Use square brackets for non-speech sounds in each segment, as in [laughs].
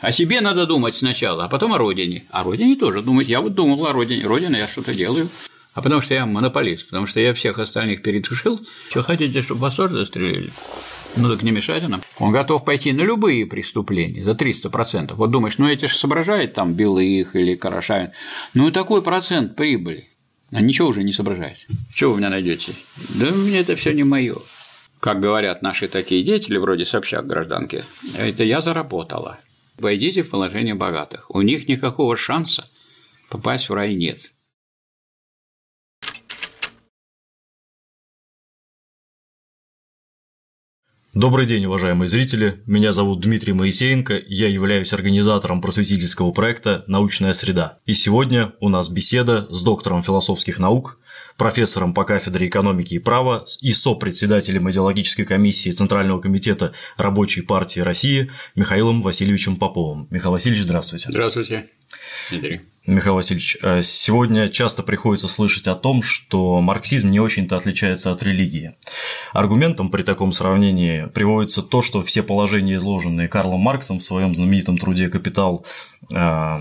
О себе надо думать сначала, а потом о родине. О родине тоже думать. Я вот думал о родине. Родина, я что-то делаю. А потому что я монополист, потому что я всех остальных перетушил. Что хотите, чтобы вас тоже застрелили? Ну так не мешайте нам. Он готов пойти на любые преступления за 300%. Вот думаешь, ну эти же соображают там их или Карашаин. Ну и такой процент прибыли. А ничего уже не соображает. Что вы меня найдете? Да мне это все не мое. Как говорят наши такие деятели, вроде Собчак гражданки, это я заработала. Войдите в положение богатых. У них никакого шанса попасть в рай нет. Добрый день, уважаемые зрители. Меня зовут Дмитрий Моисеенко, я являюсь организатором просветительского проекта «Научная среда». И сегодня у нас беседа с доктором философских наук, профессором по кафедре экономики и права и сопредседателем идеологической комиссии Центрального комитета Рабочей партии России Михаилом Васильевичем Поповым. Михаил Васильевич, здравствуйте. Здравствуйте, Дмитрий. Михаил Васильевич, э, сегодня часто приходится слышать о том, что марксизм не очень-то отличается от религии. Аргументом при таком сравнении приводится то, что все положения, изложенные Карлом Марксом в своем знаменитом труде «Капитал», э,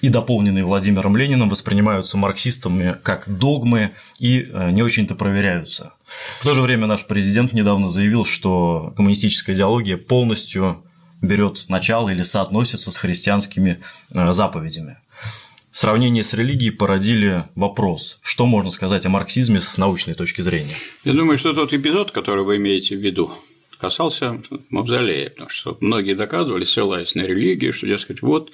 и дополненные Владимиром Лениным воспринимаются марксистами как догмы и э, не очень-то проверяются. В то же время наш президент недавно заявил, что коммунистическая идеология полностью берет начало или соотносится с христианскими заповедями. Сравнение с религией породили вопрос, что можно сказать о марксизме с научной точки зрения? Я думаю, что тот эпизод, который вы имеете в виду, касался мавзолея, потому что многие доказывали, ссылаясь на религию, что, дескать, вот,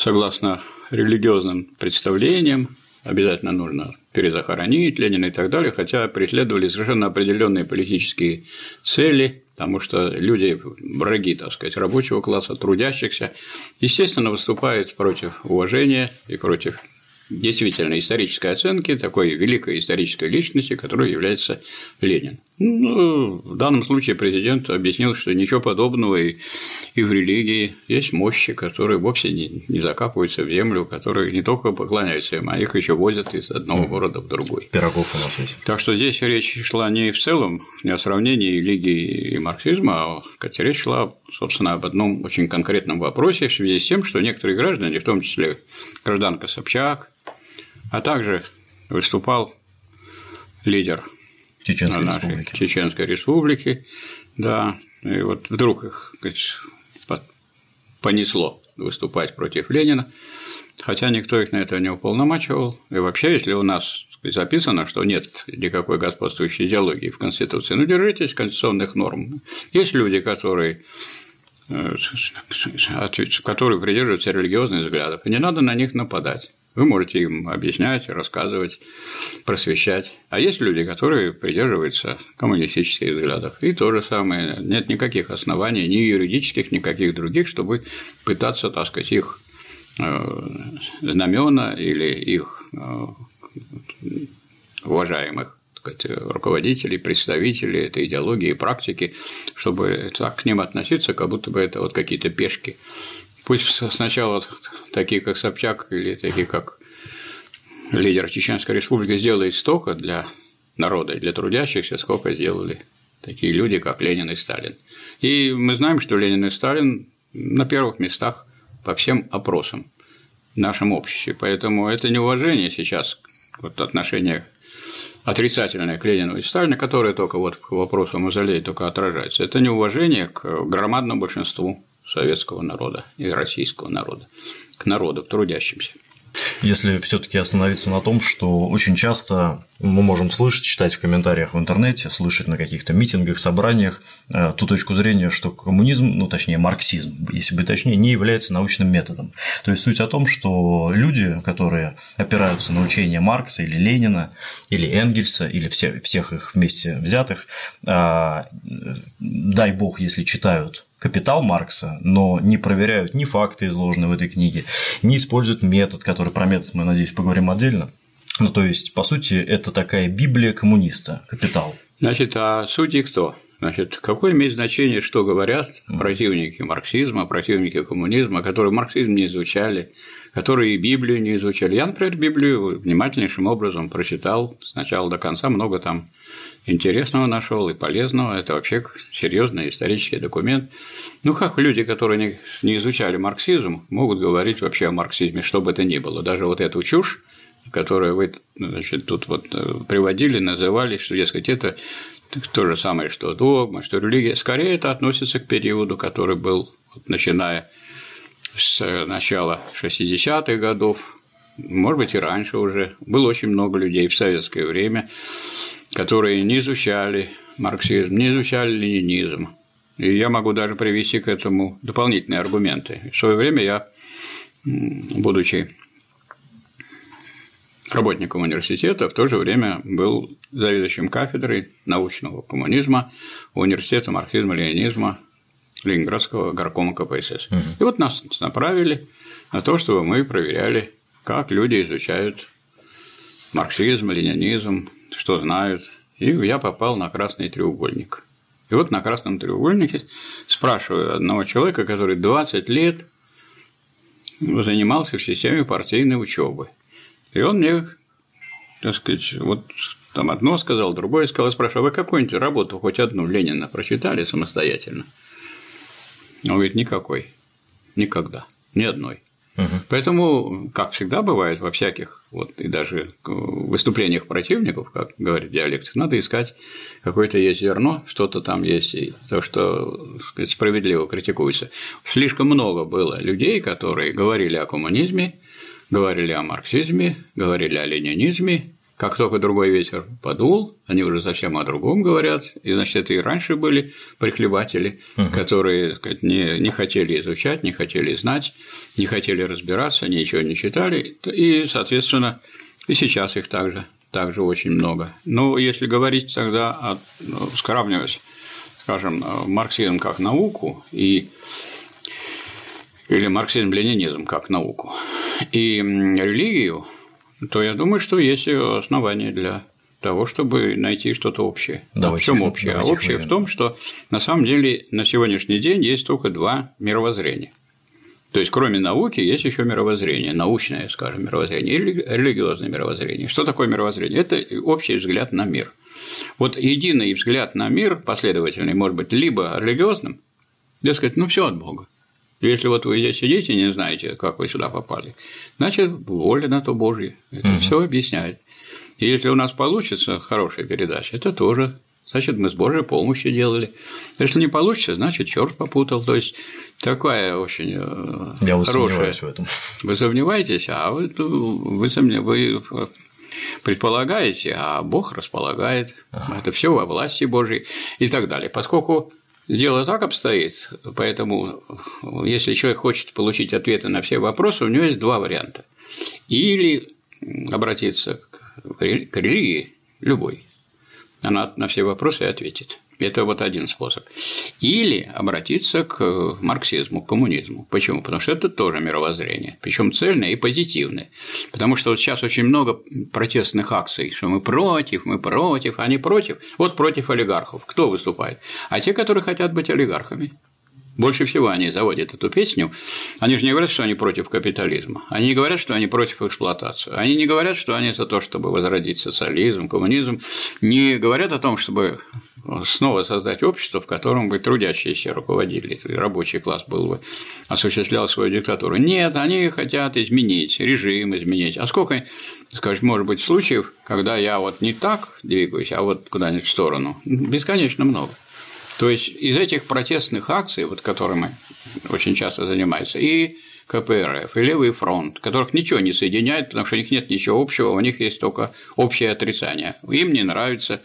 согласно религиозным представлениям, обязательно нужно перезахоронить Ленина и так далее, хотя преследовали совершенно определенные политические цели, потому что люди, враги, так сказать, рабочего класса, трудящихся, естественно, выступают против уважения и против действительно исторической оценки такой великой исторической личности, которой является Ленин. Ну, в данном случае президент объяснил, что ничего подобного и, и в религии есть мощи, которые вовсе не, не закапываются в землю, которые не только поклоняются им, а их еще возят из одного города в другой. Пирогов у нас есть. Так что здесь речь шла не в целом, не о сравнении религии и марксизма, а речь шла, собственно, об одном очень конкретном вопросе в связи с тем, что некоторые граждане, в том числе гражданка Собчак, а также выступал лидер Чеченской нашей республики. Чеченской республики, да, и вот вдруг их сказать, понесло выступать против Ленина, хотя никто их на это не уполномачивал. И вообще, если у нас записано, что нет никакой господствующей идеологии в Конституции, ну, держитесь конституционных норм. Есть люди, которые э, которые придерживаются религиозных взглядов, и не надо на них нападать. Вы можете им объяснять, рассказывать, просвещать. А есть люди, которые придерживаются коммунистических взглядов. И то же самое. Нет никаких оснований, ни юридических, никаких других, чтобы пытаться, так сказать, их э, знамена или их э, уважаемых сказать, руководителей, представителей этой идеологии и практики, чтобы так к ним относиться, как будто бы это вот какие-то пешки Пусть сначала такие, как Собчак, или такие, как лидер Чеченской Республики, сделает столько для народа и для трудящихся, сколько сделали такие люди, как Ленин и Сталин. И мы знаем, что Ленин и Сталин на первых местах по всем опросам в нашем обществе. Поэтому это неуважение сейчас, вот отношение отрицательное к Ленину и Сталину, которое только вот к вопросу мавзолея только отражается, это неуважение к громадному большинству советского народа и российского народа, к народу, к трудящимся. Если все-таки остановиться на том, что очень часто мы можем слышать, читать в комментариях в интернете, слышать на каких-то митингах, собраниях э, ту точку зрения, что коммунизм, ну точнее марксизм, если бы точнее, не является научным методом. То есть суть о том, что люди, которые опираются на учение Маркса или Ленина, или Энгельса, или все, всех их вместе взятых, э, дай бог, если читают капитал Маркса, но не проверяют ни факты, изложенные в этой книге, не используют метод, который про метод мы, надеюсь, поговорим отдельно. Ну, то есть, по сути, это такая Библия коммуниста, капитал. Значит, а судьи кто? Значит, какое имеет значение, что говорят противники марксизма, противники коммунизма, которые марксизм не изучали, которые Библию не изучали. Я, например, Библию внимательнейшим образом прочитал с начала до конца, много там интересного нашел и полезного. Это вообще серьезный исторический документ. Ну, как люди, которые не, не изучали марксизм, могут говорить вообще о марксизме, что бы это ни было. Даже вот эту чушь, которую вы значит, тут вот э, приводили, называли, что, дескать, это то же самое, что догма, что религия. Скорее, это относится к периоду, который был, вот, начиная с начала 60-х годов, может быть, и раньше уже. Было очень много людей в советское время, которые не изучали марксизм, не изучали ленинизм. И я могу даже привести к этому дополнительные аргументы. В свое время я, будучи работником университета, в то же время был заведующим кафедрой научного коммунизма университета марксизма-ленинизма Ленинградского горкома КПСС. Угу. И вот нас направили на то, чтобы мы проверяли, как люди изучают марксизм, ленинизм, что знают. И я попал на красный треугольник. И вот на красном треугольнике спрашиваю одного человека, который 20 лет занимался в системе партийной учебы. И он мне, так сказать, вот там одно сказал, другое сказал, спрашиваю, а вы какую-нибудь работу, хоть одну Ленина прочитали самостоятельно? Он говорит, никакой, никогда, ни одной. Угу. Поэтому, как всегда бывает во всяких, вот и даже выступлениях противников, как говорит диалектик, надо искать какое-то есть зерно, что-то там есть, и то, что сказать, справедливо критикуется. Слишком много было людей, которые говорили о коммунизме, говорили о марксизме, говорили о ленинизме, как только другой ветер подул, они уже совсем о другом говорят. И, значит, это и раньше были прихлебатели, угу. которые сказать, не, не хотели изучать, не хотели знать, не хотели разбираться, ничего не читали. И, соответственно, и сейчас их также, также очень много. Но если говорить тогда, о, ну, сравнивать, скажем, марксизм как науку и или марксизм-ленинизм как науку, и религию, то я думаю, что есть основания для того, чтобы найти что-то общее. Давайте, в чем общее? А общее в том, что на самом деле на сегодняшний день есть только два мировоззрения. То есть, кроме науки, есть еще мировоззрение, научное, скажем, мировоззрение, или религиозное мировоззрение. Что такое мировоззрение? Это общий взгляд на мир. Вот единый взгляд на мир, последовательный, может быть либо религиозным, дескать, ну все от Бога. Если вот вы здесь сидите и не знаете, как вы сюда попали, значит, воля на то Божья. Это угу. все объясняет. И если у нас получится хорошая передача, это тоже значит, мы с Божьей помощью делали. Если не получится, значит, черт попутал. То есть такая очень э, Я хорошая. в этом. [laughs] Вы сомневаетесь, а вы, вы, вы предполагаете, а Бог располагает. Ага. Это все во власти Божьей и так далее. Поскольку Дело так обстоит, поэтому если человек хочет получить ответы на все вопросы, у него есть два варианта. Или обратиться к религии, любой, она на все вопросы ответит. Это вот один способ. Или обратиться к марксизму, к коммунизму. Почему? Потому что это тоже мировоззрение, причем цельное и позитивное. Потому что вот сейчас очень много протестных акций, что мы против, мы против, они против. Вот против олигархов. Кто выступает? А те, которые хотят быть олигархами. Больше всего они заводят эту песню. Они же не говорят, что они против капитализма. Они не говорят, что они против эксплуатации. Они не говорят, что они за то, чтобы возродить социализм, коммунизм. Не говорят о том, чтобы снова создать общество, в котором бы трудящиеся руководили, рабочий класс был бы, осуществлял свою диктатуру. Нет, они хотят изменить режим, изменить. А сколько, скажем, может быть случаев, когда я вот не так двигаюсь, а вот куда-нибудь в сторону? Бесконечно много. То есть из этих протестных акций, вот которыми очень часто занимаются, и КПРФ, и Левый фронт, которых ничего не соединяет, потому что у них нет ничего общего, у них есть только общее отрицание. Им не нравится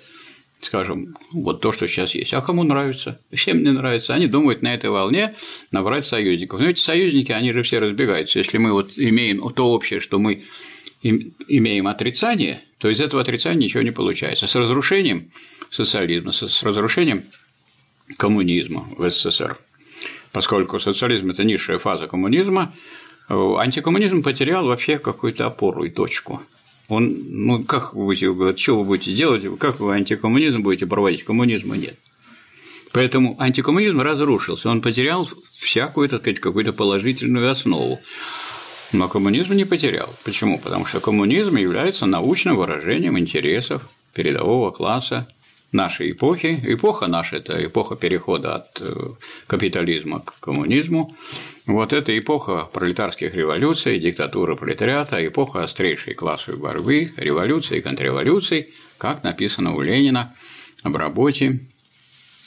скажем, вот то, что сейчас есть. А кому нравится? Всем не нравится. Они думают на этой волне набрать союзников. Но эти союзники, они же все разбегаются. Если мы вот имеем то общее, что мы имеем отрицание, то из этого отрицания ничего не получается. С разрушением социализма, с разрушением коммунизма в СССР. Поскольку социализм – это низшая фаза коммунизма, антикоммунизм потерял вообще какую-то опору и точку. Он, ну, как вы будете, говорит, что вы будете делать, как вы антикоммунизм будете проводить? Коммунизма нет. Поэтому антикоммунизм разрушился, он потерял всякую, так сказать, какую-то положительную основу. Но коммунизм не потерял. Почему? Потому что коммунизм является научным выражением интересов передового класса нашей эпохи. Эпоха наша – это эпоха перехода от э, капитализма к коммунизму. Вот это эпоха пролетарских революций, диктатуры пролетариата, эпоха острейшей классовой борьбы, революции и контрреволюций, как написано у Ленина в работе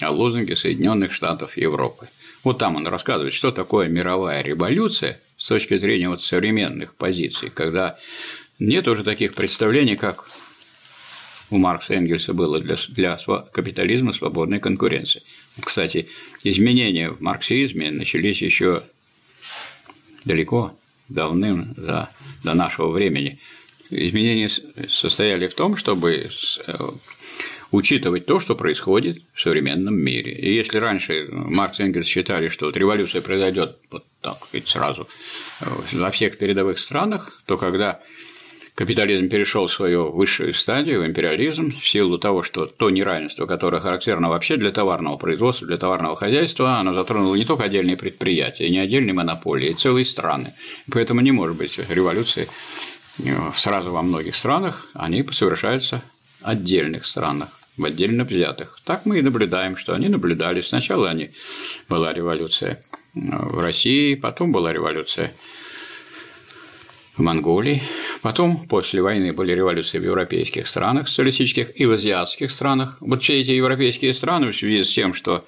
о лозунге Соединенных Штатов Европы. Вот там он рассказывает, что такое мировая революция с точки зрения вот современных позиций, когда нет уже таких представлений, как у Маркса и Энгельса было для, для капитализма свободной конкуренции. Кстати, изменения в марксизме начались еще далеко, давным за, до нашего времени. Изменения состояли в том, чтобы э, учитывать то, что происходит в современном мире. И если раньше Маркс и Энгельс считали, что вот революция произойдет вот так ведь сразу э, во всех передовых странах, то когда капитализм перешел в свою высшую стадию, империализм, в силу того, что то неравенство, которое характерно вообще для товарного производства, для товарного хозяйства, оно затронуло не только отдельные предприятия, не отдельные монополии, а целые страны. Поэтому не может быть революции э, сразу во многих странах, они совершаются в отдельных странах в отдельно взятых. Так мы и наблюдаем, что они наблюдали. Сначала они была революция э, в России, потом была революция в Монголии. Потом, после войны, были революции в европейских странах социалистических и в азиатских странах. Вот все эти европейские страны в связи с тем, что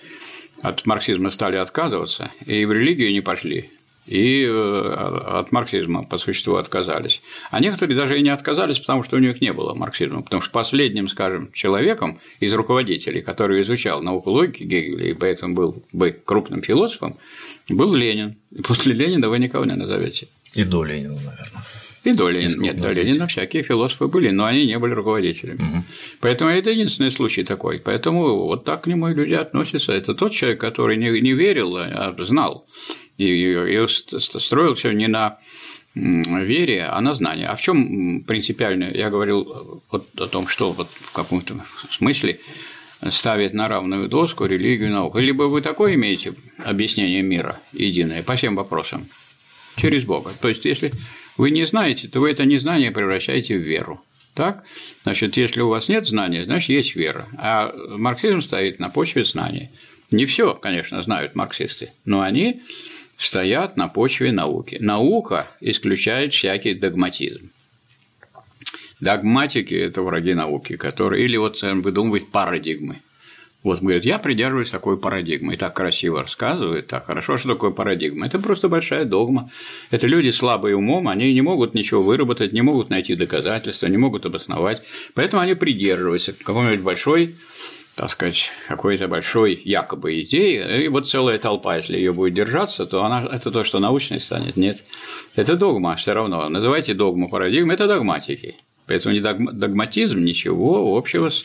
от марксизма стали отказываться, и в религию не пошли, и э, от марксизма по существу отказались. А некоторые даже и не отказались, потому что у них не было марксизма, потому что последним, скажем, человеком из руководителей, который изучал науку логики Гегеля и поэтому был бы крупным философом, был Ленин. И после Ленина вы никого не назовете. И до Ленина, наверное. И до Ленина. Нет, до Ленина всякие философы были, но они не были руководителями. Угу. Поэтому это единственный случай такой. Поэтому вот так к нему и люди относятся. Это тот человек, который не, не верил, а знал. И, и, и строил все не на вере, а на знании. А в чем принципиально? Я говорил вот о том, что вот в каком-то смысле ставит на равную доску религию и науку. Либо вы такое имеете объяснение мира единое по всем вопросам, через Бога. То есть, если вы не знаете, то вы это незнание превращаете в веру. Так? Значит, если у вас нет знания, значит, есть вера. А марксизм стоит на почве знания. Не все, конечно, знают марксисты, но они стоят на почве науки. Наука исключает всякий догматизм. Догматики – это враги науки, которые… Или вот выдумывают парадигмы. Вот, говорит, я придерживаюсь такой парадигмы. И так красиво рассказывает, так хорошо, что такое парадигма. Это просто большая догма. Это люди слабые умом, они не могут ничего выработать, не могут найти доказательства, не могут обосновать. Поэтому они придерживаются какой-нибудь большой так сказать, какой-то большой якобы идеи, и вот целая толпа, если ее будет держаться, то она это то, что научной станет. Нет. Это догма все равно. Называйте догму парадигмы, это догматики. Поэтому не догматизм ничего общего с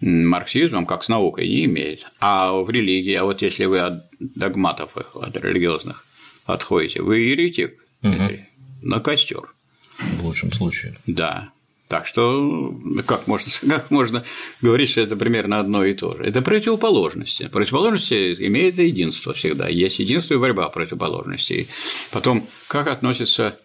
марксизмом, как с наукой, не имеет. А в религии, а вот если вы от догматов, от религиозных отходите, вы еретик угу. на костер. В лучшем случае. Да. Так что как можно, [laughs] как можно говорить, что это примерно одно и то же? Это противоположности. Противоположности имеют единство всегда. Есть единство и борьба противоположностей. Потом, как относится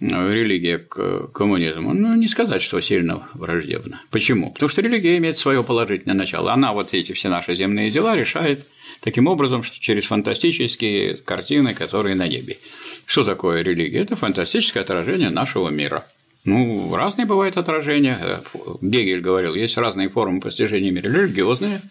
религия к коммунизму, ну, не сказать, что сильно враждебно. Почему? Потому что религия имеет свое положительное начало. Она вот эти все наши земные дела решает таким образом, что через фантастические картины, которые на небе. Что такое религия? Это фантастическое отражение нашего мира. Ну, разные бывают отражения. Гегель говорил, есть разные формы постижения мира. Религиозные,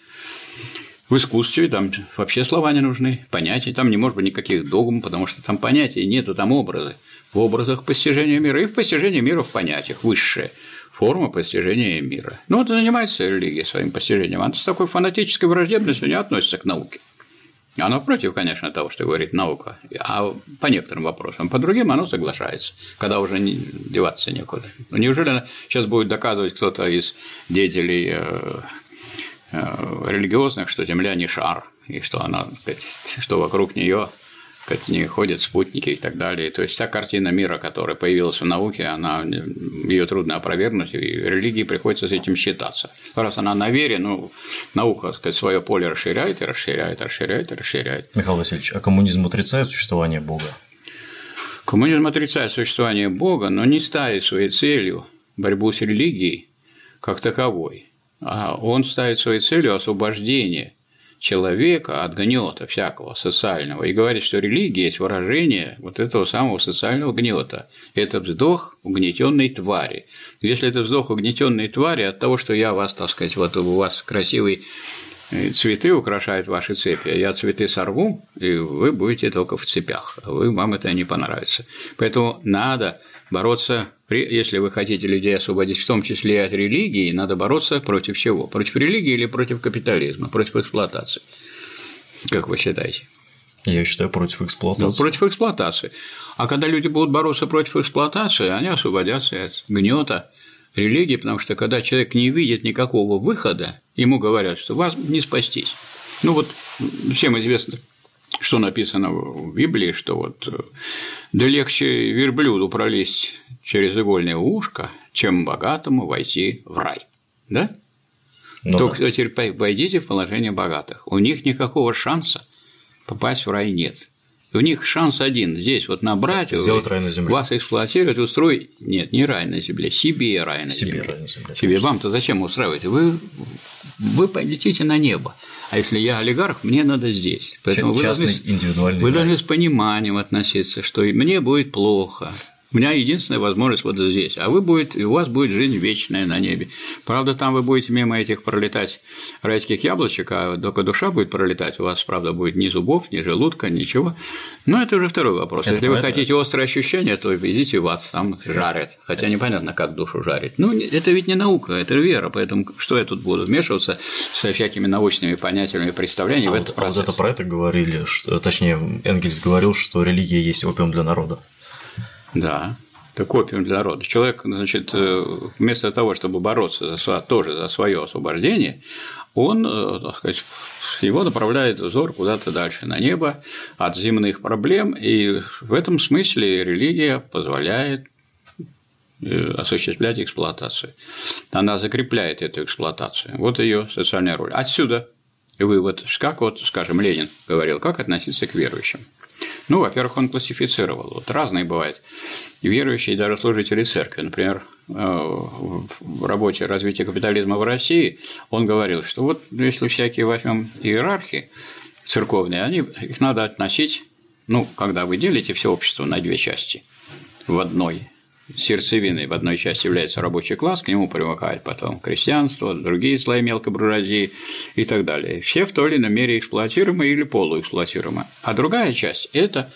в искусстве там вообще слова не нужны, понятия, там не может быть никаких догм, потому что там понятий нету, там образы. В образах постижения мира и в постижении мира в понятиях, высшая форма постижения мира. Ну, вот занимается религия своим постижением, она с такой фанатической враждебностью не относится к науке. Оно против, конечно, того, что говорит наука, а по некоторым вопросам. По другим оно соглашается, когда уже не, деваться некуда. Ну, неужели сейчас будет доказывать кто-то из деятелей Э, религиозных, что Земля не шар, и что она, сказать, что вокруг нее как не ходят спутники и так далее. То есть вся картина мира, которая появилась в науке, она, ее трудно опровергнуть, и религии приходится с этим считаться. Раз она на вере, ну, наука, сказать, свое поле расширяет и расширяет, расширяет и расширяет. Михаил Васильевич, а коммунизм отрицает существование Бога? Коммунизм отрицает существование Бога, но не ставит своей целью борьбу с религией как таковой, он ставит своей целью освобождение человека от гнета всякого социального и говорит, что религия есть выражение вот этого самого социального гнета. Это вздох угнетенной твари. Если это вздох угнетенной твари от того, что я вас, так сказать, вот у вас красивый э, цветы украшают ваши цепи, я цветы сорву, и вы будете только в цепях, а вы, вам это не понравится. Поэтому надо бороться, если вы хотите людей освободить, в том числе и от религии, надо бороться против чего? Против религии или против капитализма, против эксплуатации? Как вы считаете? Я считаю против эксплуатации. Ну, против эксплуатации. А когда люди будут бороться против эксплуатации, они освободятся от гнета религии, потому что когда человек не видит никакого выхода, ему говорят, что вас не спастись. Ну вот всем известно что написано в Библии, что вот э, да легче верблюду пролезть через игольное ушко, чем богатому войти в рай. Да? Ну, Только да. теперь войдите в положение богатых. У них никакого шанса попасть в рай нет. У них шанс один здесь вот набрать, Сделать рай на земле. вас эксплуатировать, устроить. Нет, не рай на земле, себе рай на себе земле. Рай на земле себе. Вам-то зачем устраивать? Вы, вы полетите на небо. А если я олигарх, мне надо здесь. Поэтому Частный, вы должны, индивидуальный вы должны с пониманием относиться, что мне будет плохо, у меня единственная возможность вот здесь, а вы будет, у вас будет жизнь вечная на небе. Правда, там вы будете мимо этих пролетать райских яблочек, а только душа будет пролетать, у вас, правда, будет ни зубов, ни желудка, ничего. Но это уже второй вопрос. Это Если вы хотите острые ощущения, то идите вас, там жарят. Хотя непонятно, как душу жарить. Ну, это ведь не наука, это вера, поэтому что я тут буду вмешиваться со всякими научными понятиями и представлениями а в этот вот, процесс? А вот это про это говорили, что, точнее, Энгельс говорил, что религия есть опиум для народа. Да, это копиум для народа. Человек, значит, э, вместо того, чтобы бороться за, тоже за свое освобождение, он, э, так сказать, его направляет взор куда-то дальше, на небо, от земных проблем, и в этом смысле религия позволяет э, осуществлять эксплуатацию. Она закрепляет эту эксплуатацию. Вот ее социальная роль. Отсюда вывод, как вот, скажем, Ленин говорил, как относиться к верующим. Ну, во-первых, он классифицировал. Вот разные бывают верующие и даже служители церкви. Например, э, в работе развития капитализма в России он говорил, что вот если всякие возьмем иерархии церковные, они, их надо относить, ну, когда вы делите все общество на две части в одной сердцевиной в одной части является рабочий класс, к нему привыкает потом крестьянство, другие слои мелкой буржуазии и так далее. Все в той или иной мере эксплуатируемы или полуэксплуатируемы. А другая часть – это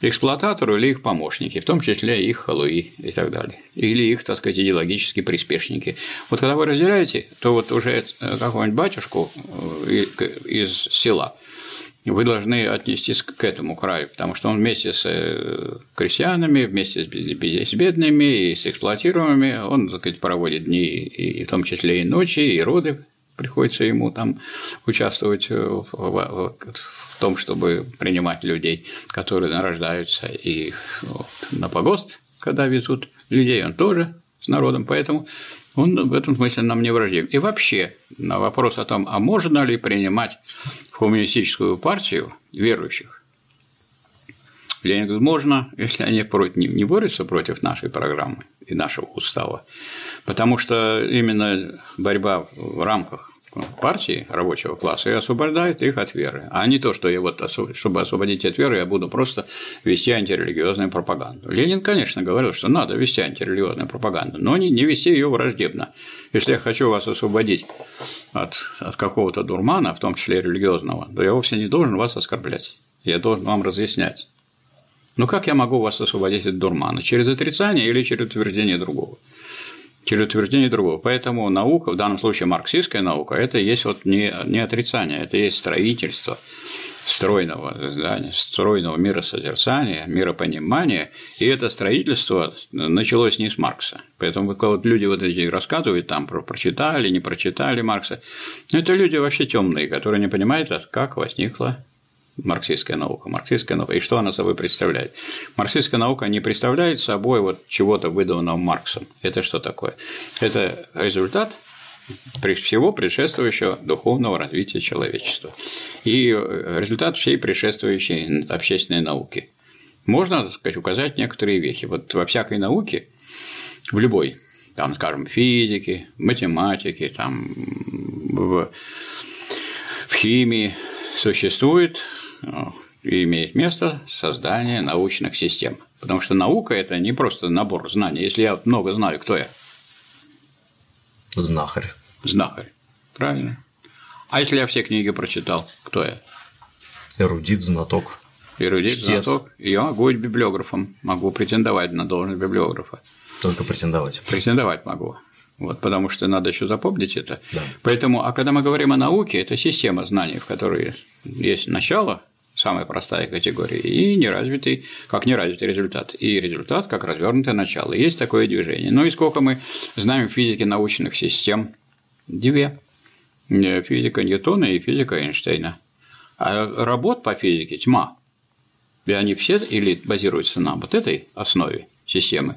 эксплуататоры или их помощники, в том числе их халуи и так далее, или их, так сказать, идеологические приспешники. Вот когда вы разделяете, то вот уже какого-нибудь батюшку э, из села – вы должны отнестись к этому краю, потому что он вместе с э, крестьянами, вместе с бедными и с эксплуатируемыми, он, так сказать, проводит дни, и в том числе и ночи, и роды приходится ему там участвовать в, в, том, чтобы принимать людей, которые нарождаются, и на погост, когда везут людей, он тоже народом, поэтому он в этом смысле нам не враждебен. И вообще, на вопрос о том, а можно ли принимать в коммунистическую партию верующих, Ленин говорит, можно, если они не борются против нашей программы и нашего устава, потому что именно борьба в рамках партии рабочего класса и освобождает их от веры. А не то, что я вот, чтобы освободить от веры, я буду просто вести антирелигиозную пропаганду. Ленин, конечно, говорил, что надо вести антирелигиозную пропаганду, но не, не вести ее враждебно. Если я хочу вас освободить от, от какого-то дурмана, в том числе религиозного, то я вовсе не должен вас оскорблять. Я должен вам разъяснять. Ну как я могу вас освободить от дурмана? Через отрицание или через утверждение другого? Через утверждение другого. Поэтому наука, в данном случае марксистская наука, это есть вот не, не отрицание, это есть строительство стройного здания, стройного миросозерцания, миропонимания, и это строительство началось не с Маркса. Поэтому вот люди вот эти рассказывают там про прочитали, не прочитали Маркса, это люди вообще темные, которые не понимают, как возникла марксистская наука. Марксистская наука. И что она собой представляет? Марксистская наука не представляет собой вот чего-то выдуманного Марксом. Это что такое? Это результат всего предшествующего духовного развития человечества и результат всей предшествующей общественной науки. Можно, так сказать, указать некоторые вехи. Вот во всякой науке, в любой, там, скажем, физике, математике, там, в, в химии существует имеет место создание научных систем. Потому что наука – это не просто набор знаний. Если я много знаю, кто я? Знахарь. Знахарь. Правильно. А если я все книги прочитал, кто я? Эрудит, знаток. Эрудит, Чтец. знаток. Я могу быть библиографом, могу претендовать на должность библиографа. Только претендовать. Претендовать могу. Вот, потому что надо еще запомнить это. Да. Поэтому, а когда мы говорим о науке, это система знаний, в которой есть начало, самая простая категория, и неразвитый, как неразвитый результат. И результат как развернутое начало. Есть такое движение. Ну и сколько мы знаем в физике научных систем? Две. Физика Ньютона и физика Эйнштейна. А работ по физике тьма. И они все или базируются на вот этой основе системы,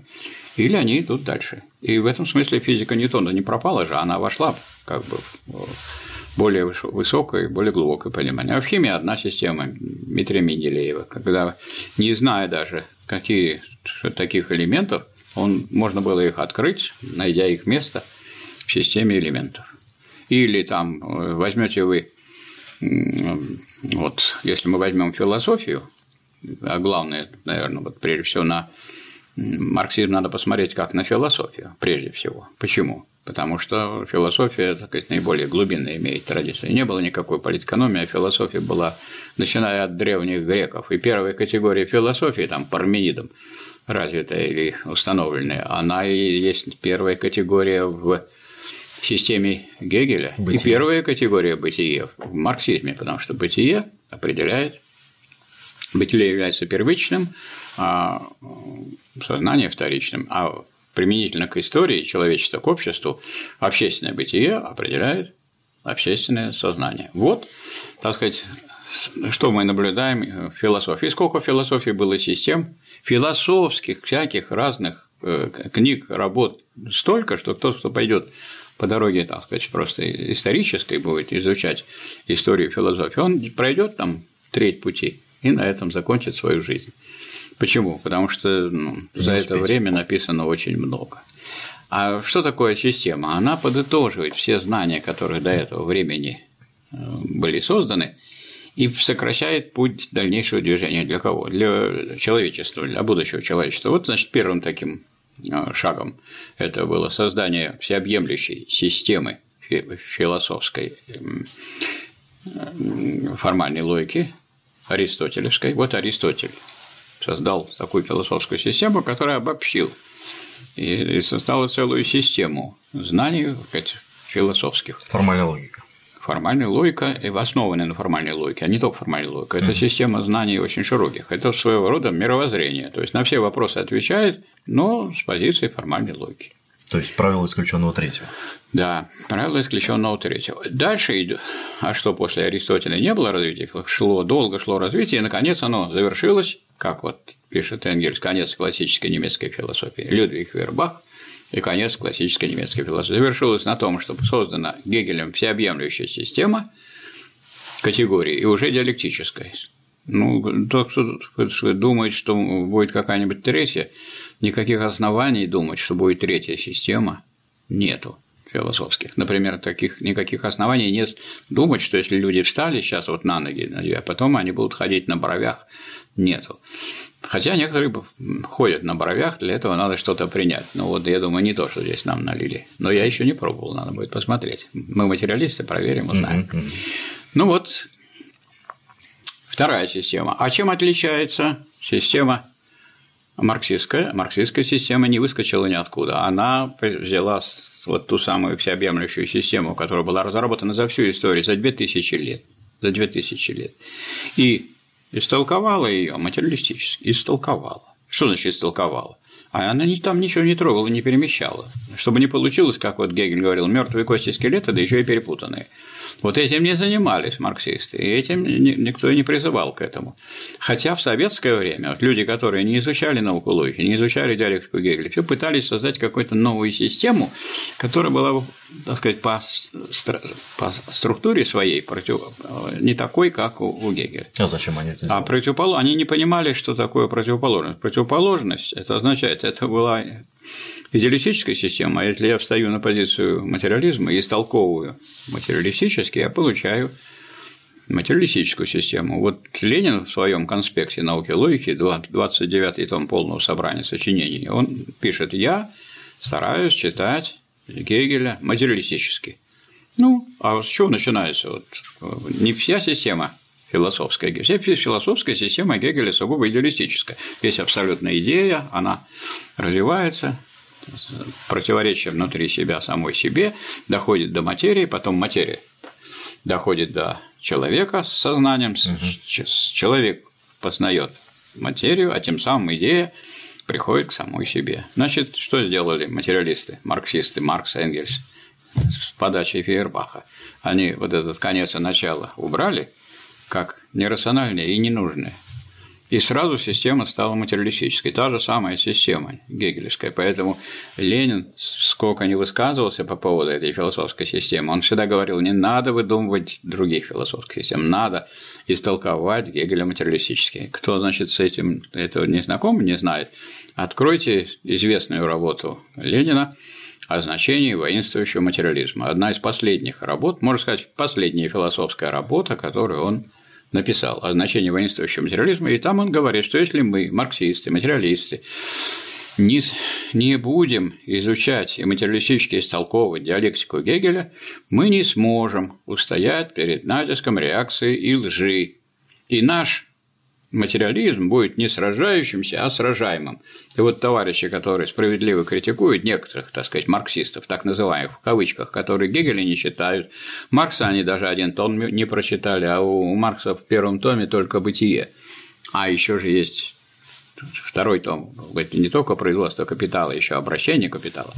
или они идут дальше. И в этом смысле физика Ньютона не пропала же, она вошла как бы в более высокое, более глубокое понимание. А в химии одна система Дмитрия Менделеева, когда, не зная даже, какие таких элементов, он, можно было их открыть, найдя их место в системе элементов. Или там э, возьмете вы, вот если мы возьмем философию, а главное, наверное, вот прежде всего на марксизм надо посмотреть как на философию, прежде всего. Почему? Потому что философия, так сказать, наиболее глубинно имеет традицию. Не было никакой политэкономии, а философия была, начиная от древних греков. И первая категория философии, там, парменидом, развитая или установленная, она и есть первая категория в системе Гегеля бытие. и первая категория бытия в марксизме, потому что бытие определяет Бытие является первичным, сознание вторичным, а применительно к истории человечества, к обществу, общественное бытие определяет общественное сознание. Вот, так сказать, что мы наблюдаем в философии. Сколько в философии было систем, философских, всяких разных э, книг, работ столько, что тот, кто пойдет по дороге, так сказать, просто исторической будет изучать историю философии, он пройдет там треть пути и на этом закончит свою жизнь. Почему? Потому что ну, за это время написано очень много. А что такое система? Она подытоживает все знания, которые до этого времени э, были созданы, и сокращает путь дальнейшего движения для кого? Для человечества, для будущего человечества. Вот, значит, первым таким э, шагом это было создание всеобъемлющей системы философской формальной логики, аристотелевской. Вот Аристотель создал такую философскую систему, которая обобщил и создала целую систему знаний сказать, философских. Формальная логика. Формальная логика, и основанная на формальной логике, а не только формальная логика. Это система знаний очень широких. Это своего рода мировоззрение. То есть на все вопросы отвечает, но с позиции формальной логики. То есть правило исключенного третьего. Да, правило исключенного третьего. Дальше идет. А что после Аристотеля не было развития? Шло, долго шло развитие, и наконец оно завершилось, как вот пишет Энгельс, конец классической немецкой философии. Людвиг Вербах и конец классической немецкой философии. Завершилось на том, что создана Гегелем всеобъемлющая система категории и уже диалектическая. Ну, тот, кто думает, что будет какая-нибудь третья, никаких оснований думать, что будет третья система, нету философских. Например, таких никаких оснований нет думать, что если люди встали сейчас вот на ноги, а потом они будут ходить на бровях, нету. Хотя некоторые ходят на бровях, для этого надо что-то принять. Ну вот я думаю, не то, что здесь нам налили. Но я еще не пробовал, надо будет посмотреть. Мы материалисты, проверим, узнаем. Ну вот вторая система. А чем отличается система марксистская, марксистская система не выскочила ниоткуда. Она взяла вот ту самую всеобъемлющую систему, которая была разработана за всю историю, за 2000 лет. За 2000 лет. И истолковала ее материалистически. Истолковала. Что значит истолковала? а она там ничего не трогала, не перемещала. Чтобы не получилось, как вот Гегель говорил, мертвые кости скелета, да еще и перепутанные. Вот этим не занимались марксисты, и этим никто и не призывал к этому. Хотя в советское время вот люди, которые не изучали науку логики, не изучали диалектику Гегеля, все пытались создать какую-то новую систему, которая была, так сказать, по, по структуре своей против... не такой, как у, у Гегеля. А зачем они это сделали? А противопол... они не понимали, что такое противоположность. Противоположность – это означает, это была идеалистическая система, а если я встаю на позицию материализма и истолковываю материалистически, я получаю материалистическую систему. Вот Ленин в своем конспекте науки логики, 29-й том полного собрания сочинений, он пишет «Я стараюсь читать Гегеля материалистически». Ну, а с чего начинается? Вот, не вся система философская. Вся философская система Гегеля сугубо идеалистическая. Есть абсолютная идея, она развивается, противоречие внутри себя самой себе, доходит до материи, потом материя доходит до человека с сознанием, угу. человек познает материю, а тем самым идея приходит к самой себе. Значит, что сделали материалисты, марксисты, Маркс, Энгельс с подачей Фейербаха? Они вот этот конец и начало убрали как нерациональное и ненужное. И сразу система стала материалистической. Та же самая система гегелевская. Поэтому Ленин, сколько не высказывался по поводу этой философской системы, он всегда говорил, не надо выдумывать других философских систем, надо истолковать Гегеля материалистически. Кто, значит, с этим этого не знаком, не знает, откройте известную работу Ленина о значении воинствующего материализма. Одна из последних работ, можно сказать, последняя философская работа, которую он написал о значении воинствующего материализма, и там он говорит, что если мы, марксисты, материалисты, не, не будем изучать и материалистически истолковывать диалектику Гегеля, мы не сможем устоять перед натиском реакции и лжи. И наш материализм будет не сражающимся, а сражаемым. И вот товарищи, которые справедливо критикуют некоторых, так сказать, марксистов, так называемых, в кавычках, которые Гегеля не читают, Маркса они даже один том не прочитали, а у Маркса в первом томе только «Бытие». А еще же есть второй том, не только производство капитала, еще обращение капитала.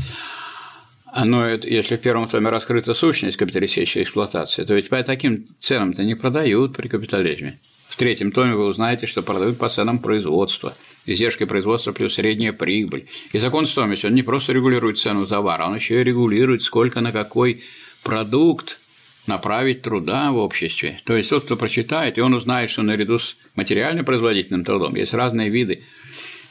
Но это, если в первом томе раскрыта сущность капиталистической эксплуатации, то ведь по таким ценам-то не продают при капитализме. В третьем томе вы узнаете, что продают по ценам производства, издержки производства плюс средняя прибыль. И закон стоимости, он не просто регулирует цену товара, он еще и регулирует, сколько на какой продукт направить труда в обществе. То есть тот, кто прочитает, и он узнает, что наряду с материально производительным трудом есть разные виды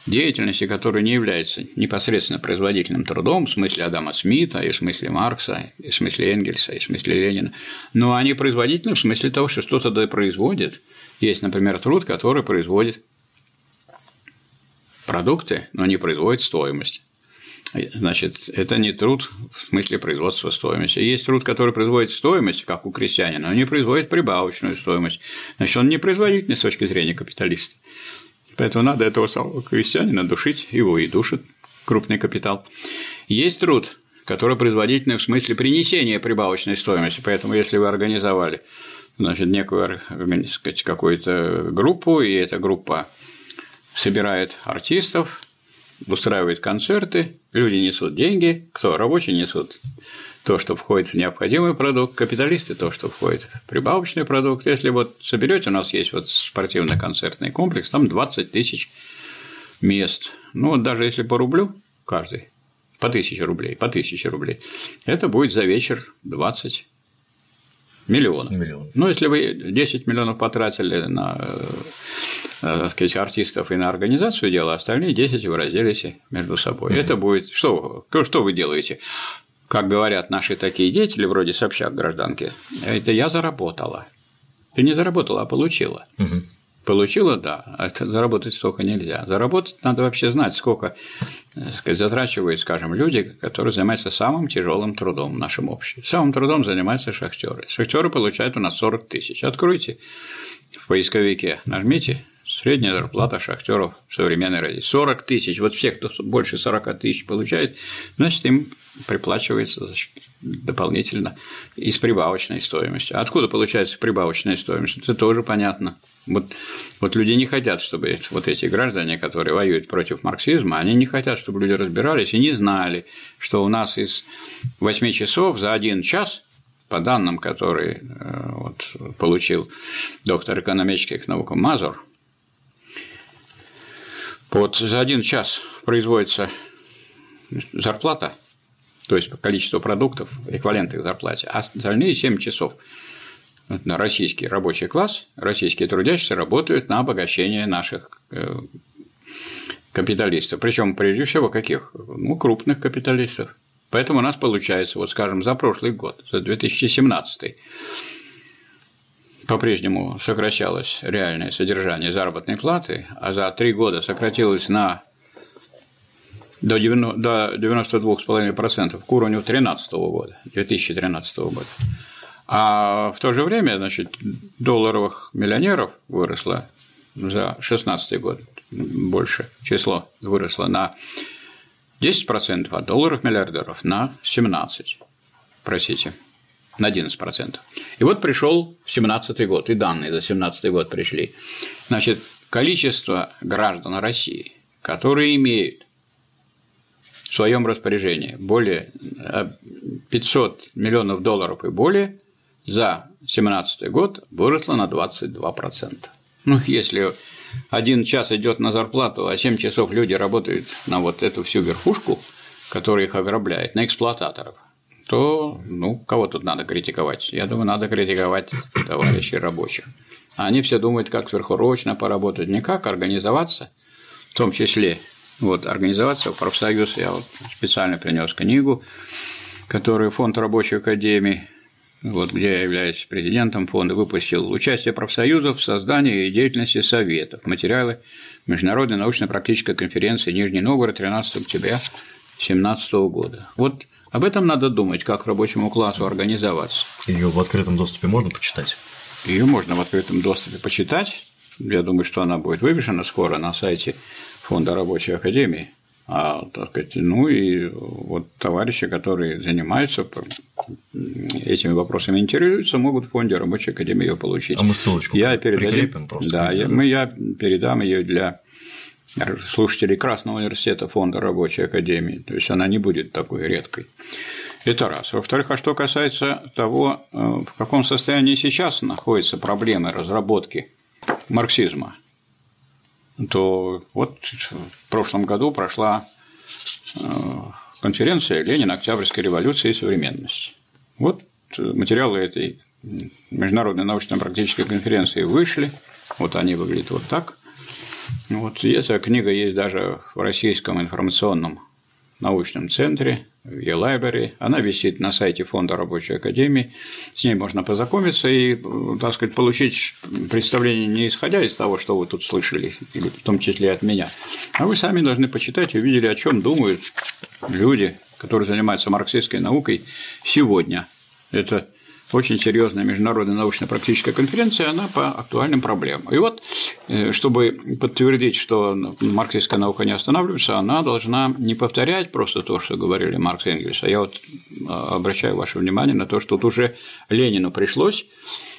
деятельности, которые не являются непосредственно производительным трудом в смысле Адама Смита, и в смысле Маркса, и в смысле Энгельса, и в смысле Ленина, но они производительны в смысле того, что что-то да производит. Есть, например, труд, который производит продукты, но не производит стоимость. Значит, это не труд в смысле производства стоимости. Есть труд, который производит стоимость, как у крестьянина, но не производит прибавочную стоимость. Значит, он не производительный с точки зрения капиталиста. Поэтому надо этого самого крестьянина душить, его и душит крупный капитал. Есть труд, который производительный в смысле принесения прибавочной стоимости. Поэтому, если вы организовали значит, некую сказать, какую-то группу, и эта группа собирает артистов, устраивает концерты, люди несут деньги, кто рабочие несут то, что входит в необходимый продукт, капиталисты то, что входит в прибавочный продукт. Если вот соберете, у нас есть вот спортивно-концертный комплекс, там 20 тысяч мест. Ну, вот даже если по рублю каждый, по тысяче рублей, по тысяче рублей, это будет за вечер 20 миллионов. Миллион. Ну, если вы 10 миллионов потратили на э, так сказать, артистов и на организацию дела, остальные 10 вы разделите между собой. Mm-hmm. Это будет. Что, что вы делаете? как говорят наши такие деятели, вроде Собчак гражданки, это я заработала. Ты не заработала, а получила. Угу. Получила, да, а заработать столько нельзя. Заработать надо вообще знать, сколько сказать, затрачивают, скажем, люди, которые занимаются самым тяжелым трудом в нашем обществе. Самым трудом занимаются шахтеры. Шахтеры получают у нас 40 тысяч. Откройте в поисковике, нажмите Средняя зарплата шахтеров в современной России 40 тысяч. Вот все, кто больше 40 тысяч получает, значит, им приплачивается дополнительно и с прибавочной стоимостью. Откуда получается прибавочная стоимость? Это тоже понятно. Вот, вот люди не хотят, чтобы вот эти граждане, которые воюют против марксизма, они не хотят, чтобы люди разбирались и не знали, что у нас из 8 часов за один час по данным, которые э, вот, получил доктор экономических наук Мазур, вот за один час производится зарплата, то есть по количеству продуктов, эквиваленты к зарплате, а остальные 7 часов российский рабочий класс, российские трудящиеся работают на обогащение наших э, капиталистов. Причем прежде всего каких? Ну, крупных капиталистов. Поэтому у нас получается, вот скажем, за прошлый год, за 2017 по-прежнему сокращалось реальное содержание заработной платы, а за три года сократилось на до 92,5% к уровню 2013 года, 2013 года. А в то же время, значит, долларовых миллионеров выросло за 2016 год больше число выросло на 10%, а долларов миллиардеров на 17%. Простите, на 11%. И вот пришел 17 год, и данные за 17 год пришли. Значит, количество граждан России, которые имеют в своем распоряжении более 500 э, миллионов долларов и более, за 2017 год выросло на 22%. Ну, если один час идет на зарплату, а 7 часов люди работают на вот эту всю верхушку, которая их ограбляет, на эксплуататоров, то, ну, кого тут надо критиковать? Я думаю, надо критиковать товарищей рабочих. Они все думают, как сверхурочно поработать, не как организоваться, в том числе вот, организоваться в профсоюз. Я вот специально принес книгу, которую фонд рабочей академии вот, где я являюсь президентом фонда, выпустил участие профсоюзов в создании и деятельности советов, материалы Международной научно-практической конференции Нижний Новгород 13 октября 2017 года. Вот об этом надо думать, как рабочему классу организоваться. Ее в открытом доступе можно почитать? Ее можно в открытом доступе почитать. Я думаю, что она будет вывешена скоро на сайте Фонда рабочей академии. А, так сказать, ну и вот товарищи, которые занимаются этими вопросами интересуются, могут в фонде рабочей академии ее получить. А мы ссылочку я передадим, просто. Да, я, мы, я передам ее для слушателей Красного университета фонда рабочей академии, то есть она не будет такой редкой. Это раз. Во-вторых, а что касается того, э, в каком состоянии сейчас находятся проблемы разработки марксизма, то вот в прошлом году прошла э, конференция «Ленин. Октябрьская революция и современность». Вот материалы этой международной научно-практической конференции вышли, вот они выглядят вот так. Вот, эта книга есть даже в Российском информационном научном центре, e-library. Она висит на сайте Фонда рабочей академии. С ней можно познакомиться и, так сказать, получить представление не исходя из того, что вы тут слышали, или в том числе от меня, а вы сами должны почитать и увидели, о чем думают люди, которые занимаются марксистской наукой сегодня. Это очень серьезная международная научно-практическая конференция, она по актуальным проблемам. И вот, э, чтобы подтвердить, что марксистская наука не останавливается, она должна не повторять просто то, что говорили Маркс и Энгельс, а я вот э, обращаю ваше внимание на то, что тут уже Ленину пришлось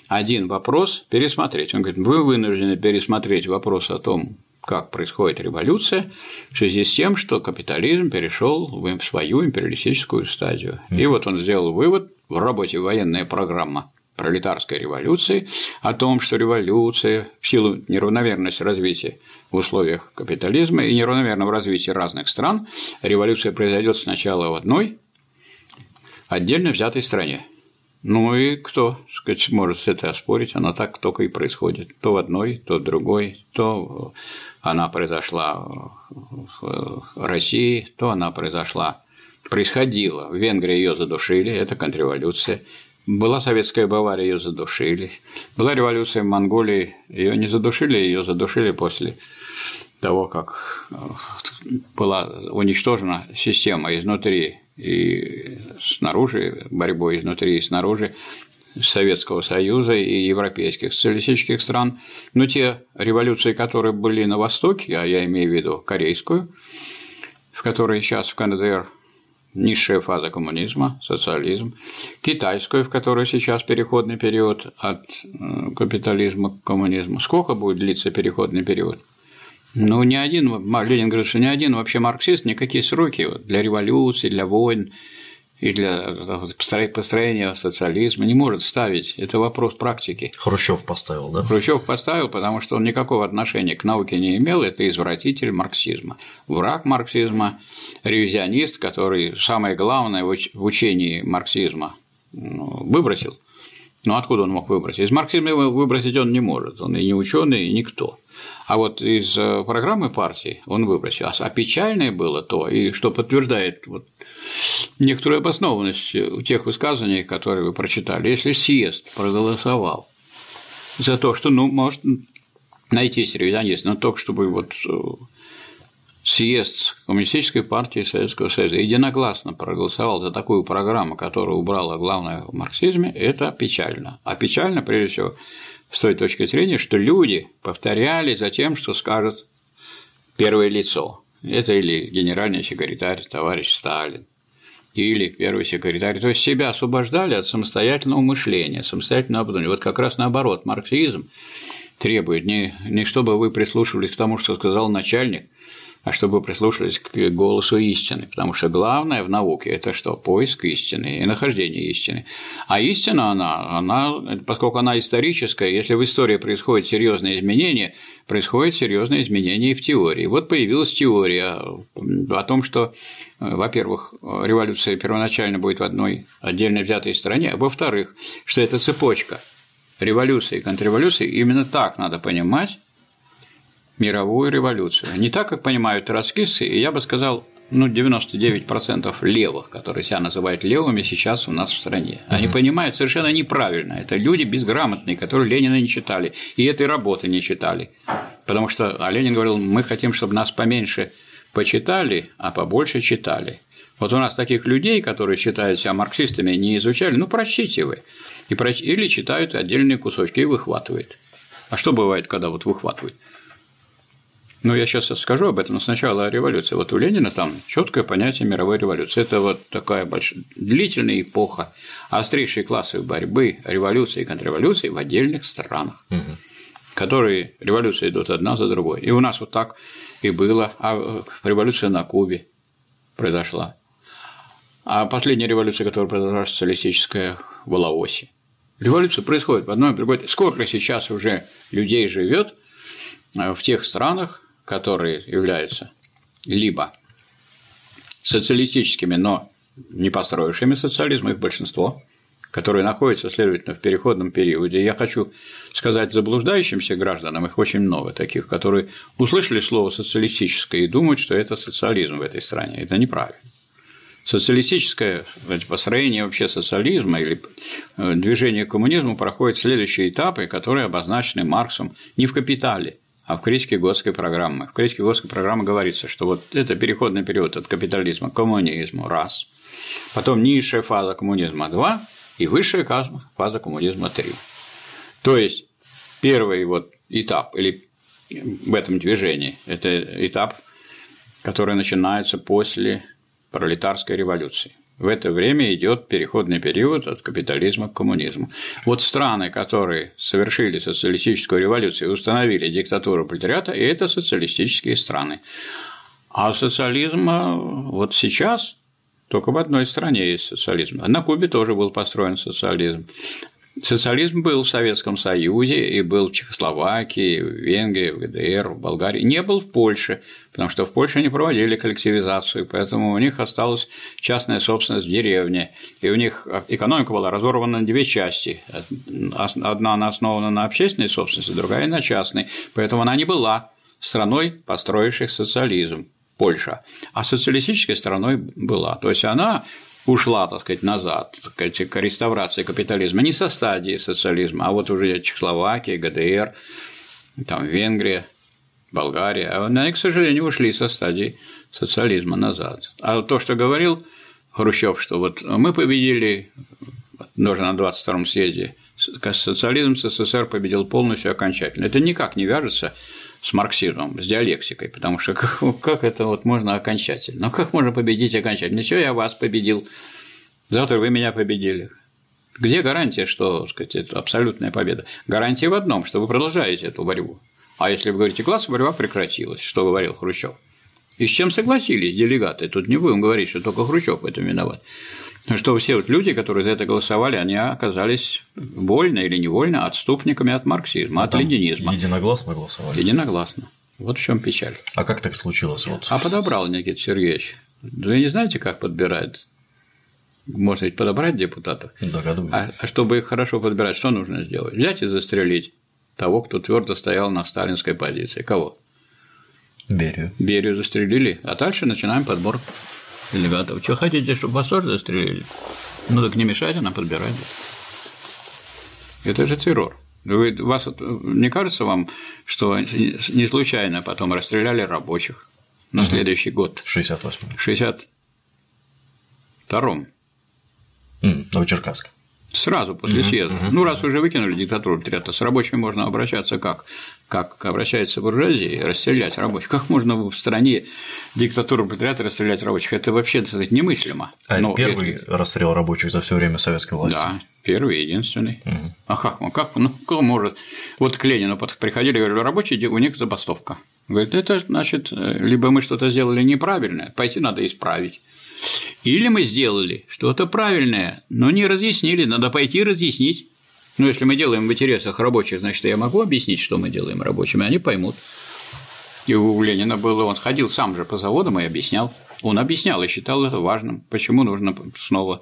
один вопрос пересмотреть. Он говорит, вы вынуждены пересмотреть вопрос о том, как происходит революция в связи с тем, что капитализм перешел в свою империалистическую стадию. И вот он сделал вывод в работе «Военная программа пролетарской революции» о том, что революция в силу неравномерности развития в условиях капитализма и неравномерного развития разных стран, революция произойдет сначала в одной отдельно взятой стране, ну и кто, сказать, может с это оспорить? Она так только и происходит. То в одной, то в другой, то она произошла в России, то она произошла, происходила. В Венгрии ее задушили, это контрреволюция. Была советская Бавария, ее задушили. Была революция в Монголии, ее не задушили, ее задушили после того, как была уничтожена система изнутри и снаружи, борьбой изнутри и снаружи Советского Союза и европейских социалистических стран, но те революции, которые были на Востоке, а я имею в виду корейскую, в которой сейчас в КНДР низшая фаза коммунизма, социализм, китайскую, в которой сейчас переходный период от э, капитализма к коммунизму. Сколько будет длиться переходный период? Ну, ни один, Ленин говорит, что ни один вообще марксист никакие сроки для революции, для войн и для построения социализма не может ставить. Это вопрос практики. Хрущев поставил, да? Хрущев поставил, потому что он никакого отношения к науке не имел, это извратитель марксизма. Враг марксизма, ревизионист, который самое главное в учении марксизма ну, выбросил. Но откуда он мог выбросить? Из марксизма его выбросить он не может, он и не ученый, и никто. А вот из э, программы партии он выбросил. А печальное было то, и что подтверждает вот некоторую обоснованность тех высказываний, которые вы прочитали. Если съезд проголосовал за то, что, ну, может найтись ревизионист, но только чтобы вот э, съезд Коммунистической партии Советского Союза единогласно проголосовал за такую программу, которая убрала главное в марксизме, это печально. А печально, прежде всего, с той точки зрения, что люди повторяли за тем, что скажет первое лицо. Это или генеральный секретарь товарищ Сталин, или первый секретарь. То есть себя освобождали от самостоятельного мышления, самостоятельного обдумывания. Вот как раз наоборот, марксизм требует не, не чтобы вы прислушивались к тому, что сказал начальник, а чтобы прислушались к голосу истины, потому что главное в науке – это что? Поиск истины и нахождение истины. А истина, она, она, поскольку она историческая, если в истории происходят серьезные изменения, происходят серьезные изменения и в теории. Вот появилась теория о том, что, во-первых, революция первоначально будет в одной отдельно взятой стране, а во-вторых, что это цепочка революции и контрреволюции, именно так надо понимать, мировую революцию. Не так, как понимают троцкисты, и я бы сказал, ну, 99% левых, которые себя называют левыми, сейчас у нас в стране. Они понимают совершенно неправильно. Это люди безграмотные, которые Ленина не читали, и этой работы не читали. Потому что а Ленин говорил, мы хотим, чтобы нас поменьше почитали, а побольше читали. Вот у нас таких людей, которые считают себя марксистами, не изучали, ну, прочтите вы. И проч... Или читают отдельные кусочки и выхватывают. А что бывает, когда вот выхватывают? Ну, я сейчас скажу об этом, но сначала о революции. Вот у Ленина там четкое понятие мировой революции. Это вот такая большая, длительная эпоха острейшей классовой борьбы, революции и контрреволюции в отдельных странах, угу. которые революции идут одна за другой. И у нас вот так и было. А революция на Кубе произошла. А последняя революция, которая произошла, социалистическая в Лаосе. Революция происходит в одной и другой. Сколько сейчас уже людей живет в тех странах, которые являются либо социалистическими, но не построившими социализм, их большинство, которые находятся, следовательно, в переходном периоде. Я хочу сказать заблуждающимся гражданам, их очень много таких, которые услышали слово социалистическое и думают, что это социализм в этой стране. Это неправильно. Социалистическое построение вообще социализма или э, движение к коммунизму проходит следующие этапы, которые обозначены Марксом не в «Капитале», а в критике Готской программы. В критике Готской программы говорится, что вот это переходный период от капитализма к коммунизму – раз, потом низшая фаза коммунизма – два, и высшая фаза коммунизма – три. То есть первый вот этап или в этом движении – это этап, который начинается после пролетарской революции. В это время идет переходный период от капитализма к коммунизму. Вот страны, которые совершили социалистическую революцию и установили диктатуру пролетариата, это социалистические страны. А социализм вот сейчас только в одной стране есть социализм. На Кубе тоже был построен социализм. Социализм был в Советском Союзе и был в Чехословакии, в Венгрии, в ГДР, в Болгарии. Не был в Польше, потому что в Польше не проводили коллективизацию, поэтому у них осталась частная собственность в деревне, и у них экономика была разорвана на две части. Одна она основана на общественной собственности, другая на частной, поэтому она не была страной, построивших социализм. Польша, а социалистической страной была. То есть она ушла, так сказать, назад, так сказать, к реставрации капитализма не со стадии социализма, а вот уже Чехословакия, ГДР, там Венгрия, Болгария, а они, к сожалению, ушли со стадии социализма назад. А то, что говорил Хрущев, что вот мы победили даже на 22-м съезде, социализм СССР победил полностью окончательно. Это никак не вяжется с марксизмом, с диалектикой, потому что как, как это вот можно окончательно? Ну как можно победить окончательно? Ничего, я вас победил, завтра вы меня победили. Где гарантия, что так сказать, это абсолютная победа? Гарантия в одном, что вы продолжаете эту борьбу. А если вы говорите, классовая борьба прекратилась, что говорил Хрущев? И с чем согласились делегаты? Тут не будем говорить, что только Хрущев в этом виноват. Что все вот люди, которые за это голосовали, они оказались вольно или невольно отступниками от марксизма, а от ленинизма. Единогласно голосовали. Единогласно. Вот в чем печаль. А как так случилось? Вот а подобрал Никита Сергеевич. Вы не знаете, как подбирает? Можно ведь подобрать депутатов. Догадываюсь. А, а чтобы их хорошо подбирать, что нужно сделать? Взять и застрелить того, кто твердо стоял на сталинской позиции. Кого? Берию. Берию застрелили, а дальше начинаем подбор делегатов. Что хотите, чтобы вас тоже застрелили? Ну так не мешайте нам подбирать. Это же террор. Вы, вас, не кажется вам, что не случайно потом расстреляли рабочих на угу. следующий год? В 68-м. В 62-м. Новочеркасск. Сразу после съезда. Uh-huh. Ну, раз уже выкинули диктатуру пролетариата, с рабочими можно обращаться как? Как обращается буржуазия, расстрелять рабочих. Как можно в стране диктатуру пролетариата расстрелять рабочих? Это вообще, так сказать, немыслимо. А Но это первый это... расстрел рабочих за все время советской власти? Да, первый единственный. Uh-huh. А как, как, ну, кто может? Вот к Ленину приходили говорили, рабочие, у них забастовка. Говорит, это значит, либо мы что-то сделали неправильное, пойти надо исправить. Или мы сделали что-то правильное, но не разъяснили, надо пойти разъяснить. Но если мы делаем в интересах рабочих, значит, я могу объяснить, что мы делаем рабочими, они поймут. И у Ленина было, он ходил сам же по заводам и объяснял. Он объяснял и считал это важным, почему нужно снова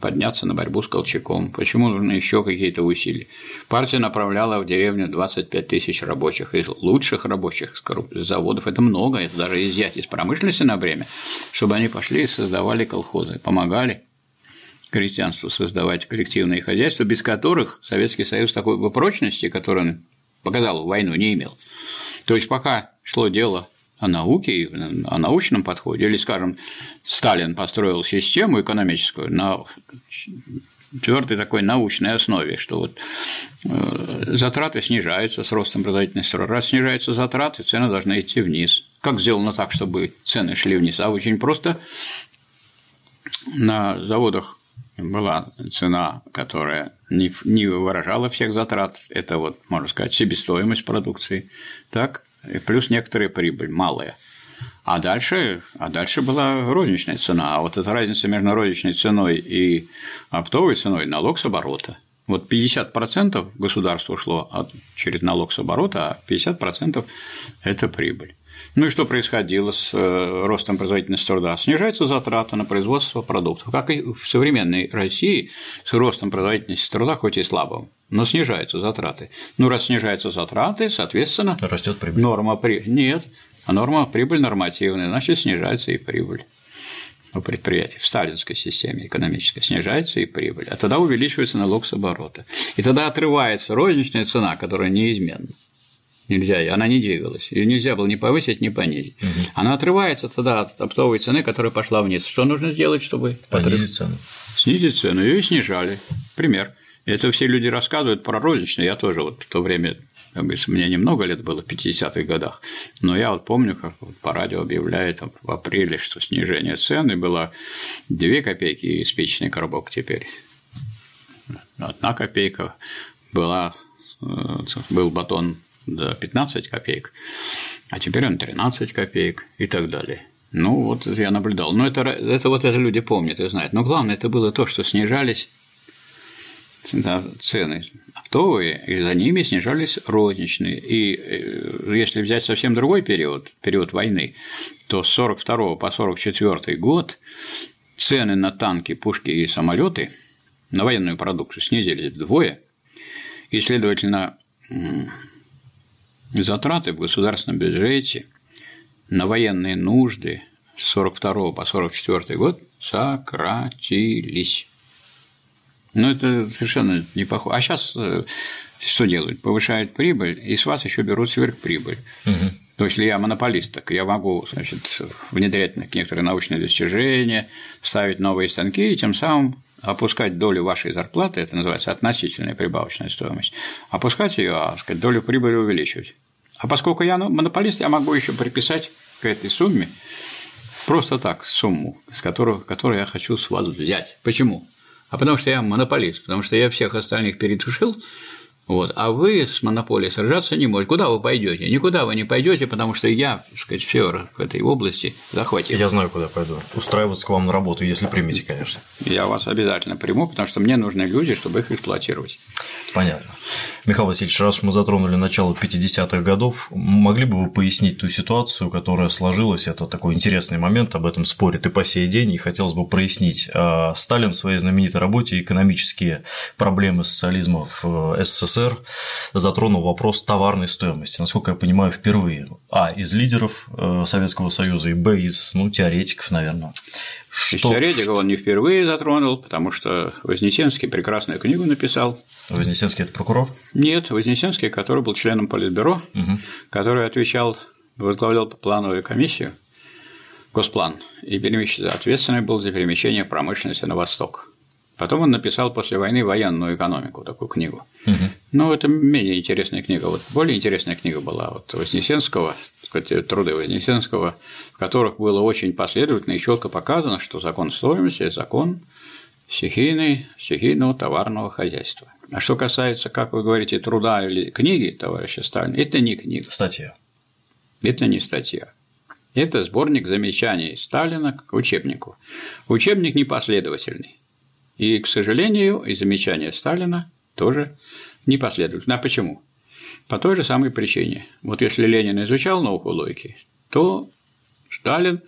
подняться на борьбу с Колчаком, почему нужны еще какие-то усилия. Партия направляла в деревню 25 тысяч рабочих, из лучших рабочих с заводов, это много, это даже изъять из промышленности на время, чтобы они пошли и создавали колхозы, помогали крестьянству создавать коллективные хозяйства, без которых Советский Союз такой бы прочности, которую он показал, войну не имел. То есть пока шло дело о науке, о научном подходе, или, скажем, Сталин построил систему экономическую на твердой такой научной основе, что вот э, затраты снижаются с ростом производительности. Раз снижаются затраты, цены должны идти вниз. Как сделано так, чтобы цены шли вниз? А очень просто на заводах была цена, которая не выражала всех затрат, это вот, можно сказать, себестоимость продукции, так, и плюс некоторая прибыль, малая. А дальше, а дальше была розничная цена. А вот эта разница между розничной ценой и оптовой ценой – налог с оборота. Вот 50% государству ушло от, через налог с оборота, а 50% – это прибыль. Ну и что происходило с э, ростом производительности труда? Снижаются затраты на производство продуктов. Как и в современной России с ростом производительности труда, хоть и слабым, но снижаются затраты. Ну, раз снижаются затраты, соответственно, растет прибыль. Норма при... Нет, а норма прибыль нормативная, значит, снижается и прибыль у предприятий в сталинской системе экономической снижается и прибыль, а тогда увеличивается налог с оборота. И тогда отрывается розничная цена, которая неизменна. Нельзя, она не двигалась. Ее нельзя было ни повысить, ни понизить. Угу. Она отрывается тогда от оптовой цены, которая пошла вниз. Что нужно сделать, чтобы понизить цену? Снизить цену, ее и снижали. Пример. Это все люди рассказывают про розничную. Я тоже вот в то время как бы, мне немного лет было, в 50-х годах, но я вот помню, как вот по радио объявляют в апреле, что снижение цены было 2 копейки и спичечный коробок теперь. Одна копейка была, э, был батон до 15 копеек, а теперь он 13 копеек и так далее. Ну, вот я наблюдал. Но это, это вот это люди помнят и знают. Но главное это было то, что снижались цены оптовые, и за ними снижались розничные. И э, если взять совсем другой период, период войны, то с 42 по 44 год цены на танки, пушки и самолеты на военную продукцию снизились вдвое, и, следовательно, затраты в государственном бюджете на военные нужды с 42 по 44 год сократились. Ну, это совершенно не похоже. А сейчас э, что делают? Повышают прибыль, и с вас еще берут сверхприбыль. Угу. То есть, если я монополист, так я могу значит, внедрять некоторые научные достижения, ставить новые станки и тем самым опускать долю вашей зарплаты, это называется относительная прибавочная стоимость, опускать ее, а сказать, долю прибыли увеличивать. А поскольку я монополист, я могу еще приписать к этой сумме просто так сумму, с которой, которую я хочу с вас взять. Почему? А потому что я монополист, потому что я всех остальных передушил, вот. А вы с монополией сражаться не можете. Куда вы пойдете? Никуда вы не пойдете, потому что я, так сказать, все в этой области захватил. Я знаю, куда пойду. Устраиваться к вам на работу, если примете, конечно. Я вас обязательно приму, потому что мне нужны люди, чтобы их эксплуатировать. Понятно. Михаил Васильевич, раз мы затронули начало 50-х годов, могли бы вы пояснить ту ситуацию, которая сложилась? Это такой интересный момент, об этом спорят и по сей день, и хотелось бы прояснить. А Сталин в своей знаменитой работе «Экономические проблемы социализма в СССР» СССР затронул вопрос товарной стоимости, насколько я понимаю, впервые. А. Из лидеров э, Советского Союза и Б. Из ну, теоретиков, наверное. Что... Из теоретиков он не впервые затронул, потому что Вознесенский прекрасную книгу написал. Вознесенский – это прокурор? Нет, Вознесенский, который был членом Политбюро, угу. который отвечал, возглавлял плановую комиссию, Госплан, и ответственный был за перемещение промышленности на восток. Потом он написал после войны военную экономику, такую книгу. Угу. Но это менее интересная книга. Вот более интересная книга была вот Вознесенского, сказать, труды Вознесенского, в которых было очень последовательно и четко показано, что закон стоимости – закон стихийный, стихийного товарного хозяйства. А что касается, как вы говорите, труда или книги товарища Сталина, это не книга. Статья. Это не статья. Это сборник замечаний Сталина к учебнику. Учебник непоследовательный. И, к сожалению, и замечания Сталина тоже непоследовательно. А почему? По той же самой причине. Вот если Ленин изучал науку логики, то Сталин,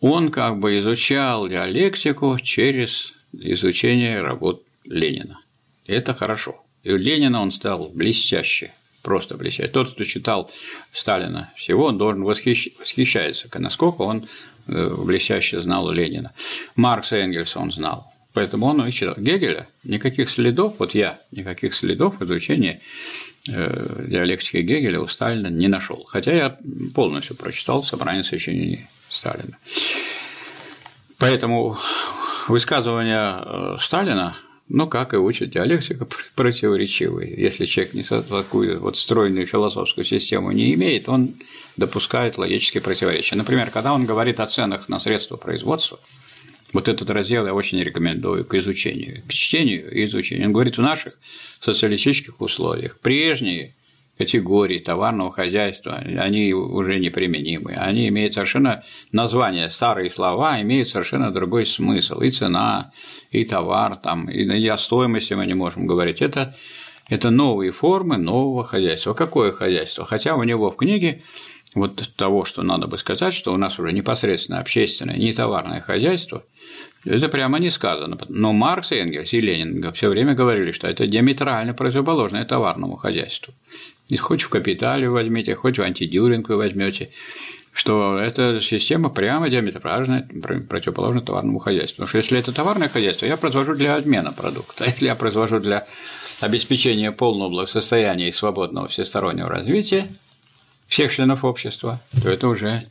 он как бы изучал диалектику через изучение работ Ленина. Это хорошо. И у Ленина он стал блестяще, просто блестяще. Тот, кто читал Сталина всего, он должен восхищ... восхищаться, насколько он э, блестяще знал Ленина. Маркса и Энгельса он знал. Поэтому он читал Гегеля, никаких следов, вот я никаких следов изучения э, диалектики Гегеля у Сталина не нашел. Хотя я полностью прочитал собрание сочинений Сталина. Поэтому высказывания э, Сталина, ну, как и учит диалектика, [laughs] противоречивые. Если человек не такую вот стройную философскую систему не имеет, он допускает логические противоречия. Например, когда он говорит о ценах на средства производства, вот этот раздел я очень рекомендую к изучению, к чтению и изучению. Он говорит, в наших социалистических условиях прежние категории товарного хозяйства, они уже неприменимы. Они имеют совершенно название, старые слова имеют совершенно другой смысл. И цена, и товар, там, и о стоимости мы не можем говорить. Это, это новые формы нового хозяйства. Какое хозяйство? Хотя у него в книге вот того, что надо бы сказать, что у нас уже непосредственно общественное, не товарное хозяйство, это прямо не сказано. Но Маркс, Энгельс и Ленин все время говорили, что это диаметрально противоположное товарному хозяйству. И хоть в капитале возьмите, хоть в антидюринг вы возьмете, что эта система прямо диаметрально противоположна товарному хозяйству. Потому что если это товарное хозяйство, я произвожу для обмена продукта, если [laughs] я произвожу для обеспечения полного благосостояния и свободного всестороннего развития, всех членов общества, то это уже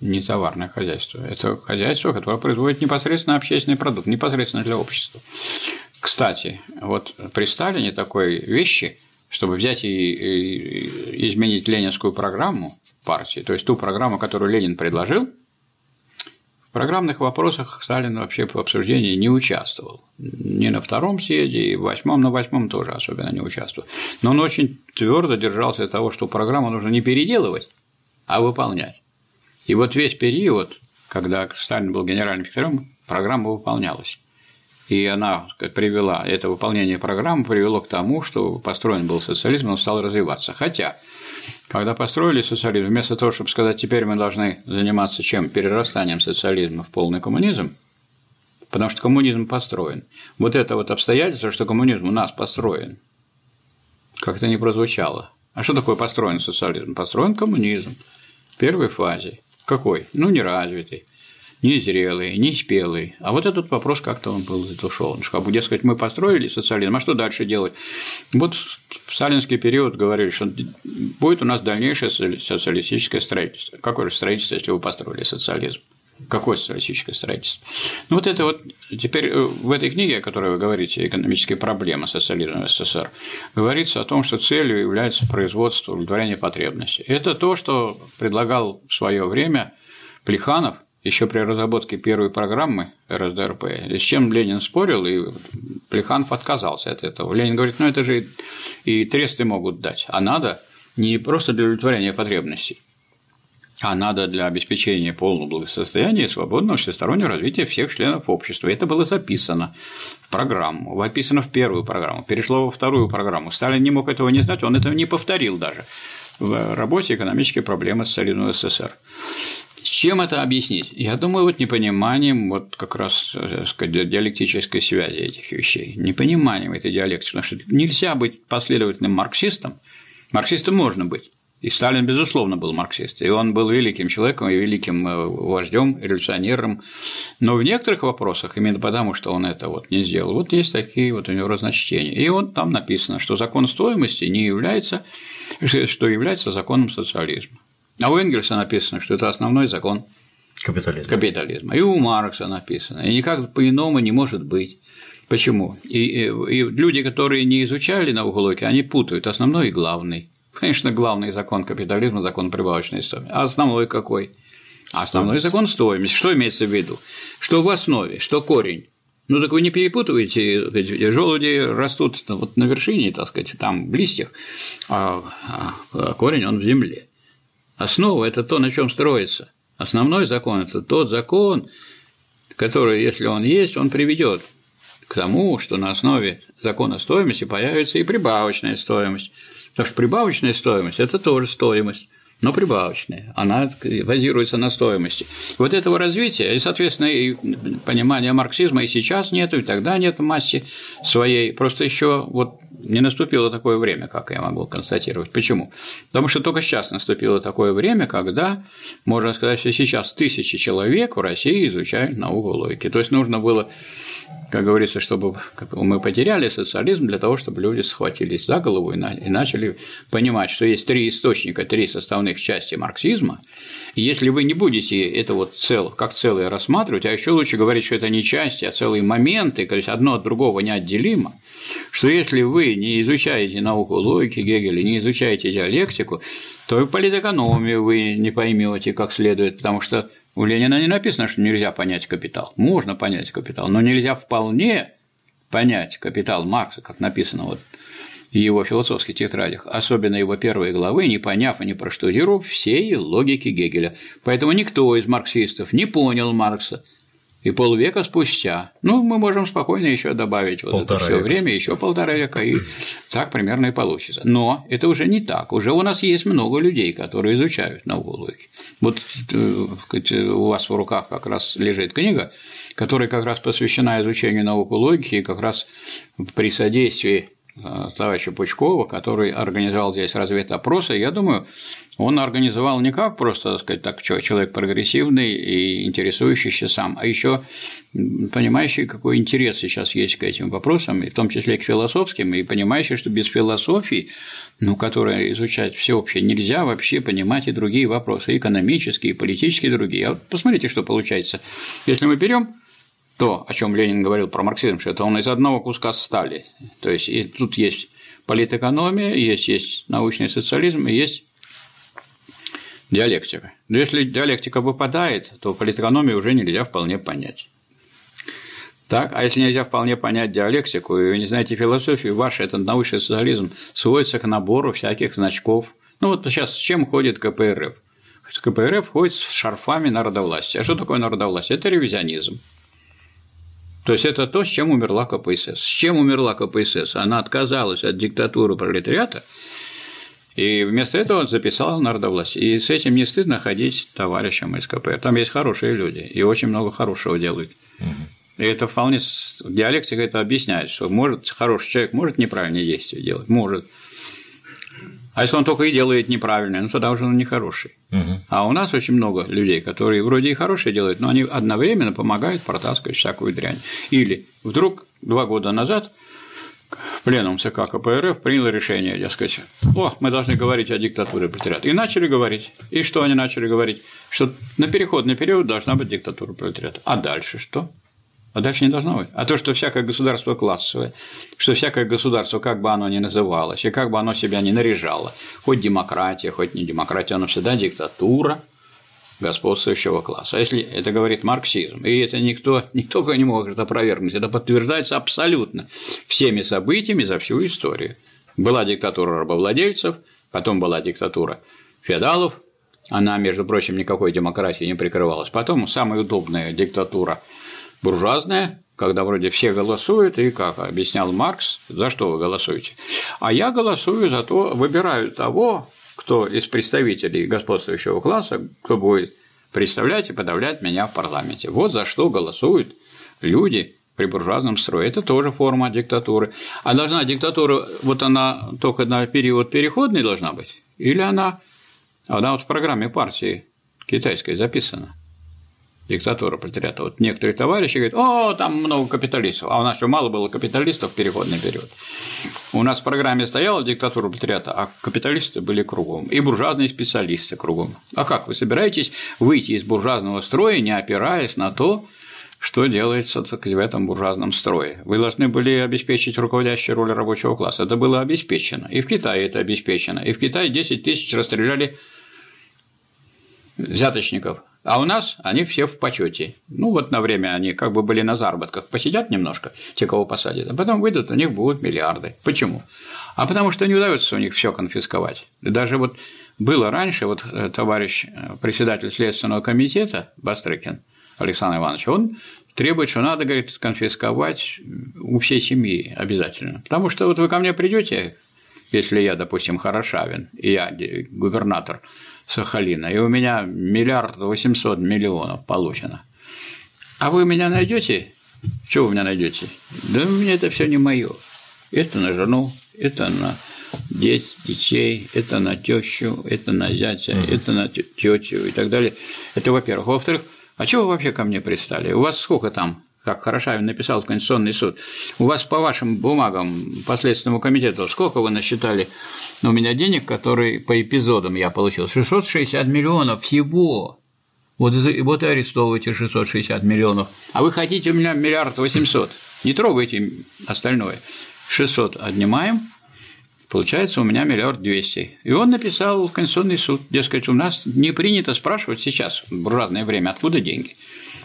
не товарное хозяйство. Это хозяйство, которое производит непосредственно общественный продукт, непосредственно для общества. Кстати, вот при Сталине такой вещи, чтобы взять и изменить ленинскую программу партии, то есть ту программу, которую Ленин предложил, программных вопросах Сталин вообще в обсуждении не участвовал. Ни на втором съезде, и в восьмом, на восьмом тоже особенно не участвовал. Но он очень твердо держался того, что программу нужно не переделывать, а выполнять. И вот весь период, когда Сталин был генеральным секретарем, программа выполнялась. И она привела, это выполнение программы привело к тому, что построен был социализм, он стал развиваться. Хотя, когда построили социализм, вместо того, чтобы сказать, теперь мы должны заниматься чем? Перерастанием социализма в полный коммунизм, потому что коммунизм построен. Вот это вот обстоятельство, что коммунизм у нас построен, как-то не прозвучало. А что такое построен социализм? Построен коммунизм в первой фазе. Какой? Ну, неразвитый, незрелый, неспелый. А вот этот вопрос как-то он был задушеван. Как бы, дескать, мы построили социализм, а что дальше делать? Вот в сталинский период говорили, что будет у нас дальнейшее социалистическое строительство. Какое же строительство, если вы построили социализм? Какое социалистическое строительство? Ну, вот это вот теперь э, в этой книге, о которой вы говорите, «Экономические проблемы социализма в СССР», говорится о том, что целью является производство удовлетворения потребностей. Это то, что предлагал в свое время Плеханов еще при разработке первой программы РСДРП, с чем Ленин спорил, и Плеханов отказался от этого. Ленин говорит, ну это же и тресты могут дать, а надо не просто для удовлетворения потребностей, а надо для обеспечения полного благосостояния и свободного всестороннего развития всех членов общества. Это было записано в программу, описано в первую программу, перешло во вторую программу. Сталин не мог этого не знать, он этого не повторил даже в работе «Экономические проблемы социализма СССР». С чем это объяснить? Я думаю, вот непониманием вот как раз так сказать, диалектической связи этих вещей, непониманием этой диалектики, потому что нельзя быть последовательным марксистом, марксистом можно быть, и Сталин, безусловно, был марксист, и он был великим человеком и великим э, вождем, революционером. Но в некоторых вопросах, именно потому, что он это вот не сделал, вот есть такие вот у него разночтения. И вот там написано, что закон стоимости не является, что является законом социализма. А у Энгельса написано, что это основной закон капитализма. капитализма. И у Маркса написано. И никак по-иному не может быть. Почему? И, и, и люди, которые не изучали науку логики, они путают основной и главный. [laughs] Конечно, главный закон капитализма – закон прибавочной стоимости. А основной какой? А основной закон стоимости. Что имеется в виду? Что в основе, что корень. Ну, так вы не перепутываете, желуди растут вот на вершине, так сказать, там в листьях, а, а корень он в земле. Основа – это то, на чем строится. Основной закон – это тот закон, который, если он есть, он приведет к тому, что на основе закона стоимости появится и прибавочная стоимость. Потому что прибавочная стоимость – это тоже стоимость но прибавочная, она базируется на стоимости. Вот этого развития, и, соответственно, и понимания марксизма и сейчас нету, и тогда нет массе своей, просто еще вот не наступило такое время, как я могу констатировать. Почему? Потому что только сейчас наступило такое время, когда, можно сказать, что сейчас тысячи человек в России изучают науку логики. То есть нужно было как говорится, чтобы мы потеряли социализм для того, чтобы люди схватились за голову и начали понимать, что есть три источника, три составных части марксизма. Если вы не будете это вот цел, как целое рассматривать, а еще лучше говорить, что это не части, а целые моменты, то есть одно от другого неотделимо, что если вы не изучаете науку логики Гегеля, не изучаете диалектику, то и политэкономию вы не поймете как следует, потому что у Ленина не написано, что нельзя понять капитал. Можно понять капитал, но нельзя вполне понять капитал Маркса, как написано вот его философских тетрадях, особенно его первые главы, не поняв и не проштудировав всей логики Гегеля. Поэтому никто из марксистов не понял Маркса, и полвека спустя, ну, мы можем спокойно еще добавить вот полтора это все время, спустя. еще полтора века, и так примерно и получится. Но это уже не так. Уже у нас есть много людей, которые изучают науку логики. Вот э, у вас в руках как раз лежит книга, которая как раз посвящена изучению науки логики, и как раз при содействии товарища Пучкова, который организовал здесь разведопросы, я думаю, он организовал не как просто, так сказать, так, человек прогрессивный и интересующийся сам, а еще понимающий, какой интерес сейчас есть к этим вопросам, и в том числе к философским, и понимающий, что без философии, ну, которая изучать всеобщее, нельзя вообще понимать и другие вопросы, экономические, и политические, и другие. А вот посмотрите, что получается. Если мы берем то, о чем Ленин говорил про марксизм, что это он из одного куска стали. То есть и тут есть политэкономия, есть, есть научный социализм, и есть диалектика. Но если диалектика выпадает, то политэкономию уже нельзя вполне понять. Так, а если нельзя вполне понять диалектику, и вы не знаете философию, ваш этот научный социализм сводится к набору всяких значков. Ну вот сейчас с чем ходит КПРФ? КПРФ ходит с шарфами народовластия. А что такое народовластие? Это ревизионизм. То есть это то, с чем умерла КПСС. С чем умерла КПСС? Она отказалась от диктатуры пролетариата, и вместо этого он записал народовластие. И с этим не стыдно ходить товарищам из КПР. Там есть хорошие люди, и очень много хорошего делают. И это вполне диалектика это объясняет, что может хороший человек может неправильные действия делать, может. А если он только и делает неправильно, ну тогда уже он нехороший. Угу. А у нас очень много людей, которые вроде и хорошие делают, но они одновременно помогают протаскивать всякую дрянь. Или вдруг два года назад пленум ЦК КПРФ принял решение, дескать, о, мы должны говорить о диктатуре пролетариата. И начали говорить. И что они начали говорить? Что на переходный период должна быть диктатура пролетариата. А дальше что? А дальше не должно быть. А то, что всякое государство классовое, что всякое государство, как бы оно ни называлось, и как бы оно себя ни наряжало, хоть демократия, хоть не демократия, оно всегда диктатура господствующего класса. А если это говорит марксизм, и это никто [laughs] не только не может опровергнуть, это подтверждается абсолютно всеми событиями за всю историю. Была диктатура рабовладельцев, потом была диктатура феодалов, она, между прочим, никакой демократии не прикрывалась. Потом самая удобная диктатура буржуазная, когда вроде все голосуют, и как объяснял Маркс, за что вы голосуете. А я голосую за то, выбираю того, кто из представителей господствующего класса, кто будет представлять и подавлять меня в парламенте. Вот за что голосуют люди при буржуазном строе. Это тоже форма диктатуры. А должна диктатура, вот она только на период переходный должна быть? Или она, она вот в программе партии китайской записана? Диктатура пролетариата. Вот некоторые товарищи говорят, о, там много капиталистов, а у нас что, мало было капиталистов в переходный период. У нас в программе стояла диктатура пролетариата, а капиталисты были кругом, и буржуазные специалисты кругом. А как вы собираетесь выйти из буржуазного строя, не опираясь на то, что делается так, в этом буржуазном строе. Вы должны были обеспечить руководящую роль рабочего класса. Это было обеспечено. И в Китае это обеспечено. И в Китае 10 тысяч расстреляли взяточников а у нас они все в почете. Ну, вот на время они как бы были на заработках, посидят немножко, те, кого посадят, а потом выйдут, у них будут миллиарды. Почему? А потому что не удается у них все конфисковать. Даже вот было раньше, вот э, товарищ э, председатель Следственного комитета Бастрыкин Александр Иванович, он требует, что надо, говорит, конфисковать у всей семьи обязательно. Потому что вот вы ко мне придете, если я, допустим, Хорошавин, и я губернатор Сахалина, и у меня миллиард восемьсот миллионов получено. А вы меня найдете? Что вы меня найдете? Да меня это все не мое. Это на жену, это на детей, это на тещу, это на зятя, mm-hmm. это на тетю и так далее. Это во-первых. Во-вторых, а чего вы вообще ко мне пристали? У вас сколько там как Хорошавин написал в Конституционный суд, у вас по вашим бумагам по комитету сколько вы насчитали у меня денег, которые по эпизодам я получил? 660 миллионов всего. Вот, вот и арестовывайте 660 миллионов. А вы хотите у меня миллиард восемьсот. Не трогайте остальное. 600 отнимаем, получается у меня миллиард двести. И он написал в Конституционный суд, дескать, у нас не принято спрашивать сейчас, в буржуазное время, откуда деньги.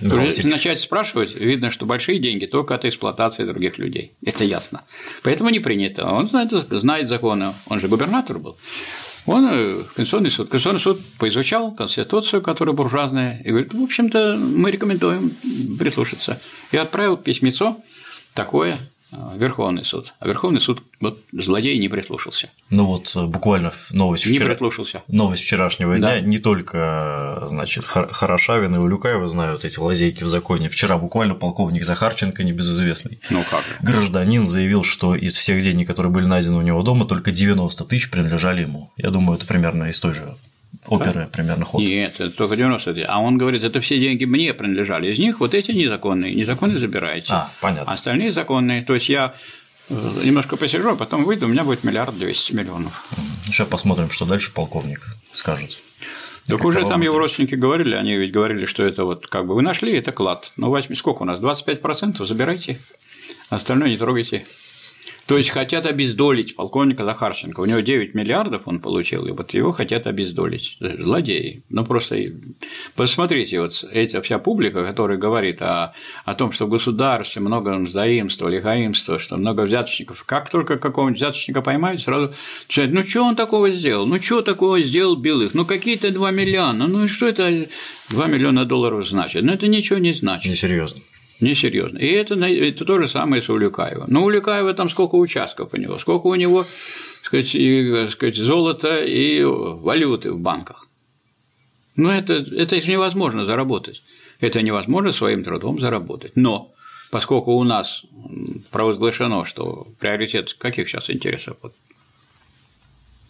Если начать спрашивать, видно, что большие деньги только от эксплуатации других людей. Это ясно. Поэтому не принято. Он знает, знает законы. Он же губернатор был. Он э, Конституционный суд. Конституционный суд поизучал Конституцию, которая буржуазная, и говорит, в общем-то, мы рекомендуем прислушаться. И отправил письмецо такое Верховный суд. А Верховный суд вот злодей не прислушался. Ну вот э, буквально новость вчера... Не прислушался. Новость вчерашнего да. дня. Не только, значит, Хорошавин и Улюкаева знают эти лазейки в законе. Вчера буквально полковник Захарченко, небезызвестный ну как? гражданин, заявил, что из всех денег, которые были найдены у него дома, только 90 тысяч принадлежали ему. Я думаю, это примерно из той же оперы да? примерно ход. Нет, это только 90 тысяч. А он говорит, это все деньги мне принадлежали. Из них вот эти незаконные. Незаконные забираете. А, понятно. Остальные законные. То есть я э, немножко посижу, а потом выйду, у меня будет миллиард двести миллионов. Сейчас посмотрим, что дальше полковник скажет. Так уже там его родственники говорили, они ведь говорили, что это вот как бы вы нашли, это клад. Ну, возьми, сколько у нас? 25% забирайте, остальное не трогайте. То есть хотят обездолить полковника Захарченко. У него 9 миллиардов он получил, и вот его хотят обездолить. Злодеи. Ну просто посмотрите, вот эта вся публика, которая говорит о, о том, что в государстве много заимства, лихаимства, что много взяточников. Как только какого-нибудь взяточника поймают, сразу начинают, ну что он такого сделал? Ну что такого сделал Белых? Ну какие-то 2 миллиона. Ну и что это 2 миллиона долларов значит? Ну это ничего не значит. Несерьезно. Несерьезно. И это, это то же самое с Улюкаевым. Но у Улюкаева там сколько участков у него, сколько у него сказать, сказать, золота и валюты в банках. Ну, это, это же невозможно заработать. Это невозможно своим трудом заработать. Но поскольку у нас провозглашено, что приоритет каких сейчас интересов?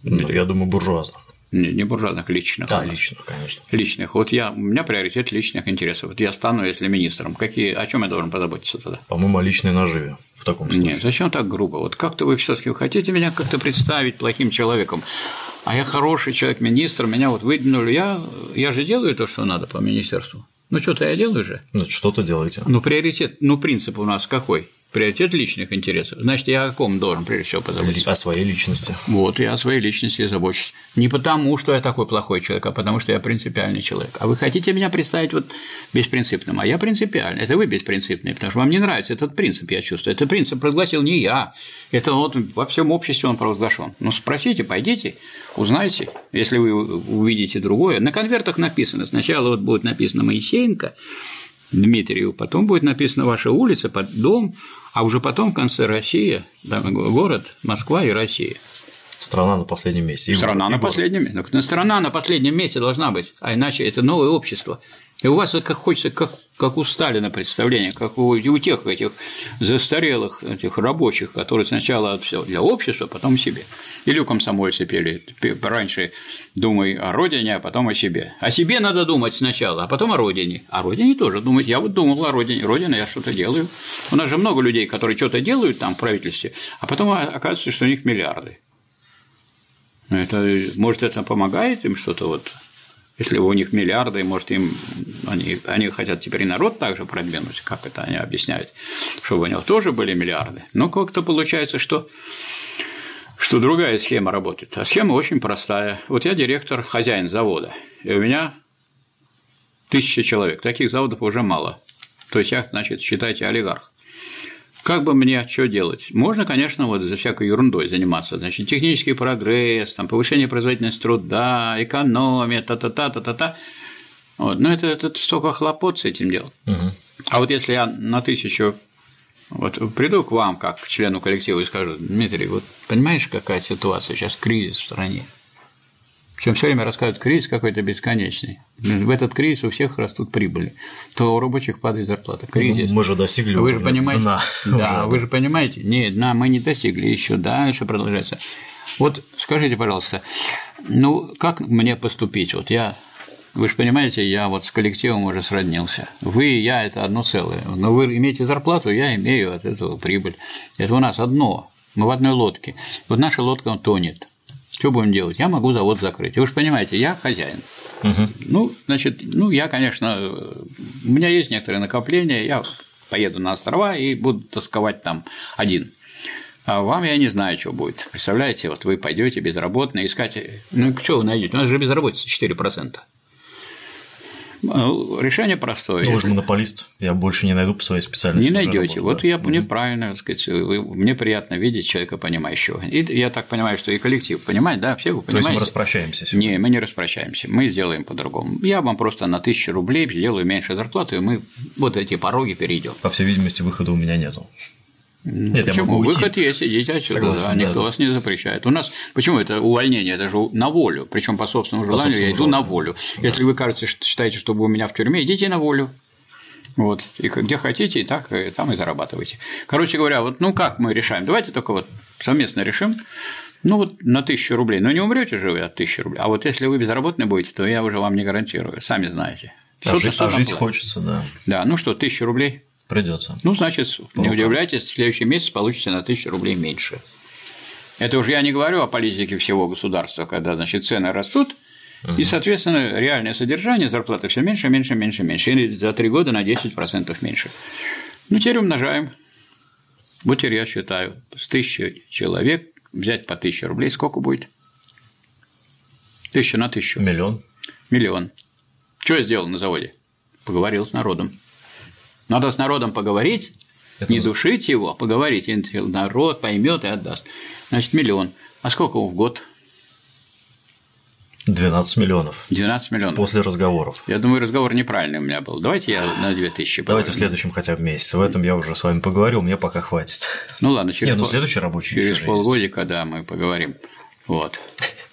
Ну, я думаю, буржуазных. Не, не буржуазных, личных. Да, личных, конечно. Личных. Вот я, у меня приоритет личных интересов. Вот я стану, если министром, какие, о чем я должен позаботиться тогда? По-моему, о личной наживе в таком случае. Нет, зачем так грубо? Вот как-то вы все таки хотите меня как-то представить плохим человеком, а я хороший человек, министр, меня вот выдвинули, я, я же делаю то, что надо по министерству. Ну, что-то я делаю же. Ну, что-то делаете. Ну, приоритет, ну, принцип у нас какой? Приоритет личных интересов. Значит, я о ком должен прежде всего позаботиться? О своей личности. Вот, я о своей личности забочусь. Не потому, что я такой плохой человек, а потому, что я принципиальный человек. А вы хотите меня представить вот беспринципным, а я принципиальный. Это вы беспринципный, потому что вам не нравится этот принцип, я чувствую. Этот принцип прогласил не я. Это вот во всем обществе он провозглашен. Ну, спросите, пойдите, узнайте, если вы увидите другое. На конвертах написано. Сначала вот будет написано Моисеенко, Дмитриев, потом будет написано ваша улица, дом, а уже потом в конце Россия, город, Москва и Россия. Страна на последнем месте. И страна город, на последнем месте. Ну, страна на последнем месте должна быть, а иначе это новое общество. И у вас как хочется, как, как у Сталина представление, как у, у тех этих застарелых этих рабочих, которые сначала все для общества, потом себе. Или у комсомольцы пели раньше думай о родине, а потом о себе. О себе надо думать сначала, а потом о родине. О родине тоже думать. Я вот думал о родине. Родина, я что-то делаю. У нас же много людей, которые что-то делают там в правительстве, а потом оказывается, что у них миллиарды. Это, может, это помогает им что-то вот если у них миллиарды, может, им они, они хотят теперь и народ также продвинуть, как это они объясняют, чтобы у них тоже были миллиарды. Но как-то получается, что что другая схема работает. А схема очень простая. Вот я директор, хозяин завода, и у меня тысяча человек. Таких заводов уже мало. То есть я, значит, считайте, олигарх. Как бы мне что делать? Можно, конечно, вот за всякой ерундой заниматься. Значит, технический прогресс, там, повышение производительности труда, экономия, та-та-та, та-та-та. Вот. Но это, это столько хлопот с этим делать. Угу. А вот если я на тысячу вот приду к вам как к члену коллектива и скажу, Дмитрий, вот понимаешь, какая ситуация сейчас кризис в стране? Причем все время рассказывают, кризис какой-то бесконечный. В этот кризис у всех растут прибыли, то у рабочих падает зарплата. Кризис. Мы же достигли вы же понимаете, дна. Да, вы же понимаете, нет, дна мы не достигли, еще дальше продолжается. Вот скажите, пожалуйста, ну как мне поступить? Вот я вы же понимаете, я вот с коллективом уже сроднился. Вы и я – это одно целое. Но вы имеете зарплату, я имею от этого прибыль. Это у нас одно. Мы в одной лодке. Вот наша лодка тонет. Что будем делать? Я могу завод закрыть. Вы же понимаете, я хозяин. Угу. Ну, значит, ну, я, конечно, у меня есть некоторые накопления, я поеду на острова и буду тосковать там один. А вам я не знаю, что будет. Представляете, вот вы пойдете безработные искать. Ну, что вы найдете? У нас же безработица 4%. Ну, решение простое. Ну, вы же монополист, я больше не найду по своей специальности. Не найдете. Вот я угу. неправильно, так сказать, мне приятно видеть человека понимающего. И я так понимаю, что и коллектив понимает, да, все вы понимаете. То есть мы распрощаемся сегодня? Не, мы не распрощаемся, мы сделаем по-другому. Я вам просто на тысячу рублей сделаю меньше зарплату, и мы вот эти пороги перейдем. По всей видимости, выхода у меня нету. Нет, почему? Выход есть, идите отсюда, Согласен, да, никто да. вас не запрещает. У нас почему это увольнение, это же на волю, причем по собственному желанию по собственному я иду желанию. на волю. Да. Если вы кажется, что считаете, что вы у меня в тюрьме, идите на волю. Вот, и где хотите, и так, и там и зарабатывайте. Короче говоря, вот ну как мы решаем? Давайте только вот совместно решим. Ну вот на тысячу рублей. Но не умрете же вы от тысячи рублей. А вот если вы безработный будете, то я уже вам не гарантирую. Сами знаете. А жить, а жить хочется, да. Да, ну что, тысяча рублей Придется. Ну, значит, не удивляйтесь, в следующий месяц получите на тысячу рублей меньше. Это уже я не говорю о политике всего государства, когда, значит, цены растут, и, соответственно, реальное содержание зарплаты все меньше, меньше, меньше, меньше. И за три года на 10% меньше. Ну, теперь умножаем. Вот теперь я считаю, с тысячи человек взять по тысяче рублей, сколько будет? Тысяча на тысячу. Миллион. Миллион. Что я сделал на заводе? Поговорил с народом. Надо с народом поговорить, Это... не душить его, поговорить, и народ поймет и отдаст. Значит, миллион. А сколько в год? 12 миллионов. 12 миллионов. После разговоров. Я думаю, разговор неправильный у меня был. Давайте я на 2000 Давайте в следующем хотя бы месяце. В этом я уже с вами поговорил, мне пока хватит. Ну ладно, через, Не, ну, следующий рабочий через полгодика, да, мы поговорим. Вот,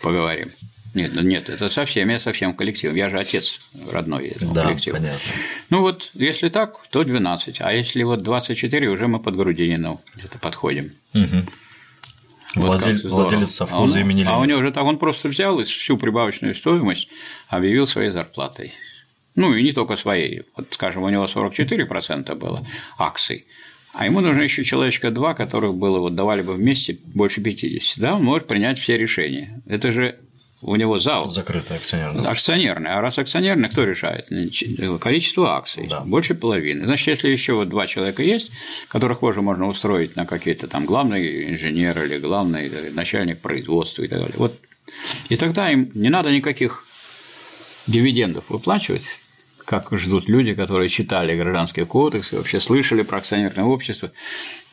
поговорим. Нет, нет, это совсем, я совсем коллективом. Я же отец родной этого да, коллектива. Понятно. Ну вот, если так, то 12. А если вот 24, уже мы под Грудинину где-то подходим. Угу. Владель, вот владелец совхоза а он, имени А у него же так, он просто взял всю прибавочную стоимость объявил своей зарплатой. Ну, и не только своей. Вот, скажем, у него 44% было акций, а ему нужно еще человечка два, которых было, вот давали бы вместе больше 50. Да, он может принять все решения. Это же у него зал. Закрытый акционерный. Акционерный. А раз акционерный, кто решает? Количество акций. Да. Больше половины. Значит, если еще вот два человека есть, которых позже можно устроить на какие-то там главный инженер или главный начальник производства и так далее. Вот. И тогда им не надо никаких дивидендов выплачивать, как ждут люди, которые читали гражданский кодекс и вообще слышали про акционерное общество.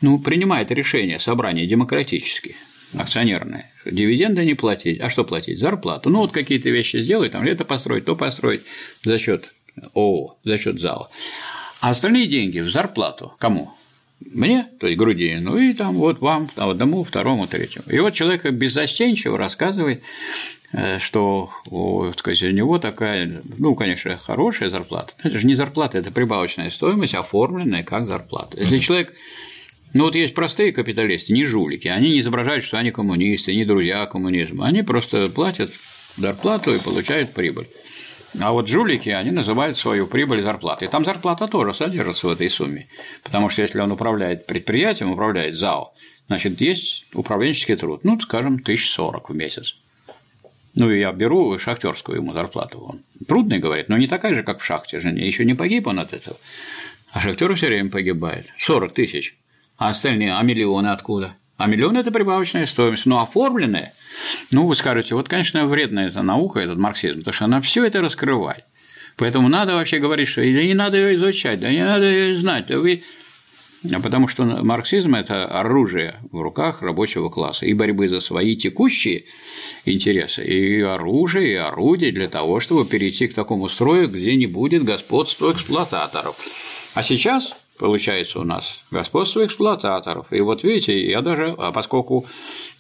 Ну, принимает решение собрание демократически, акционерное, дивиденды не платить, а что платить? Зарплату. Ну, вот какие-то вещи сделать, там это построить, то построить за счет ООО, за счет зала. А остальные деньги в зарплату кому? Мне, то есть Грудинину, ну и там вот вам, одному, второму, третьему. И вот человек беззастенчиво рассказывает, Э, что так сказать, у него такая, ну, конечно, хорошая зарплата. Это же не зарплата, это прибавочная стоимость, оформленная как зарплата. Если человек ну вот есть простые капиталисты, не жулики, они не изображают, что они коммунисты, не друзья коммунизма, они просто платят зарплату и получают прибыль. А вот жулики, они называют свою прибыль зарплатой. Там зарплата тоже содержится в этой сумме. Потому что если он управляет предприятием, управляет ЗАО, значит, есть управленческий труд, ну, скажем, 1040 в месяц. Ну, я беру шахтерскую ему зарплату. Он трудный, говорит, но не такая же, как в шахте жене. Еще не погиб он от этого. А шахтеры все время погибает. 40 тысяч. А остальные, а миллионы откуда? А миллион – это прибавочная стоимость, но оформленная. Ну, вы скажете, вот, конечно, вредная эта наука, этот марксизм, потому что она все это раскрывает. Поэтому надо вообще говорить, что да не надо ее изучать, да не надо ее знать, да вы а потому что марксизм – это оружие в руках рабочего класса и борьбы за свои текущие интересы, и оружие, и орудие для того, чтобы перейти к такому строю, где не будет господства эксплуататоров. А сейчас получается у нас господство эксплуататоров. И вот видите, я даже, а поскольку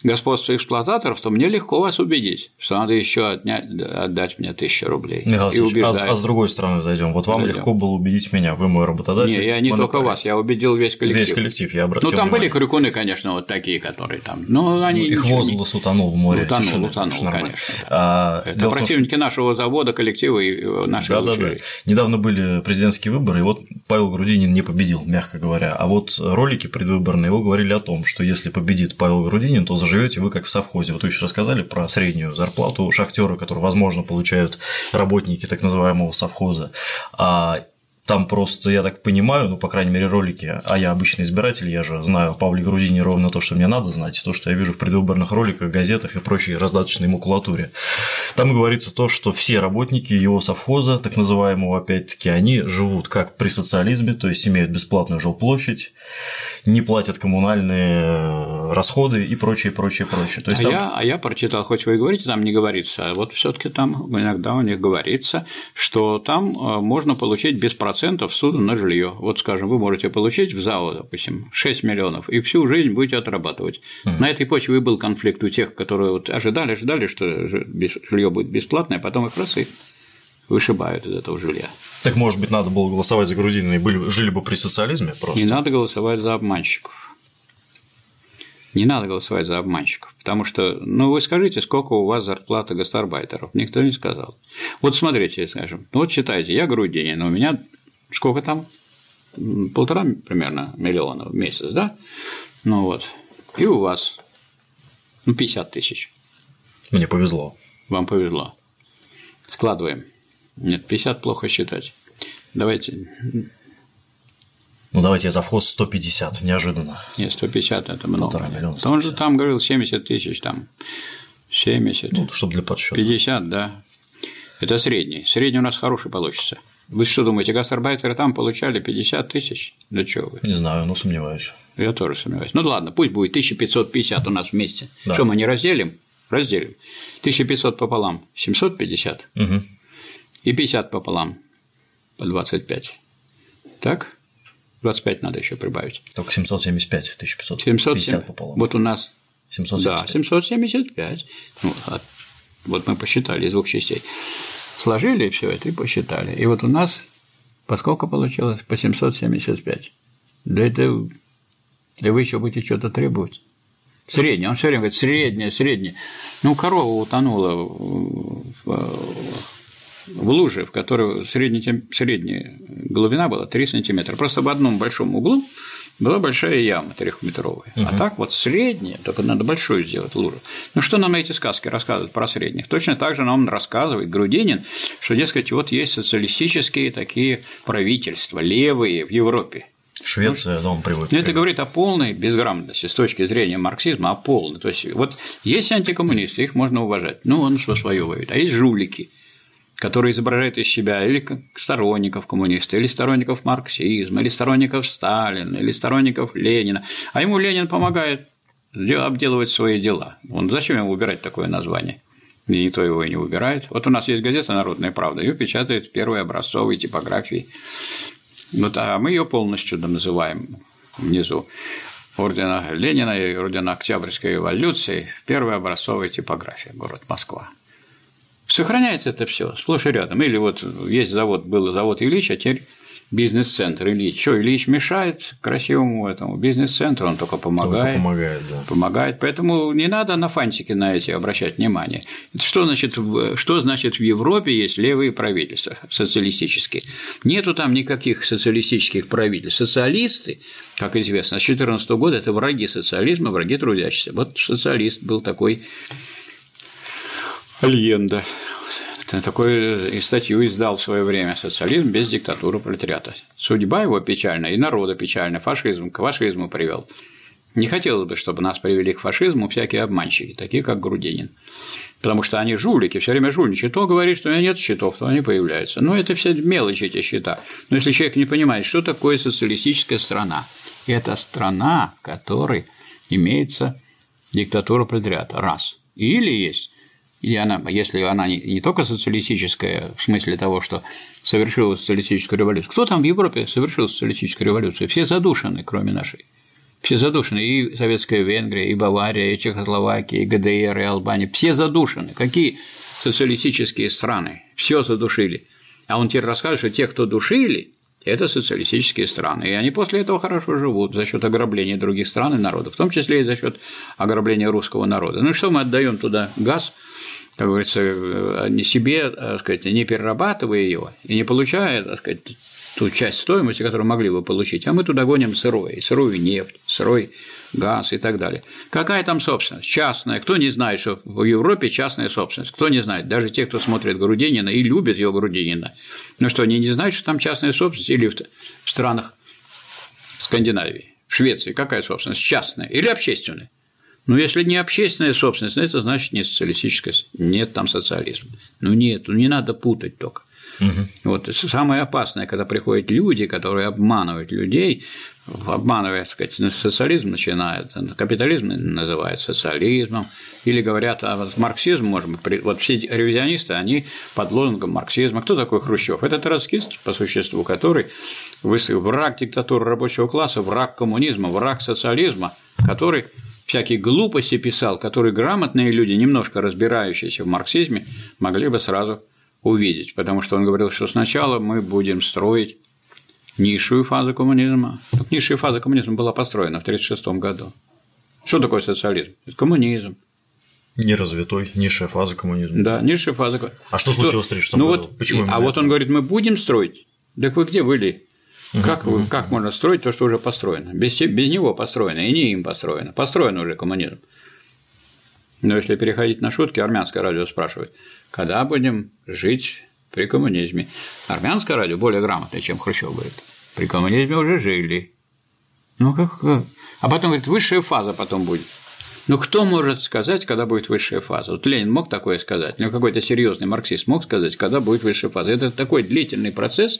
господство эксплуататоров, то мне легко вас убедить, что надо еще отнять, отдать мне тысячу рублей. Михаил и убеждать. а, а с другой стороны зайдем. Вот вам зайдем. легко было убедить меня, вы мой работодатель. Не, я не только вас, я убедил весь коллектив. Весь коллектив, я обратил Ну, там внимание. были крюкуны, конечно, вот такие, которые там. Но они ну, их возглас не... утонул в море. Утонул, тишины, утонул, конечно. А, Это противники том, что... нашего завода, коллектива и э, нашего да, да, да. Недавно были президентские выборы, и вот Павел Грудинин не победил, мягко говоря. А вот ролики предвыборные его говорили о том, что если победит Павел Грудинин, то заживете вы как в совхозе. Вот вы еще рассказали про среднюю зарплату шахтера, которую, возможно, получают работники так называемого совхоза. А там просто, я так понимаю, ну, по крайней мере, ролики, а я обычный избиратель, я же знаю Павле Грудине ровно то, что мне надо знать, то, что я вижу в предвыборных роликах, газетах и прочей раздаточной макулатуре. Там говорится то, что все работники его совхоза, так называемого, опять-таки, они живут как при социализме, то есть имеют бесплатную жилплощадь, не платят коммунальные э, расходы и прочее, прочее, прочее. То есть, а, там... я, а я прочитал, хоть вы и говорите, там не говорится, а вот все таки там иногда у них говорится, что там э, можно получить беспроцентную 10% на жилье. Вот, скажем, вы можете получить в ЗАО, допустим, 6 миллионов, и всю жизнь будете отрабатывать. Mm. На этой почве и был конфликт у тех, которые вот ожидали, ожидали, что жилье будет бесплатное, а потом их раз и вышибают из этого жилья. Так, может быть, надо было голосовать за грузины и были, жили бы при социализме просто? Не надо голосовать за обманщиков. Не надо голосовать за обманщиков, потому что, ну, вы скажите, сколько у вас зарплата гастарбайтеров? Никто не сказал. Вот смотрите, скажем, ну, вот читайте, я грудинин, у меня сколько там? Полтора примерно миллиона в месяц, да? Ну вот. И у вас ну, 50 тысяч. Мне повезло. Вам повезло. Складываем. Нет, 50 плохо считать. Давайте. Ну, давайте я завхоз 150, неожиданно. Нет, 150 – это много. Миллиона, Он же там говорил 70 тысяч, там 70. Ну, чтобы для подсчета. 50, да. Это средний. Средний у нас хороший получится. Вы что думаете, гастарбайтеры там получали 50 тысяч? Да чего вы? Не знаю, но сомневаюсь. Я тоже сомневаюсь. Ну ладно, пусть будет 1550 у нас вместе. Да. Что, мы не разделим? Разделим. 1500 пополам – 750. Угу. И 50 пополам – по 25. Так? 25 надо еще прибавить. Только 775, 1550 770 пополам. Вот у нас 775. Да, 775. Ну, вот мы посчитали из двух частей. Сложили все это и посчитали. И вот у нас по сколько получилось? По 775. Да это да вы еще будете что-то требовать. Среднее. Он все время говорит, среднее, среднее. Ну, корова утонула в, в луже, в которой средняя, средняя глубина была 3 сантиметра. Просто в одном большом углу была большая яма трехметровая. Угу. А так вот средняя, только надо большую сделать лужу. Ну что нам эти сказки рассказывают про средних? Точно так же нам рассказывает Грудинин, что, дескать, вот есть социалистические такие правительства, левые в Европе. Швеция, да, он приводит. Это говорит о полной безграмотности с точки зрения марксизма, о полной. То есть, вот есть антикоммунисты, их можно уважать, ну, он что свое воюет, а есть жулики – которые изображают из себя или сторонников коммуниста, или сторонников марксизма, или сторонников Сталина, или сторонников Ленина. А ему Ленин помогает обделывать свои дела. Он зачем ему убирать такое название? И никто его и не убирает. Вот у нас есть газета «Народная правда», ее печатает первой образцовой типографией. Вот, а мы ее полностью называем внизу ордена Ленина и ордена Октябрьской революции, первая образцовая типография, город Москва. Сохраняется это все сплошь и рядом. Или вот есть завод, был завод Ильич, а теперь бизнес-центр Ильич. Что, Ильич мешает красивому этому бизнес-центру, он только помогает. Только помогает, да. Помогает. Поэтому не надо на фантики на эти обращать внимание. Что значит, что значит в Европе есть левые правительства социалистические? Нету там никаких социалистических правительств. Социалисты, как известно, с 2014 года это враги социализма, враги трудящихся. Вот социалист был такой Альенда. Такую и статью издал в свое время «Социализм без диктатуры пролетариата». Судьба его печальна, и народа печальна, фашизм к фашизму привел. Не хотелось бы, чтобы нас привели к фашизму всякие обманщики, такие как Грудинин. Потому что они жулики, все время жульничают. То говорит, что у меня нет счетов, то они появляются. Но это все мелочи, эти счета. Но если человек не понимает, что такое социалистическая страна, это страна, в которой имеется диктатура пролетариата. Раз. Или есть и она, если она не, не только социалистическая, в смысле того, что совершила социалистическую революцию, кто там в Европе совершил социалистическую революцию? Все задушены, кроме нашей. Все задушены, и Советская Венгрия, и Бавария, и Чехословакия, и ГДР, и Албания. Все задушены. Какие социалистические страны? Все задушили. А он теперь расскажет, что те, кто душили, это социалистические страны. И они после этого хорошо живут за счет ограбления других стран и народов, в том числе и за счет ограбления русского народа. Ну что мы отдаем туда газ, как говорится, э, не себе, так сказать, не перерабатывая его и не получая, так сказать, ту часть стоимости, которую могли бы получить, а мы туда гоним сырое, сырую нефть, сырой газ и так далее. Какая там собственность? Частная. Кто не знает, что в Европе частная собственность? Кто не знает? Даже те, кто смотрит Грудинина и любит его Грудинина. Ну что, они не знают, что там частная собственность? Или в странах Скандинавии, в Швеции какая собственность? Частная или общественная? Ну, если не общественная собственность, это значит не социалистическая, нет там социализма. Ну нет, ну не надо путать только. Угу. Вот самое опасное, когда приходят люди, которые обманывают людей, обманывая, так сказать, социализм начинает, капитализм называют социализмом, или говорят, а вот марксизм, может быть, вот все ревизионисты, они под лозунгом марксизма. Кто такой Хрущев? Это троцкист, по существу который враг диктатуры рабочего класса, враг коммунизма, враг социализма, который всякие глупости писал, которые грамотные люди, немножко разбирающиеся в марксизме, могли бы сразу увидеть, потому что он говорил, что сначала мы будем строить низшую фазу коммунизма. Так низшая фаза коммунизма была построена в 1936 году. Что такое социализм? Это коммунизм. Неразвитой, низшая фаза коммунизма. Да, низшая фаза. А что, что случилось в 1936 ну, году? Вот, Почему а вот он говорит, мы будем строить. Так вы где были? Как, угу. как можно строить то, что уже построено? Без, без него построено, и не им построено. Построен уже коммунизм. Но если переходить на шутки, армянское радио спрашивает, когда будем жить при коммунизме? Армянское радио более грамотное, чем Хрущев говорит. При коммунизме уже жили. Ну как, как? А потом говорит, высшая фаза потом будет. Ну, кто может сказать, когда будет высшая фаза? Вот Ленин мог такое сказать, ну, какой-то серьезный марксист мог сказать, когда будет высшая фаза. Это такой длительный процесс.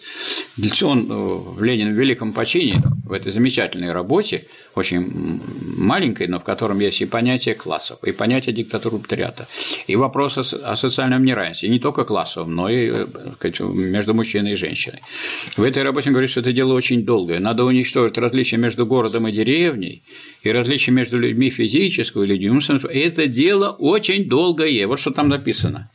Он э, в Ленин в великом почине, в этой замечательной работе, очень маленькой, но в котором есть и понятие классов, и понятие диктатуры пролетариата, и вопрос о социальном неравенстве, не только классовом, но и э, сказать, между мужчиной и женщиной. В этой работе он говорит, что это дело очень долгое. Надо уничтожить различия между городом и деревней, и различия между людьми физического или людьми это дело очень долгое. Вот что там написано.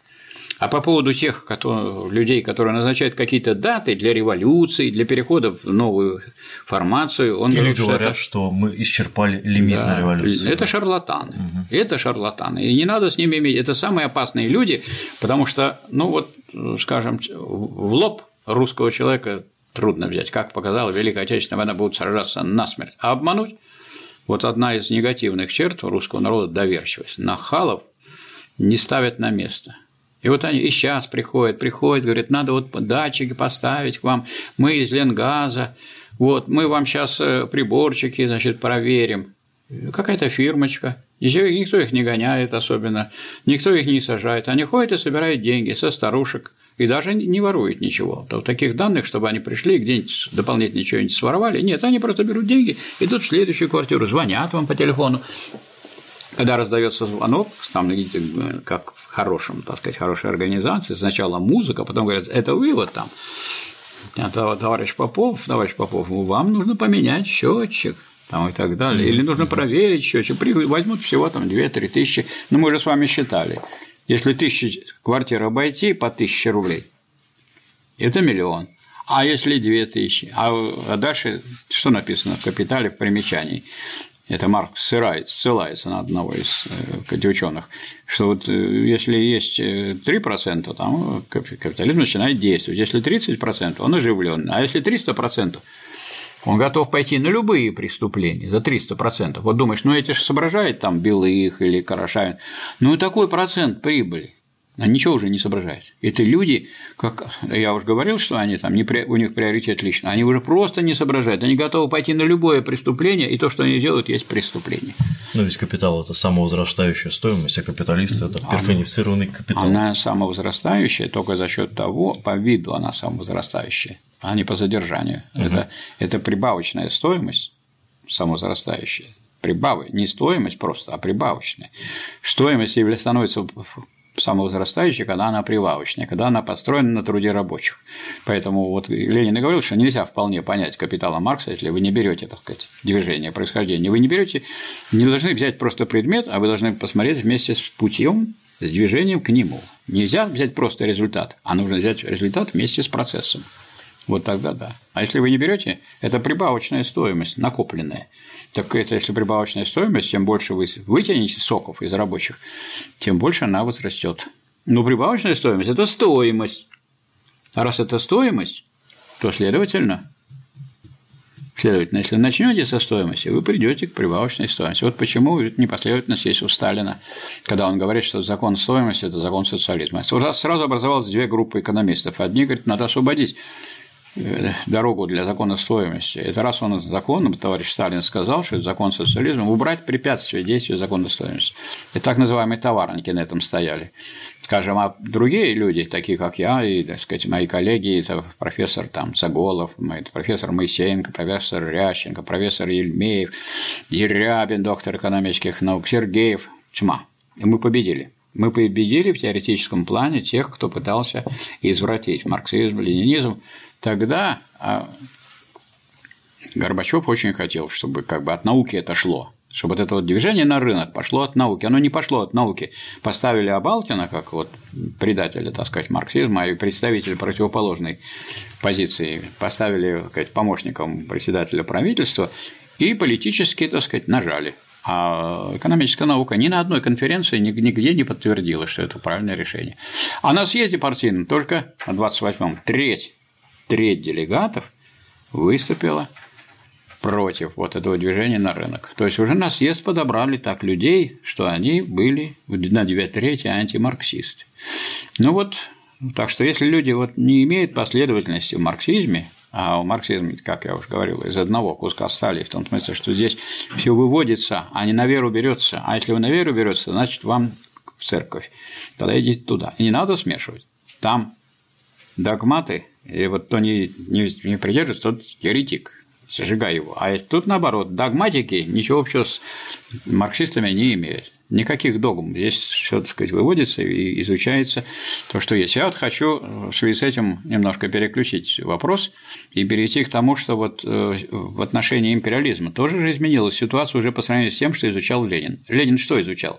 А по поводу тех которые, людей, которые назначают какие-то даты для революции, для перехода в новую формацию, он Или говорит, говорят, что, это... что мы исчерпали лимит да, на революцию. Это шарлатаны. Угу. Это шарлатаны. И не надо с ними иметь. Это самые опасные люди, потому что, ну вот, скажем, в лоб русского человека трудно взять. Как показала Великая Отечественная война, будут сражаться насмерть. А обмануть? Вот одна из негативных черт русского народа – доверчивость. Нахалов не ставят на место. И вот они и сейчас приходят, приходят, говорят, надо вот датчики поставить к вам, мы из Ленгаза, вот, мы вам сейчас э, приборчики, значит, проверим. Какая-то фирмочка, никто их не гоняет особенно, никто их не сажает, они ходят и собирают деньги со старушек и даже не воруют ничего. То таких данных, чтобы они пришли где-нибудь дополнительно что-нибудь своровали, нет, они просто берут деньги, идут в следующую квартиру, звонят вам по телефону, когда раздается звонок, там, как в хорошем, так сказать, хорошей организации, сначала музыка, потом говорят, это вы вот там, это товарищ Попов, товарищ Попов, вам нужно поменять счетчик, там и так далее. Или нужно проверить счетчик. Возьмут всего там 2-3 тысячи. Ну, мы же с вами считали. Если тысячи квартир обойти по тысяче рублей, это миллион. А если две тысячи? А, а дальше что написано в капитале в примечании? Это Марк ссылается, ссылается на одного из э, ученых, что вот э, если есть 3%, э, там капитализм начинает действовать. Если 30%, он оживлен, а если 300%, он готов пойти на любые преступления за 300%. Вот думаешь, ну эти же соображают там Белых или Карашавин. Ну и такой процент прибыли. А ничего уже не соображает. Это люди, как я уже говорил, что они там не, у них приоритет лично, они уже просто не соображают, они готовы пойти на любое преступление, и то, что они делают, есть преступление. Но ведь капитал – это самовозрастающая стоимость, а капиталист – это перфонифицированный капитал. Она самовозрастающая только за счет того, по виду она самовозрастающая а не по задержанию. Угу. Это, это прибавочная стоимость самозарастающая. Прибавы, не стоимость просто, а прибавочная. Стоимость становится самовозрастающей, когда она прибавочная, когда она построена на труде рабочих. Поэтому вот Ленин и говорил, что нельзя вполне понять капитала Маркса, если вы не берете, так сказать, движение, происхождение. Вы не берете, не должны взять просто предмет, а вы должны посмотреть вместе с путем, с движением к нему. Нельзя взять просто результат, а нужно взять результат вместе с процессом. Вот тогда да. А если вы не берете, это прибавочная стоимость, накопленная. Так это если прибавочная стоимость, тем больше вы вытянете соков из рабочих, тем больше она возрастет. Но прибавочная стоимость – это стоимость. А раз это стоимость, то, следовательно, Следовательно, если начнете со стоимости, вы придете к прибавочной стоимости. Вот почему непоследовательность есть у Сталина, когда он говорит, что закон стоимости – это закон социализма. Сразу образовалось две группы экономистов. Одни говорят, надо освободить дорогу для закона стоимости. Это раз он законом, товарищ Сталин сказал, что это закон социализма, убрать препятствия действию закона стоимости. И так называемые товарники на этом стояли. Скажем, а другие люди, такие как я и, так сказать, мои коллеги, это профессор там Цаголов, профессор Моисеенко, профессор Рященко, профессор Ельмеев, Ерябин, доктор экономических наук, Сергеев, тьма. И мы победили. Мы победили в теоретическом плане тех, кто пытался извратить марксизм, ленинизм, Тогда а, Горбачев очень хотел, чтобы как бы от науки это шло, чтобы вот это вот движение на рынок пошло от науки. Оно не пошло от науки. Поставили Абалкина как вот предателя, так сказать, марксизма и представителя противоположной позиции, поставили так сказать, помощником председателя правительства и политически, так сказать, нажали. А экономическая наука ни на одной конференции нигде не подтвердила, что это правильное решение. А на съезде партийном только на 28-м треть треть делегатов выступила против вот этого движения на рынок. То есть уже на съезд подобрали так людей, что они были на две трети антимарксисты. Ну вот, так что если люди вот не имеют последовательности в марксизме, а у марксизма, как я уже говорил, из одного куска стали, в том смысле, что здесь все выводится, а не на веру берется. А если вы на веру берется, значит вам в церковь. Тогда идите туда. И не надо смешивать. Там догматы и вот кто не, не, не придерживается, тот еретик, сжигай его. А тут наоборот, догматики ничего общего с марксистами не имеют. Никаких догм. Здесь все, так сказать, выводится и изучается то, что есть. Я вот хочу в связи с этим немножко переключить вопрос и перейти к тому, что вот э, в отношении империализма тоже же изменилась ситуация уже по сравнению с тем, что изучал Ленин. Ленин что изучал?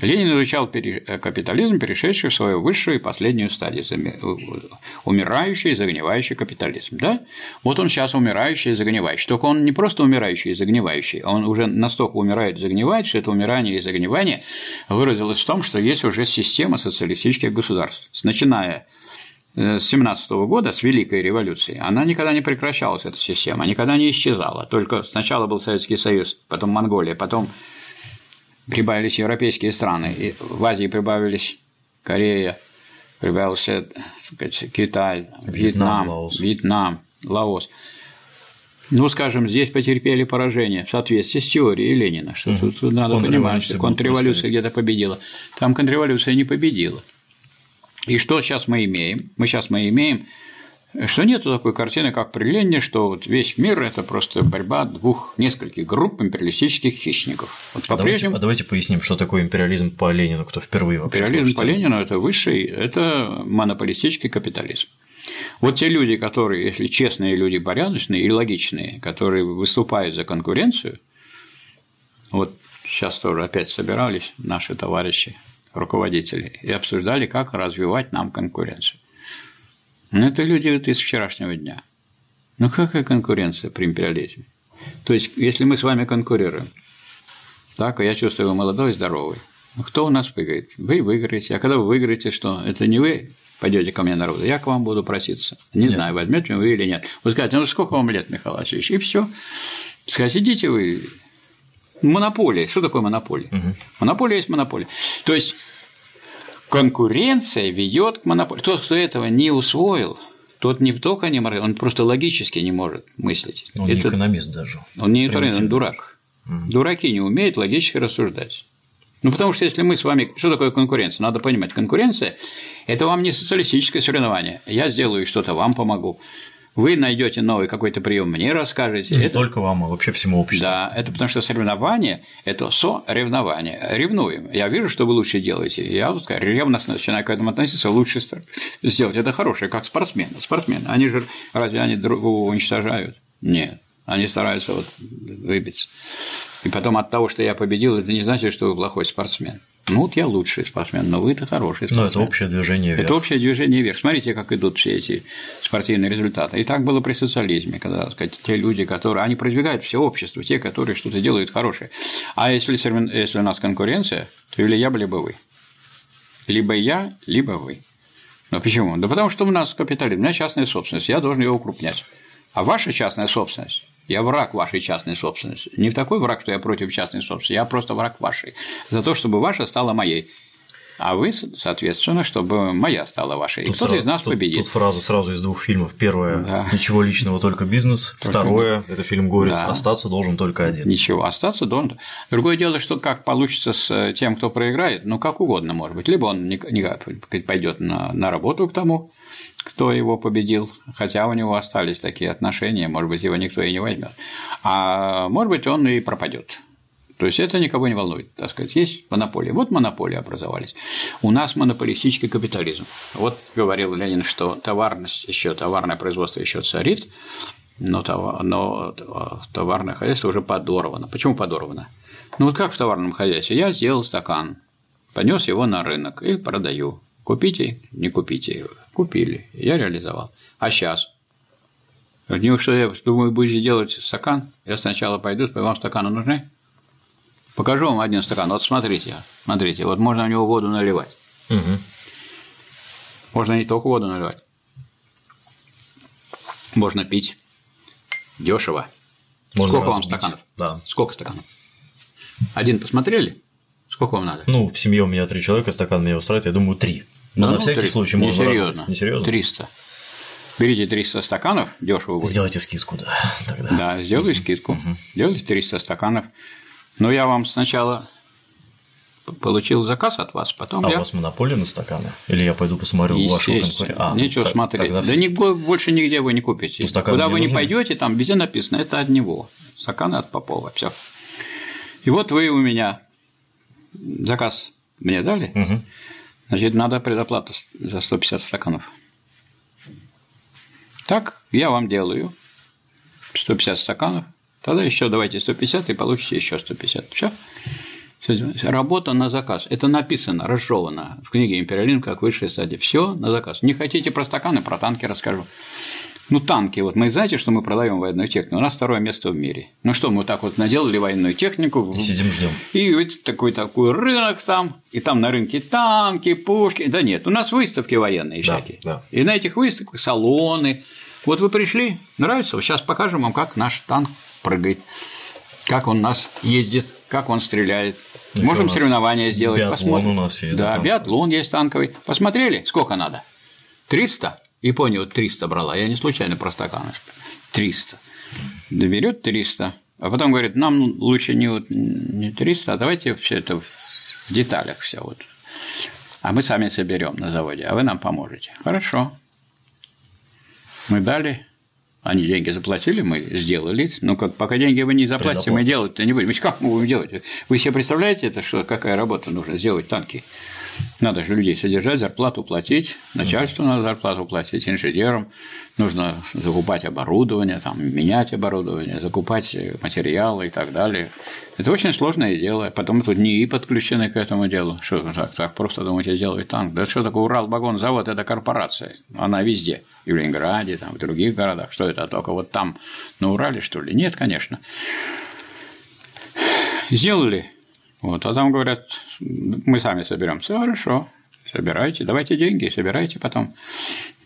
Ленин изучал э, капитализм, перешедший в свою высшую и последнюю стадию – умирающий и загнивающий капитализм. Да? Вот он сейчас умирающий и загнивающий. Только он не просто умирающий и загнивающий, а он уже настолько умирает и загнивает, что это умирание и загнивание состояние выразилось в том, что есть уже система социалистических государств. Начиная э, с 17 года, с Великой революции, она никогда не прекращалась, эта система, никогда не исчезала. Только сначала был Советский Союз, потом Монголия, потом прибавились европейские страны, и в Азии прибавились Корея, прибавился сказать, Китай, Вьетнам, Вьетнам, Лаос. Вьетнам, Лаос ну, скажем, здесь потерпели поражение в соответствии с теорией Ленина, что угу. тут надо понимать, что контрреволюция где-то победила. Там контрреволюция не победила. И что сейчас мы имеем? Мы сейчас мы имеем что нет такой картины, как при Ленине, что вот весь мир – это просто борьба двух, нескольких групп империалистических хищников. Вот а, давайте, а давайте поясним, что такое империализм по Ленину, кто впервые вообще Империализм по Ленину – это высший, это монополистический капитализм. Вот те люди, которые, если честные люди, порядочные и логичные, которые выступают за конкуренцию, вот сейчас тоже опять собирались наши товарищи, руководители, и обсуждали, как развивать нам конкуренцию. Но это люди вот из вчерашнего дня. Ну какая конкуренция при империализме? То есть, если мы с вами конкурируем, так, а я чувствую, вы молодой и здоровый, ну, кто у нас выиграет? Вы выиграете. А когда вы выиграете, что? Это не вы пойдете ко мне народу, я к вам буду проситься. Не нет. знаю, возьмете вы или нет. Вы скажете, ну сколько вам лет, Михаил Васильевич? И все. Скажите, идите вы. Монополия. Что такое монополия? Угу. Монополия есть монополия. То есть конкуренция ведет к монополии. Тот, кто этого не усвоил, тот не только не может, он просто логически не может мыслить. Он Это... не экономист даже. Он не экономист, он дурак. Угу. Дураки не умеют логически рассуждать. Ну, потому что если мы с вами… Что такое конкуренция? Надо понимать, конкуренция – это вам не социалистическое соревнование. Я сделаю что-то, вам помогу. Вы найдете новый какой-то прием, мне расскажете. Не это... только вам, а вообще всему обществу. Да, это потому что соревнование – это соревнование. Ревнуем. Я вижу, что вы лучше делаете. Я вот ревностно начинаю к этому относиться, лучше сделать. Это хорошее, как спортсмены. Спортсмены, они же разве они другого уничтожают? Нет. Они стараются вот выбиться. И потом от того, что я победил, это не значит, что вы плохой спортсмен. Ну, вот я лучший спортсмен, но вы-то хороший спортсмен. Но это общее движение вверх. Это общее движение вверх. Смотрите, как идут все эти спортивные результаты. И так было при социализме, когда так сказать, те люди, которые… Они продвигают все общество, те, которые что-то делают хорошее. А если, если у нас конкуренция, то или я, либо вы. Либо я, либо вы. Но почему? Да потому что у нас капитализм, у меня частная собственность, я должен ее укрупнять. А ваша частная собственность я враг вашей частной собственности. Не такой враг, что я против частной собственности, я просто враг вашей. За то, чтобы ваша стала моей. А вы, соответственно, чтобы моя стала вашей. Тут и кто-то из нас тут, победит. Тут фраза сразу из двух фильмов. Первое да. ничего личного, только бизнес. Только Второе это фильм Горец. Да. Остаться должен только один. Ничего, остаться должен. Другое дело, что как получится с тем, кто проиграет, ну как угодно может быть. Либо он не, не пойдет на, на работу к тому, кто его победил, хотя у него остались такие отношения, может быть, его никто и не возьмет. А может быть, он и пропадет. То есть это никого не волнует, так сказать. Есть монополия. Вот монополии образовались. У нас монополистический капитализм. Вот говорил Ленин, что товарность еще, товарное производство еще царит, но, товар, но товарное хозяйство уже подорвано. Почему подорвано? Ну вот как в товарном хозяйстве? Я сделал стакан, понес его на рынок и продаю. Купите, не купите. Купили. Я реализовал. А сейчас? Не что я думаю, будете делать стакан? Я сначала пойду, вам стаканы нужны? Покажу вам один стакан. Вот смотрите, смотрите, вот можно в него воду наливать. Угу. Можно не только воду наливать. Можно пить дешево. Можно Сколько вам стаканов? Да. Сколько стаканов? Один посмотрели? Сколько вам надо? Ну, в семье у меня три человека, стакан меня устраивает, я думаю, три. Но ну, на всякий 300. случай можно. Несерьезно. Несерьезно? 300. Берите 300 стаканов, дешево будет. Сделайте скидку, да. [laughs] Тогда. Да, сделаю скидку. Угу. Делайте 300 стаканов. Но я вам сначала получил заказ от вас, потом а я… у вас монополия на стаканы? Или я пойду посмотрю у вашего конкурента? А, Нечего так, смотреть. Да нигде, больше нигде вы не купите. Ну, Куда вы не нужны? пойдете, там везде написано, это от него. Стаканы от Попова, все. И вот вы у меня заказ мне дали, угу. Значит, надо предоплату за 150 стаканов. Так, я вам делаю 150 стаканов, тогда еще давайте 150 и получите еще 150. Все. Работа на заказ. Это написано, разжевано в книге «Империализм как высшая стадия». Все на заказ. Не хотите про стаканы, про танки расскажу. Ну, танки, вот мы знаете, что мы продаем военную технику. У нас второе место в мире. Ну что, мы так вот наделали военную технику. И сидим ждем. И вот такой такой рынок там, и там на рынке танки, пушки. Да нет, у нас выставки военные да, всякие. Да. И на этих выставках салоны. Вот вы пришли, нравится? Вот сейчас покажем вам, как наш танк прыгает, как он нас ездит, как он стреляет. Ну, Можем соревнования сделать. Биатлон посмотрим. у нас есть. Да, да биатлон есть танковый. Посмотрели, сколько надо? 300? Япония вот 300 брала, я не случайно про стаканы. 300. Доберет 300, а потом говорит, нам лучше не, вот, не 300, а давайте все это в деталях все вот. А мы сами соберем на заводе, а вы нам поможете. Хорошо. Мы дали, они деньги заплатили, мы сделали. Ну, как пока деньги вы не заплатите, мы делать-то не будем. Как мы будем делать? Вы себе представляете, это что, какая работа нужно сделать танки? Надо же людей содержать, зарплату платить, начальству надо зарплату платить, инженерам нужно закупать оборудование, там, менять оборудование, закупать материалы и так далее. Это очень сложное дело. Потом тут НИИ подключены к этому делу. Что так, так просто думаете, сделать танк? Да что такое Урал-Багон-завод – это корпорация. Она везде. И в Ленинграде, там, в других городах. Что это только вот там, на Урале, что ли? Нет, конечно. Сделали вот, а там говорят, мы сами соберем. Все хорошо, собирайте, давайте деньги, собирайте потом.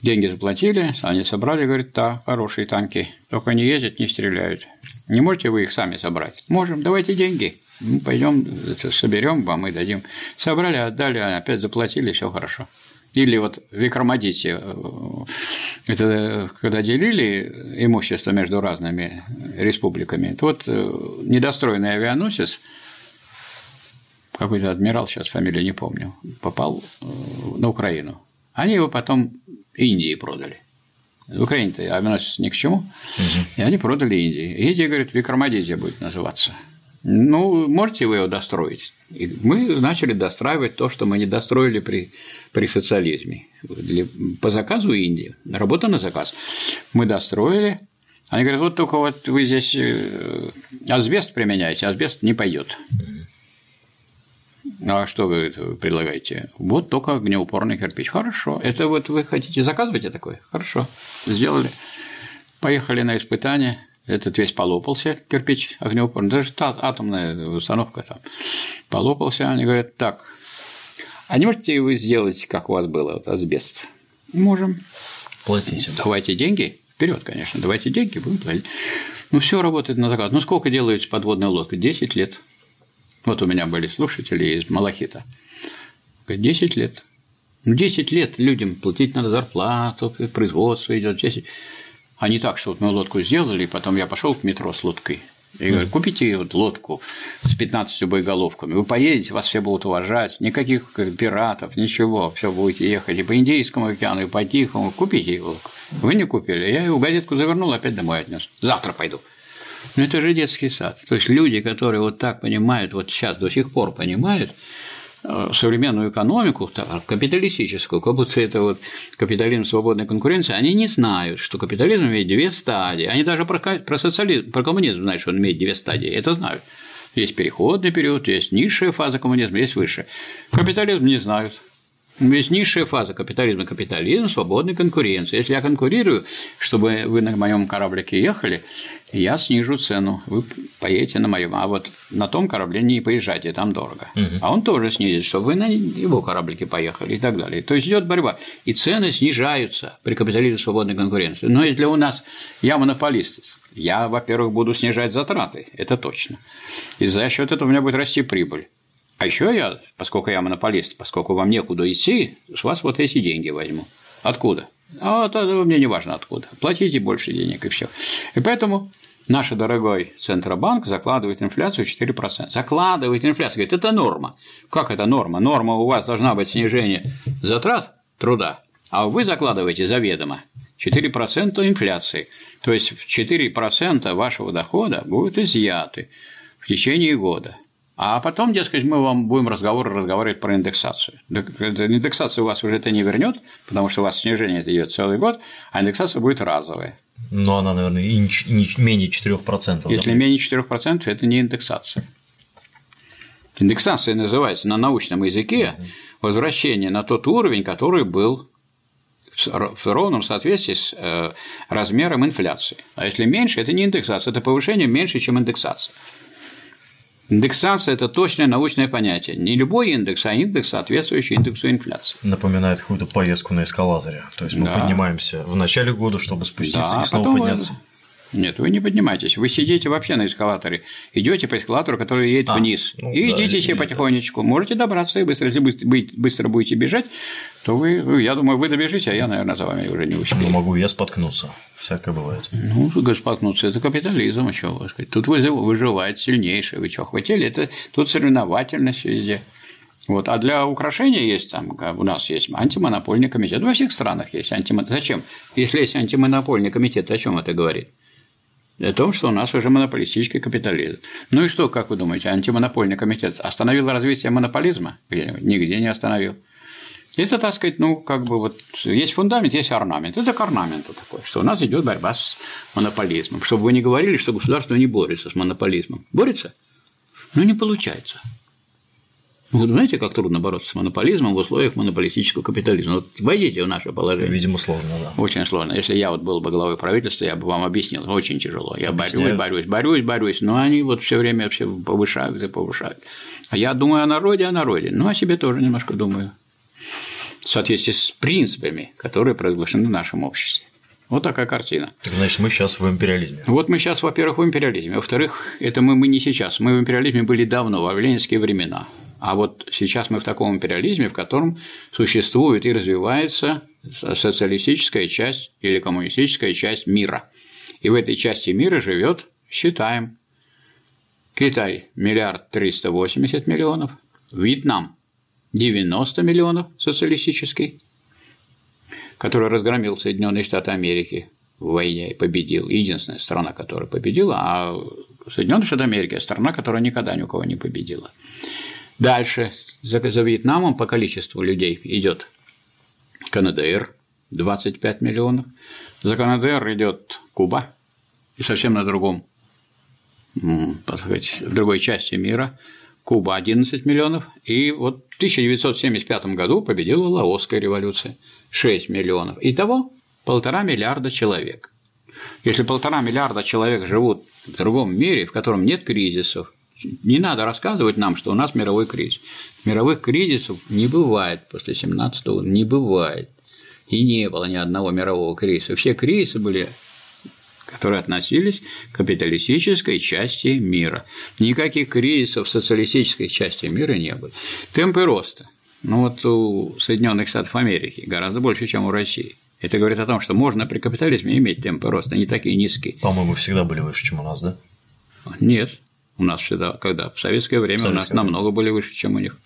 Деньги заплатили, они собрали, говорят, да, хорошие танки, только не ездят, не стреляют. Не можете вы их сами собрать? Можем, давайте деньги. Мы пойдем, соберем вам и дадим. Собрали, отдали, опять заплатили, все хорошо. Или вот в э, это когда делили имущество между разными республиками, то вот э, недостроенный авианосец какой-то адмирал, сейчас фамилию не помню, попал э, на Украину. Они его потом Индии продали. В Украине-то авианосец ни к чему, угу. и они продали Индии. Индия, говорит, Викрамадизия будет называться. Ну, можете вы его достроить? И мы начали достраивать то, что мы не достроили при, при социализме. Для, по заказу Индии, работа на заказ. Мы достроили, они говорят, вот только вот вы здесь э, асбест применяете, асбест не пойдет. А что вы предлагаете? Вот только огнеупорный кирпич. Хорошо. Это вот вы хотите заказывать такой? Хорошо. Сделали. Поехали на испытание. Этот весь полопался, кирпич огнеупорный. Даже та атомная установка там полопался. Они говорят, так, а не можете вы сделать, как у вас было, вот, асбест? Можем. Платите. Давайте деньги. Вперед, конечно. Давайте деньги, будем платить. Ну, все работает на заказ. Ну, сколько делается подводная лодка? 10 лет. Вот у меня были слушатели из Малахита. 10 лет. Ну, 10 лет людям платить надо зарплату, производство идет 10. А не так, что вот мы лодку сделали, и потом я пошел к метро с лодкой. И говорю, купите вот лодку с 15 боеголовками, вы поедете, вас все будут уважать, никаких пиратов, ничего, все будете ехать и по Индийскому океану, и по Тихому, купите лодку. Вы не купили, я ее газетку завернул, опять домой отнес. Завтра пойду. Но ну, это же детский сад. То есть люди, которые вот так понимают, вот сейчас до сих пор понимают э, современную экономику, капиталистическую, как будто это вот капитализм свободной конкуренции, они не знают, что капитализм имеет две стадии. Они даже про, социализм, про коммунизм знают, что он имеет две стадии. Это знают. Есть переходный период, есть низшая фаза коммунизма, есть высшая. Капитализм не знают. Есть низшая фаза капитализма – капитализм свободной конкуренции. Если я конкурирую, чтобы вы на моем кораблике ехали, я снижу цену, вы поедете на моем, а вот на том корабле не поезжайте, там дорого. Угу. А он тоже снизит, чтобы вы на его кораблике поехали и так далее. То есть идет борьба, и цены снижаются при капитализме свободной конкуренции. Но если у нас я монополист, я, во-первых, буду снижать затраты, это точно. И за счет этого у меня будет расти прибыль. А еще я, поскольку я монополист, поскольку вам некуда идти, с вас вот эти деньги возьму. Откуда? А это мне не важно откуда. Платите больше денег и все. И поэтому наш дорогой Центробанк закладывает инфляцию 4%. Закладывает инфляцию. Говорит, это норма. Как это норма? Норма у вас должна быть снижение затрат труда, а вы закладываете заведомо 4% инфляции. То есть 4% вашего дохода будут изъяты в течение года. А потом, дескать, мы вам будем разговор разговаривать про индексацию. Индексация у вас уже это не вернет, потому что у вас снижение это идет целый год, а индексация будет разовая. Но она, наверное, и не менее 4%. Если да? менее 4%, это не индексация. Индексация называется на научном языке возвращение на тот уровень, который был в ровном соответствии с э, размером инфляции. А если меньше, это не индексация, это повышение меньше, чем индексация. Индексация – это точное научное понятие. Не любой индекс, а индекс, соответствующий индексу инфляции. Напоминает какую-то поездку на эскалаторе. То есть мы да. поднимаемся в начале года, чтобы спуститься да, и снова подняться. Нет, вы не поднимаетесь. Вы сидите вообще на эскалаторе. Идете по эскалатору, который едет а, вниз. Ну, и да, идите себе потихонечку. Можете добраться и быстро. Если быстро будете бежать, то вы, ну, я думаю, вы добежите, а я, наверное, за вами уже не успею. Ну, могу я споткнуться. Всякое бывает. Ну, споткнуться – это капитализм, а что сказать. Тут выживает сильнейший. Вы что, хотели? Это тут соревновательность везде. Вот. А для украшения есть там, у нас есть антимонопольный комитет. Во всех странах есть антимонопольный. Зачем? Если есть антимонопольный комитет, о чем это говорит? О том, что у нас уже монополистический капитализм. Ну и что, как вы думаете, антимонопольный комитет остановил развитие монополизма? Нигде не остановил. Это, так сказать, ну, как бы вот есть фундамент, есть орнамент. Это к орнаменту такой, что у нас идет борьба с монополизмом. Чтобы вы не говорили, что государство не борется с монополизмом. Борется? Ну, не получается. Вы знаете, как трудно бороться с монополизмом в условиях монополистического капитализма? Вот войдите в наше положение. Видимо, сложно, да. Очень сложно. Если я вот был бы главой правительства, я бы вам объяснил. Очень тяжело. Я борюсь, борюсь, борюсь, борюсь. Но они вот все время все повышают и повышают. А я думаю о народе, о народе. Ну, о себе тоже немножко думаю. В соответствии с принципами, которые провозглашены в нашем обществе. Вот такая картина. Так значит, мы сейчас в империализме. Вот мы сейчас, во-первых, в империализме. Во-вторых, это мы, мы не сейчас. Мы в империализме были давно, во ленинские времена. А вот сейчас мы в таком империализме, в котором существует и развивается социалистическая часть или коммунистическая часть мира. И в этой части мира живет, считаем, Китай – миллиард триста восемьдесят миллионов, Вьетнам – 90 миллионов социалистический, который разгромил Соединенные Штаты Америки в войне и победил. Единственная страна, которая победила, а Соединенные Штаты Америки – страна, которая никогда ни у кого не победила. Дальше за, за Вьетнамом по количеству людей идет КНДР 25 миллионов. За КНДР идет Куба и совсем на другом, так сказать, в другой части мира. Куба 11 миллионов. И вот в 1975 году победила Лаосская революция 6 миллионов. Итого полтора миллиарда человек. Если полтора миллиарда человек живут в другом мире, в котором нет кризисов, не надо рассказывать нам, что у нас мировой кризис. Мировых кризисов не бывает после 17 года, не бывает. И не было ни одного мирового кризиса. Все кризисы были которые относились к капиталистической части мира. Никаких кризисов в социалистической части мира не было. Темпы роста. Ну вот у Соединенных Штатов Америки гораздо больше, чем у России. Это говорит о том, что можно при капитализме иметь темпы роста не такие низкие. По-моему, всегда были выше, чем у нас, да? Нет. У нас всегда, когда? В советское время в советское у нас время. намного были выше, чем у них.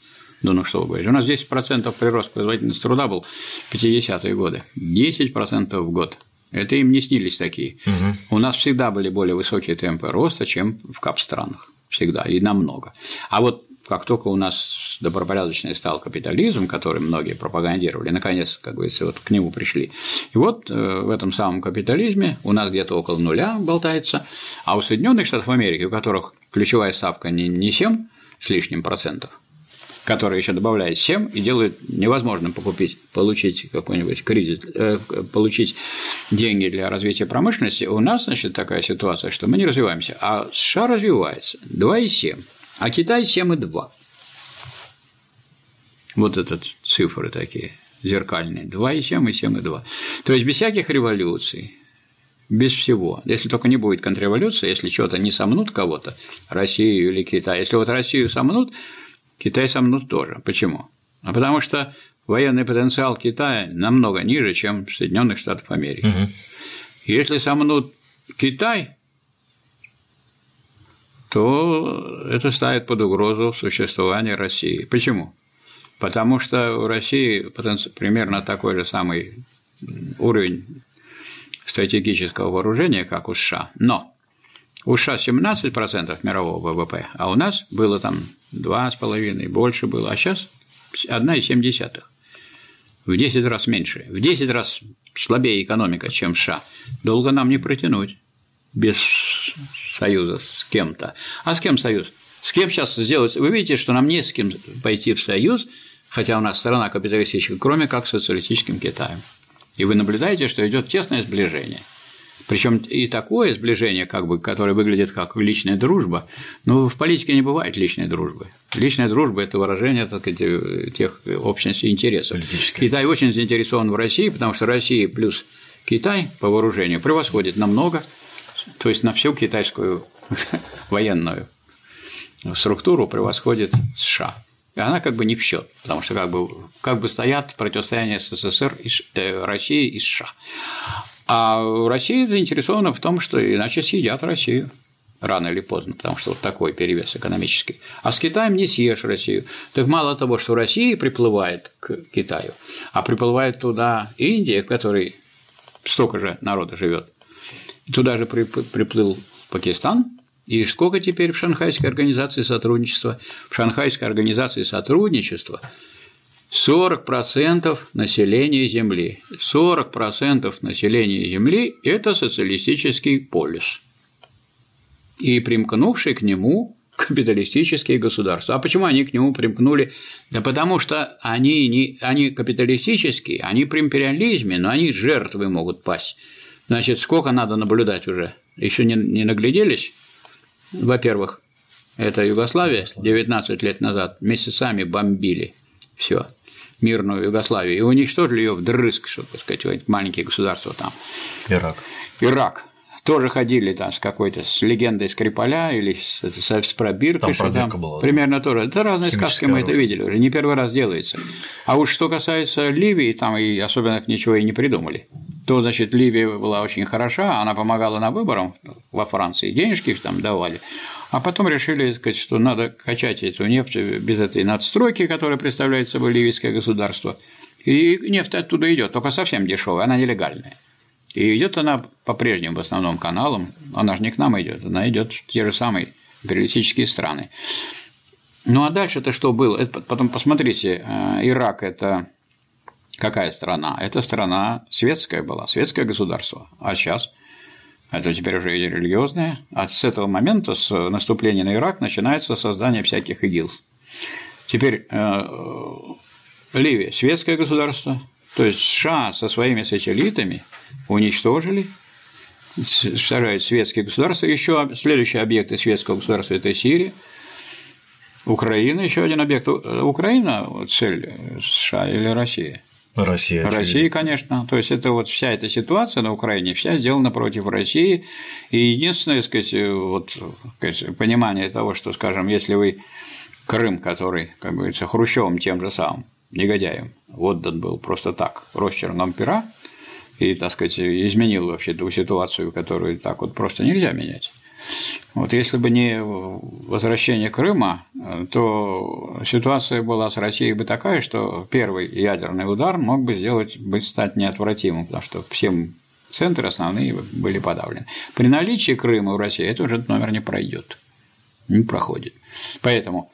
Да ну что вы говорите. У нас 10% прирост производительности труда был в 50-е годы. 10% в год. Это им не снились такие. Угу. У нас всегда были более высокие темпы роста, чем в кап-странах. Всегда и намного. А вот как только у нас добропорядочный стал капитализм, который многие пропагандировали, наконец, как говорится, вот к нему пришли. И вот э, в этом самом капитализме у нас где-то около нуля болтается, а у Соединенных Штатов Америки, у которых ключевая ставка не, не 7 с лишним процентов, который еще добавляет 7 и делает невозможным покупить, получить какой-нибудь кредит, э, получить деньги для развития промышленности, у нас, значит, такая ситуация, что мы не развиваемся, а США развивается 2,7 а Китай 7,2. Вот это цифры такие зеркальные. 2,7 и 7,2. То есть без всяких революций, без всего. Если только не будет контрреволюции, если что-то не сомнут кого-то, Россию или Китай. Если вот Россию сомнут, Китай сомнут тоже. Почему? А потому что военный потенциал Китая намного ниже, чем Соединенных Штатов Америки. Угу. Если сомнут Китай, то это ставит под угрозу существование России. Почему? Потому что у России примерно такой же самый уровень стратегического вооружения, как у США, но у США 17% мирового ВВП, а у нас было там два с половиной, больше было, а сейчас 1,7. В 10 раз меньше, в 10 раз слабее экономика, чем США. Долго нам не протянуть без союза с кем-то. А с кем союз? С кем сейчас сделать? Вы видите, что нам не с кем пойти в союз, хотя у нас страна капиталистическая, кроме как социалистическим Китаем. И вы наблюдаете, что идет тесное сближение. Причем и такое сближение, как бы, которое выглядит как личная дружба, но в политике не бывает личной дружбы. Личная дружба – это выражение так сказать, тех общностей интересов. Китай очень заинтересован в России, потому что Россия плюс Китай по вооружению превосходит намного, то есть на всю китайскую [laughs] военную структуру превосходит США. И она как бы не в счет, потому что как бы, как бы стоят противостояние СССР, и, э, России и США. А Россия заинтересована в том, что иначе съедят Россию рано или поздно, потому что вот такой перевес экономический. А с Китаем не съешь Россию. Так мало того, что Россия приплывает к Китаю, а приплывает туда Индия, в которой столько же народа живет. Туда же приплыл Пакистан, и сколько теперь в Шанхайской организации сотрудничества? В Шанхайской организации сотрудничества 40% населения Земли. 40% населения Земли – это социалистический полюс. И примкнувший к нему капиталистические государства. А почему они к нему примкнули? Да потому что они, не, они капиталистические, они при империализме, но они жертвы могут пасть. Значит, сколько надо наблюдать уже? Еще не, не нагляделись? Во-первых, это Югославия 19 лет назад месяцами бомбили все мирную Югославию и уничтожили ее вдрызг, что, так сказать, маленькие государства там. Ирак. Ирак. Тоже ходили там с какой-то с легендой Скрипаля или с, с, с пробиркой, там что там была, примерно да? тоже. Это разные сказки мы это видели уже, не первый раз делается. А уж что касается Ливии, там и особенно ничего и не придумали. То, значит, Ливия была очень хороша, она помогала на выборам во Франции, денежки там давали. А потом решили, сказать, что надо качать эту нефть без этой надстройки, которая представляет собой ливийское государство. И нефть оттуда идет, только совсем дешевая, она нелегальная. И идет она по-прежнему в основном каналам, она же не к нам идет, она идет в те же самые империалистические страны. Ну а дальше-то что было? Это, потом посмотрите, э, Ирак это какая страна? Это страна светская была, светское государство. А сейчас это теперь уже религиозное. А с этого момента, с наступления на Ирак, начинается создание всяких ИГИЛ. Теперь э, Ливия – светское государство, то есть США со своими сателлитами уничтожили сажают светские государства. Еще следующие объекты светского государства – это Сирия, Украина, еще один объект. Украина – цель США или Россия? Россия. Очевидно. Россия, конечно. То есть это вот вся эта ситуация на Украине, вся сделана против России. И единственное, сказать, вот, сказать, понимание того, что, скажем, если вы Крым, который, как говорится, Хрущевым тем же самым, негодяем, отдан был просто так, росчерном пера, и, так сказать, изменил вообще ту ситуацию, которую так вот просто нельзя менять. Вот если бы не возвращение Крыма, то ситуация была с Россией бы такая, что первый ядерный удар мог бы сделать, быть стать неотвратимым, потому что всем центры основные были подавлены. При наличии Крыма в России это уже номер не пройдет, не проходит. Поэтому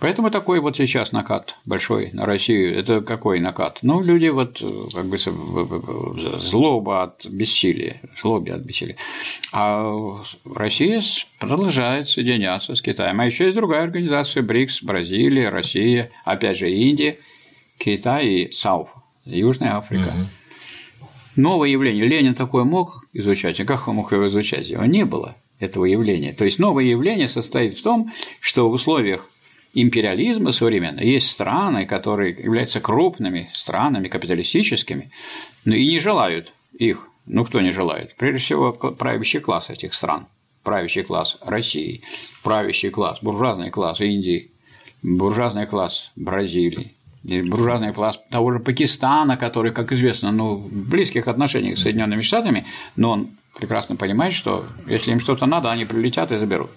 Поэтому такой вот сейчас накат большой на Россию. Это какой накат? Ну, люди вот как бы злоба от бессилия, злобе от бессилия. А Россия продолжает соединяться с Китаем. А еще есть другая организация БРИКС, Бразилия, Россия, опять же Индия, Китай и САУФ, Южная Африка. Угу. Новое явление. Ленин такое мог изучать, а как он мог его изучать? Его не было этого явления. То есть новое явление состоит в том, что в условиях империализма современного есть страны, которые являются крупными странами капиталистическими, но и не желают их. Ну, кто не желает? Прежде всего, правящий класс этих стран, правящий класс России, правящий класс, буржуазный класс Индии, буржуазный класс Бразилии, буржуазный класс того же Пакистана, который, как известно, ну, в близких отношениях с Соединенными Штатами, но он прекрасно понимает, что если им что-то надо, они прилетят и заберут.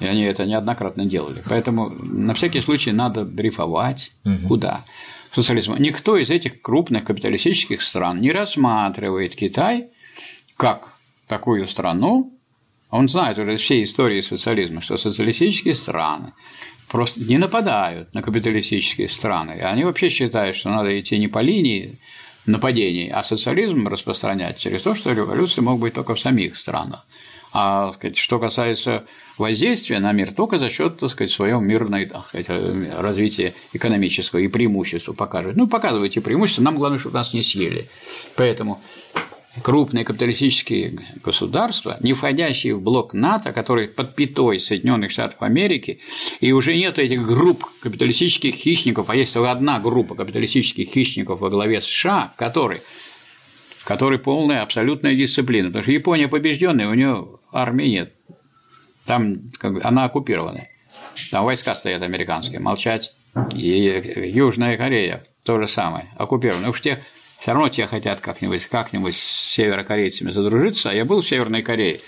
И они это неоднократно делали. Поэтому на всякий случай надо брифовать угу. куда. Социализм. Никто из этих крупных капиталистических стран не рассматривает Китай как такую страну, он знает уже все истории социализма, что социалистические страны просто не нападают на капиталистические страны. Они вообще считают, что надо идти не по линии нападений, а социализм распространять через то, что революция мог быть только в самих странах. А сказать, что касается воздействия на мир, только за счет сказать, своего мирного развития экономического и преимущества покажет. Ну, показывайте преимущества, нам главное, чтобы нас не съели. Поэтому крупные капиталистические государства, не входящие в блок НАТО, который под пятой Соединенных Штатов Америки, и уже нет этих групп капиталистических хищников, а есть только одна группа капиталистических хищников во главе США, в которой в которой полная абсолютная дисциплина. Потому что Япония побежденная, у нее армии нет. Там как бы, она оккупирована. Там войска стоят американские, молчать. И Южная Корея то же самое, оккупирована. Уж те все равно те хотят как-нибудь как с северокорейцами задружиться, а я был в Северной Корее.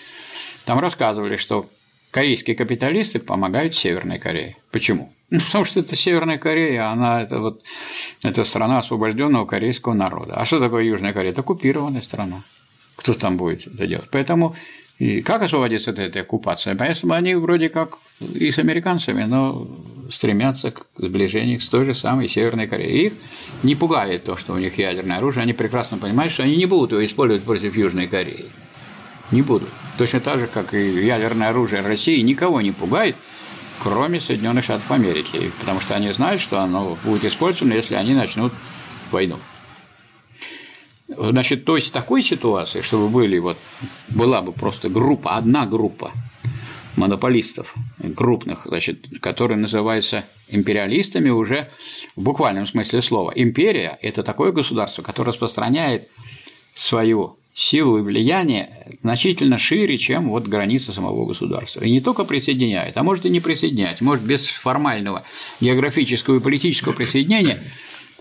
Там рассказывали, что корейские капиталисты помогают Северной Корее. Почему? Ну, потому что это Северная Корея, она это вот это страна освобожденного корейского народа. А что такое Южная Корея? Это оккупированная страна. Кто там будет это делать? Поэтому и как освободиться от этой оккупации? Поэтому они вроде как и с американцами, но стремятся к сближению с той же самой Северной Кореей. Их не пугает то, что у них ядерное оружие, они прекрасно понимают, что они не будут его использовать против Южной Кореи. Не будут. Точно так же, как и ядерное оружие России никого не пугает, кроме Соединенных Штатов Америки, потому что они знают, что оно будет использовано, если они начнут войну. Значит, то есть такой ситуации, чтобы были вот, была бы просто группа, одна группа монополистов крупных, значит, которые называются империалистами уже в буквальном смысле слова. Империя – это такое государство, которое распространяет свою силу и влияние значительно шире, чем вот границы самого государства. И не только присоединяет, а может и не присоединять, может без формального географического и политического присоединения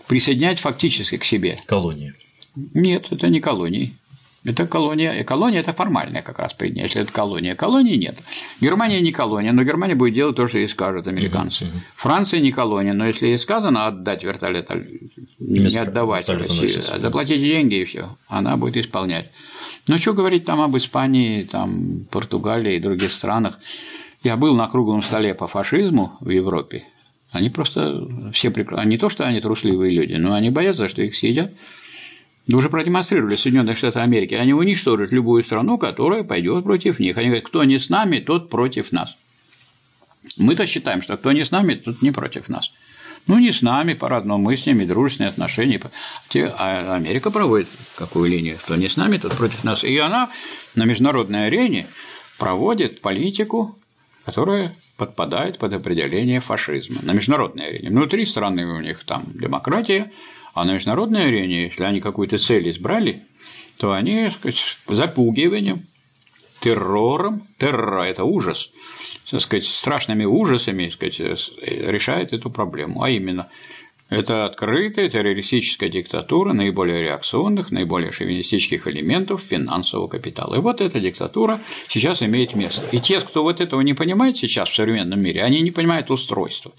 присоединять фактически к себе. Колонии. Нет, это не колонии. Это колония. И колония – это формальная как раз принятие. Если это колония, колонии нет. Германия не колония, но Германия будет делать то, что ей скажут американцы. Угу. Франция не колония, но если ей сказано отдать вертолет, не отдавать России, а заплатить деньги и все, она будет исполнять. Но что говорить там об Испании, там, Португалии и других странах? Я был на круглом столе по фашизму в Европе. Они просто все прекрасно. Не то, что они трусливые люди, но они боятся, что их съедят. Мы уже продемонстрировали Соединенные Штаты Америки. Они уничтожат любую страну, которая пойдет против них. Они говорят, кто не с нами, тот против нас. Мы-то считаем, что кто не с нами, тот не против нас. Ну, не с нами, по-разному, мы с ними дружественные отношения. А Америка проводит какую линию? Кто не с нами, тот против нас. И она на международной арене проводит политику, которая подпадает под определение фашизма на международной арене. Внутри страны у них там демократия, а на международной арене, если они какую-то цель избрали, то они сказать, запугиванием, террором, террор – это ужас, так сказать, страшными ужасами так сказать, решает эту проблему, а именно это открытая террористическая диктатура наиболее реакционных, наиболее шовинистических элементов финансового капитала. И вот эта диктатура сейчас имеет место. И те, кто вот этого не понимает сейчас в современном мире, они не понимают устройства.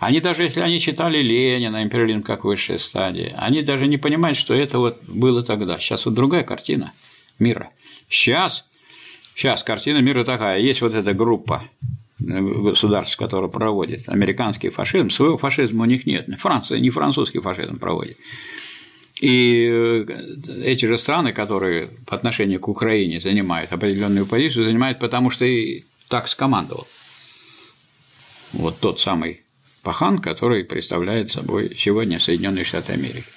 Они даже если они читали Ленина, империализм как высшая стадия, они даже не понимают, что это вот было тогда. Сейчас вот другая картина мира. Сейчас, сейчас картина мира такая. Есть вот эта группа государств, которые проводят американский фашизм, своего фашизма у них нет. Франция не французский фашизм проводит. И э, эти же страны, которые по отношению к Украине занимают определенную позицию, занимают потому, что и так скомандовал. Вот тот самый пахан, который представляет собой сегодня Соединенные Штаты Америки.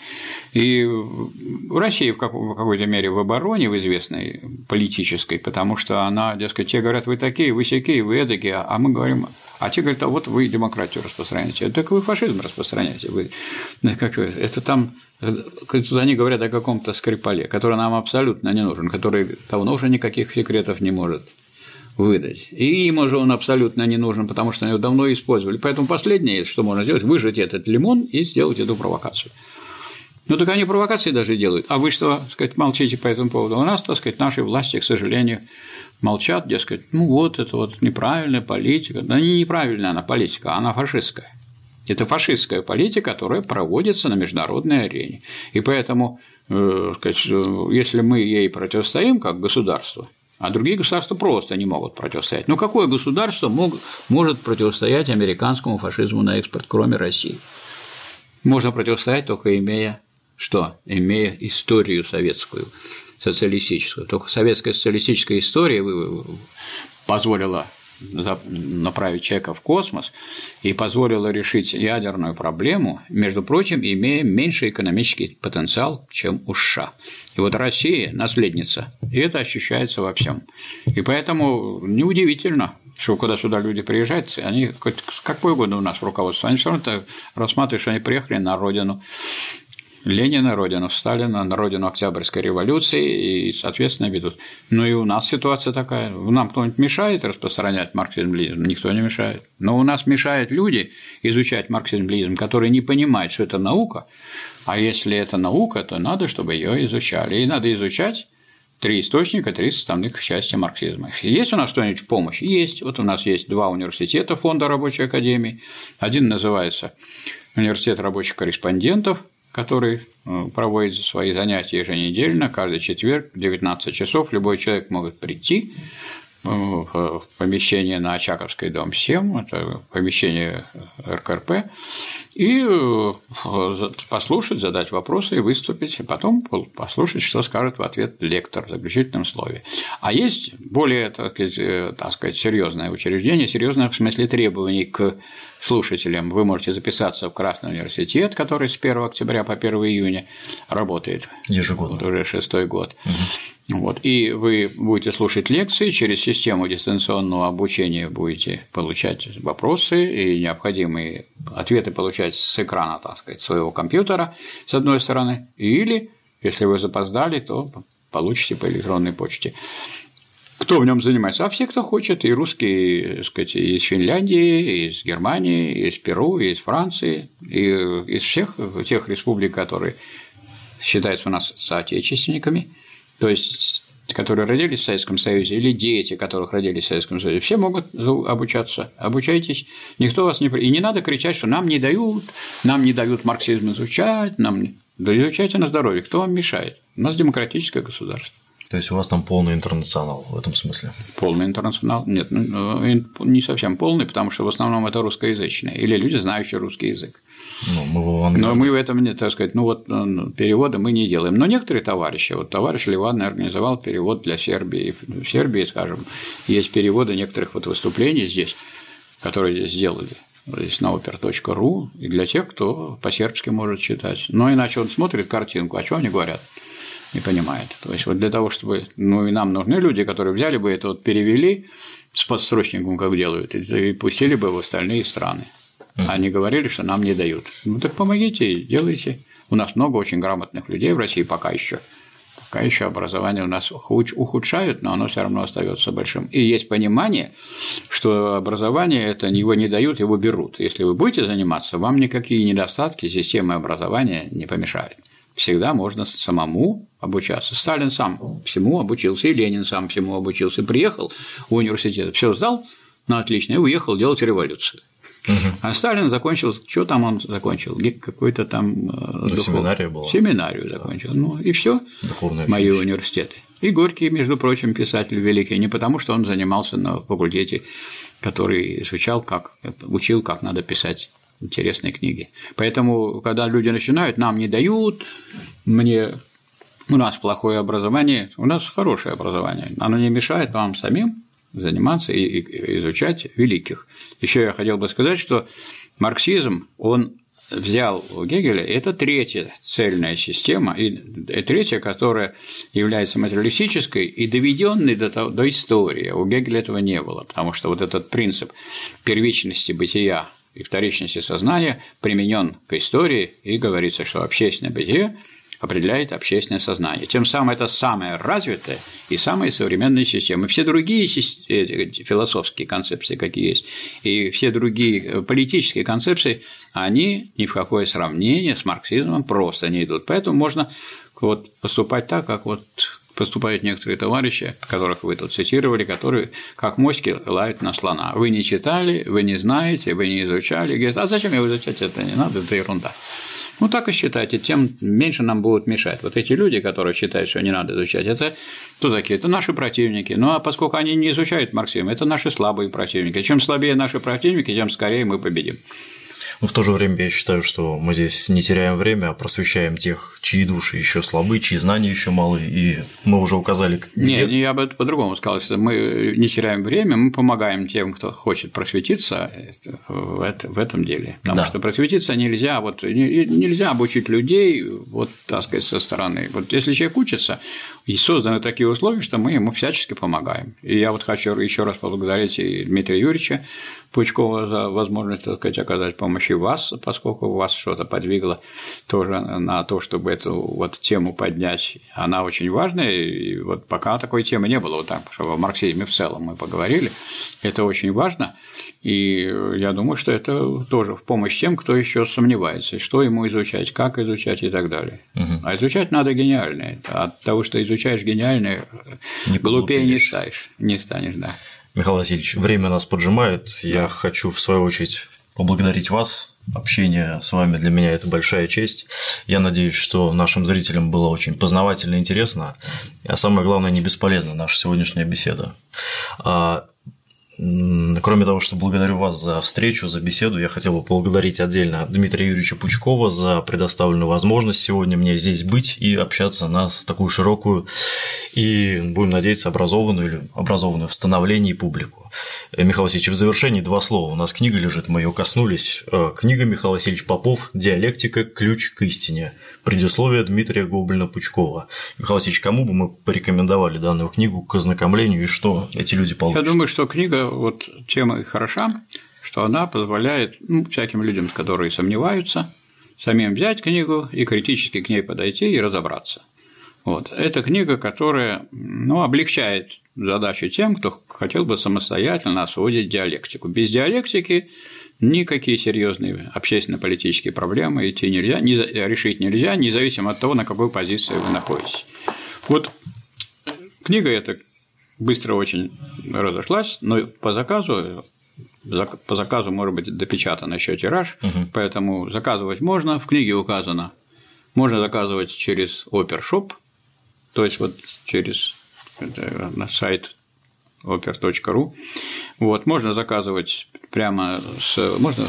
И в России в какой-то мере в обороне, в известной политической, потому что она, дескать, те говорят, вы такие, вы сякие, вы эдакие, а мы говорим, а те говорят, а вот вы демократию распространяете, так вы фашизм распространяете, вы, как это там, тут они говорят о каком-то Скрипале, который нам абсолютно не нужен, который давно уже никаких секретов не может выдать. И им уже он абсолютно не нужен, потому что его давно использовали. Поэтому последнее, что можно сделать, выжать этот лимон и сделать эту провокацию. Ну, так они провокации даже делают. А вы что, так сказать, молчите по этому поводу? У нас, так сказать, наши власти, к сожалению, молчат, дескать, ну вот, это вот неправильная политика. Да не неправильная она политика, она фашистская. Это фашистская политика, которая проводится на международной арене. И поэтому, э, сказать, если мы ей противостоим как государство, а другие государства просто не могут противостоять. Ну, какое государство мог, может противостоять американскому фашизму на экспорт, кроме России? Можно противостоять только имея что? Имея историю советскую, социалистическую. Только советская социалистическая история позволила направить человека в космос и позволила решить ядерную проблему, между прочим, имея меньший экономический потенциал, чем у США. И вот Россия – наследница, и это ощущается во всем. И поэтому неудивительно, что когда сюда люди приезжают, они какой угодно у нас в руководстве, они все равно рассматривают, что они приехали на родину Ленина, родину Сталина, на родину Октябрьской революции и, соответственно, ведут. Ну и у нас ситуация такая. Нам кто-нибудь мешает распространять марксизм-ленизм? Никто не мешает. Но у нас мешают люди изучать марксизм-ленизм, которые не понимают, что это наука. А если это наука, то надо, чтобы ее изучали. И надо изучать три источника, три составных части марксизма. Есть у нас что-нибудь в помощь? Есть. Вот у нас есть два университета Фонда рабочей академии. Один называется Университет рабочих корреспондентов, который э, проводит свои занятия еженедельно, каждый четверг в 19 часов. Любой человек может прийти э, в помещение на Очаковской, дом 7, это помещение РКРП, и э, послушать, задать вопросы и выступить, и потом послушать, что скажет в ответ лектор в заключительном слове. А есть более, так сказать, так сказать серьезное учреждение, серьезное в смысле требований к слушателям, вы можете записаться в Красный университет, который с 1 октября по 1 июня работает. Ежегодно. Вот уже шестой год. Угу. Вот. И вы будете слушать лекции, через систему дистанционного обучения будете получать вопросы и необходимые ответы получать с экрана, так сказать, своего компьютера, с одной стороны, или, если вы запоздали, то получите по электронной почте. Кто в нем занимается? А все, кто хочет, и русские, так сказать, из Финляндии, из Германии, из Перу, из Франции, и из всех тех республик, которые считаются у нас соотечественниками, то есть которые родились в Советском Союзе, или дети, которых родились в Советском Союзе, все могут обучаться. Обучайтесь, никто вас не... И не надо кричать, что нам не дают, нам не дают марксизм изучать, нам... Да изучайте на здоровье, кто вам мешает? У нас демократическое государство. То есть у вас там полный интернационал в этом смысле? Полный интернационал? Нет, ну, э, не совсем полный, потому что в основном это русскоязычные или люди, знающие русский язык. Ну, мы Но мы в этом, не, так сказать, ну вот э, ну, перевода мы не делаем. Но некоторые товарищи, вот товарищ Ливан организовал перевод для Сербии. В Сербии, скажем, есть переводы некоторых вот выступлений здесь, которые здесь сделали здесь на oper.ru, и для тех, кто по-сербски может читать. Но иначе он смотрит картинку, о чем они говорят не понимает. То есть вот для того, чтобы, ну и нам нужны люди, которые взяли бы это вот перевели с подстрочником, как делают, и пустили бы в остальные страны. Они говорили, что нам не дают. Ну так помогите, делайте. У нас много очень грамотных людей в России пока еще. Пока еще образование у нас ухудшают, но оно все равно остается большим. И есть понимание, что образование это его не дают, его берут. Если вы будете заниматься, вам никакие недостатки системы образования не помешают всегда можно самому обучаться. Сталин сам всему обучился, и Ленин сам всему обучился. Приехал в университет, все сдал на отлично и уехал делать революцию. Угу. А Сталин закончил, что там он закончил? Какой-то там э, ну, духов... семинарию была. Семинарию закончил. Ну и все. Мои университеты. И Горький, между прочим, писатель великий, не потому, что он занимался на факультете, который изучал, как учил, как надо писать интересные книги. Поэтому, когда люди начинают, нам не дают, мне у нас плохое образование, у нас хорошее образование, оно не мешает вам самим заниматься и изучать великих. Еще я хотел бы сказать, что марксизм, он взял у Гегеля, это третья цельная система, и третья, которая является материалистической и доведенной до, до истории. У Гегеля этого не было, потому что вот этот принцип первичности бытия и вторичности сознания применен к истории, и говорится, что общественное бытие определяет общественное сознание. Тем самым это самая развитая и самая современная система. Все другие философские концепции, какие есть, и все другие э, политические концепции, они ни в какое сравнение с марксизмом просто не идут. Поэтому можно вот поступать так, как вот поступают некоторые товарищи, которых вы тут цитировали, которые как моськи лают на слона. Вы не читали, вы не знаете, вы не изучали. Говорят, а зачем я изучать это? Не надо, это ерунда. Ну, так и считайте, тем меньше нам будут мешать. Вот эти люди, которые считают, что не надо изучать, это кто такие? Это наши противники. Ну, а поскольку они не изучают марксизм, это наши слабые противники. Чем слабее наши противники, тем скорее мы победим. Но в то же время я считаю, что мы здесь не теряем время, а просвещаем тех, чьи души еще слабы, чьи знания еще малы, и мы уже указали, где… Не, я бы по-другому сказал, что мы не теряем время, мы помогаем тем, кто хочет просветиться в этом деле. Потому да. что просветиться нельзя, вот нельзя обучить людей, вот так сказать, со стороны. Вот если человек учится, и созданы такие условия, что мы ему всячески помогаем. И я вот хочу еще раз поблагодарить и Дмитрия Юрьевича Пучкова за возможность, так сказать, оказать помощь и вас, поскольку вас что-то подвигло тоже на то, чтобы эту вот тему поднять. Она очень важная, и вот пока такой темы не было, вот так, что о марксизме в целом мы поговорили, это очень важно, и я думаю, что это тоже в помощь тем, кто еще сомневается, что ему изучать, как изучать и так далее. Угу. А изучать надо гениальное. От того, что изучаешь гениальное, не глупее не станешь, не станешь, да. Михаил Васильевич, время нас поджимает. Я хочу, в свою очередь, поблагодарить вас. Общение с вами для меня – это большая честь. Я надеюсь, что нашим зрителям было очень познавательно и интересно, а самое главное, не бесполезно наша сегодняшняя беседа. Кроме того, что благодарю вас за встречу, за беседу, я хотел бы поблагодарить отдельно Дмитрия Юрьевича Пучкова за предоставленную возможность сегодня мне здесь быть и общаться на такую широкую и, будем надеяться, образованную или образованную в становлении публику. Э, Михаил Васильевич, в завершении два слова. У нас книга лежит, мы ее коснулись. Э, книга Михаил Васильевич Попов «Диалектика. Ключ к истине». Предисловие Дмитрия Гоблина-Пучкова. Михаил Васильевич, кому бы мы порекомендовали данную книгу к ознакомлению и что эти люди получат? Я думаю, что книга, вот тема хороша, что она позволяет ну, всяким людям, которые сомневаются, самим взять книгу и критически к ней подойти и разобраться. Вот. Это книга, которая ну, облегчает задачу тем, кто хотел бы самостоятельно освоить диалектику. Без диалектики никакие серьезные общественно-политические проблемы идти нельзя, не, решить нельзя, независимо от того, на какой позиции вы находитесь. Вот книга эта быстро очень разошлась, но по заказу по заказу может быть допечатан еще тираж, угу. поэтому заказывать можно. В книге указано, можно заказывать через Опершоп, то есть вот через на сайт oper.ru. Вот, можно заказывать прямо с можно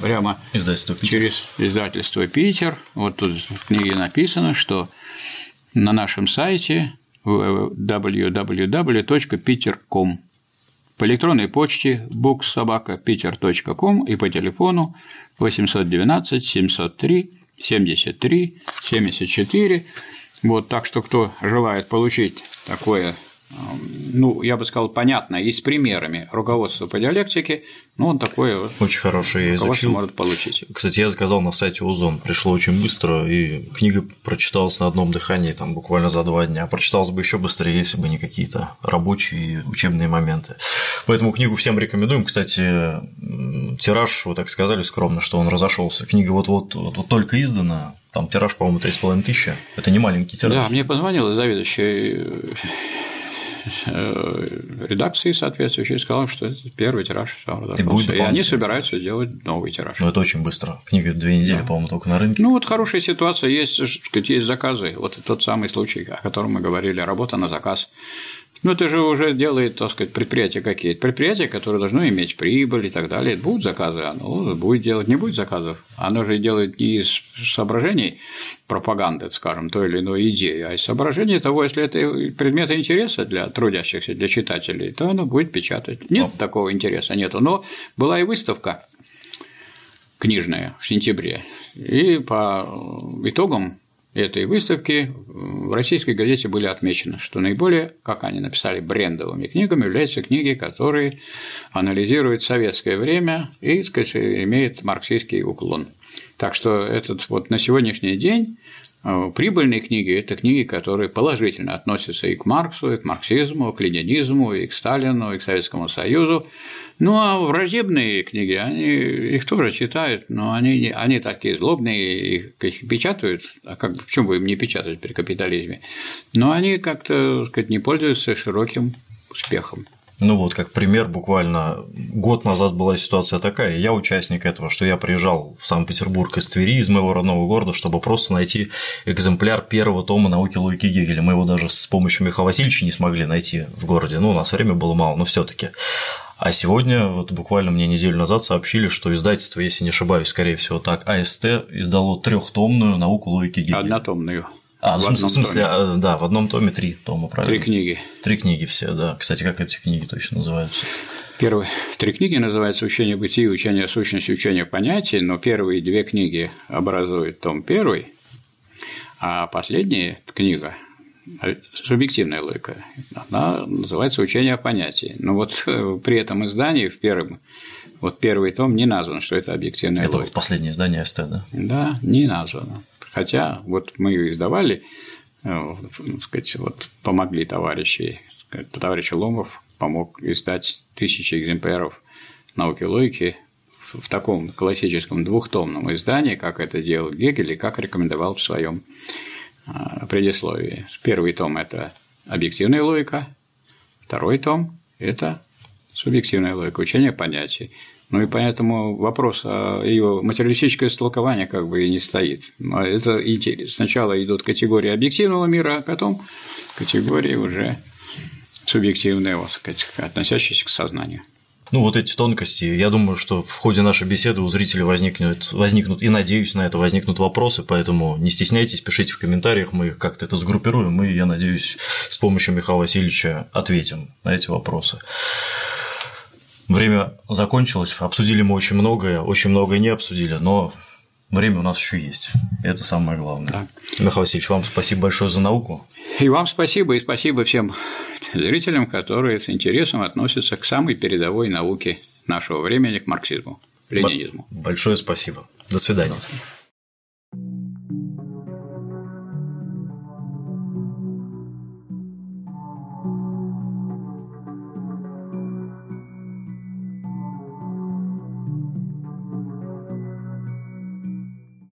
прямо издательство через издательство Питер. Вот тут в книге написано, что на нашем сайте www.peter.com по электронной почте booksobaka.peter.com и по телефону 812 703 73 74. Вот, так что кто желает получить такое ну, я бы сказал, понятно, и с примерами руководства по диалектике, ну, он такое очень хорошее я изучил. может получить. Кстати, я заказал на сайте Узон, пришло очень быстро, и книга прочиталась на одном дыхании, там буквально за два дня. Прочиталась бы еще быстрее, если бы не какие-то рабочие учебные моменты. Поэтому книгу всем рекомендуем. Кстати, тираж, вы так сказали скромно, что он разошелся. Книга вот-вот вот, вот только издана, там тираж, по-моему, 3,5 тысячи. Это не маленький тираж. Да, мне позвонил заведующий Э, редакции соответствующей сказал, что это первый тираж и, будет и они собираются делать новый тираж. Но это очень быстро. Книга две недели, да. по-моему, только на рынке. Ну вот хорошая ситуация, есть, сказать, есть заказы. Вот тот самый случай, о котором мы говорили, работа на заказ. Ну, это же уже делает, так сказать, предприятия какие-то. Предприятия, которые должны иметь прибыль и так далее. Будут заказы, оно будет делать, не будет заказов. Оно же делает не из соображений пропаганды, скажем, той или иной идеи, а из соображений того, если это предметы интереса для трудящихся, для читателей, то оно будет печатать. Нет такого интереса, нету. Но была и выставка книжная в сентябре. И по итогам этой выставки в российской газете были отмечены, что наиболее, как они написали, брендовыми книгами являются книги, которые анализируют советское время и, так сказать, имеют марксистский уклон. Так что этот вот на сегодняшний день прибыльные книги – это книги, которые положительно относятся и к Марксу, и к марксизму, и к ленинизму, и к Сталину, и к Советскому Союзу. Ну, а враждебные книги, они их тоже читают, но они, они такие злобные, их, их печатают, а как, почему бы им не печатать при капитализме? Но они как-то сказать, не пользуются широким успехом. Ну вот, как пример, буквально год назад была ситуация такая, я участник этого, что я приезжал в Санкт-Петербург из Твери, из моего родного города, чтобы просто найти экземпляр первого тома науки логики Гегеля. Мы его даже с помощью Михаила Васильевича не смогли найти в городе, ну, у нас время было мало, но все таки а сегодня, вот буквально мне неделю назад сообщили, что издательство, если не ошибаюсь, скорее всего так, АСТ издало трехтомную науку логики Гегеля. Однотомную. А, в, в смысле, томе. да, в одном томе три тома, правильно? Три книги. Три книги все, да. Кстати, как эти книги точно называются? Первые три книги называются «Учение бытия», «Учение сущности», «Учение понятий», но первые две книги образуют том первый, а последняя книга субъективная логика. Она называется «Учение о понятии». Но вот э, при этом издании в первом вот первый том не назван, что это объективная это логика. Это последнее издание СТ, да? Да, не названо. Хотя вот мы ее издавали, э, сказать, вот помогли товарищи, товарищ Ломов помог издать тысячи экземпляров науки логики в таком классическом двухтомном издании, как это делал Гегель и как рекомендовал в своем а, предисловии. Первый том – это объективная логика, второй том – это субъективная логика, учение понятий. Ну и поэтому вопрос о ее материалистическое истолкование как бы и не стоит. Это сначала идут категории объективного мира, а потом категории уже субъективные, вот, сказать, относящиеся к сознанию. Ну, вот эти тонкости, я думаю, что в ходе нашей беседы у зрителей возникнут, возникнут, и надеюсь на это, возникнут вопросы, поэтому не стесняйтесь, пишите в комментариях, мы как-то это сгруппируем, и, я надеюсь, с помощью Михаила Васильевича ответим на эти вопросы. Время закончилось, обсудили мы очень многое, очень многое не обсудили, но время у нас еще есть. Это самое главное. Да. Михаил Васильевич, вам спасибо большое за науку. И вам спасибо, и спасибо всем зрителям, которые с интересом относятся к самой передовой науке нашего времени, к марксизму, ленинизму. Большое спасибо. До свидания.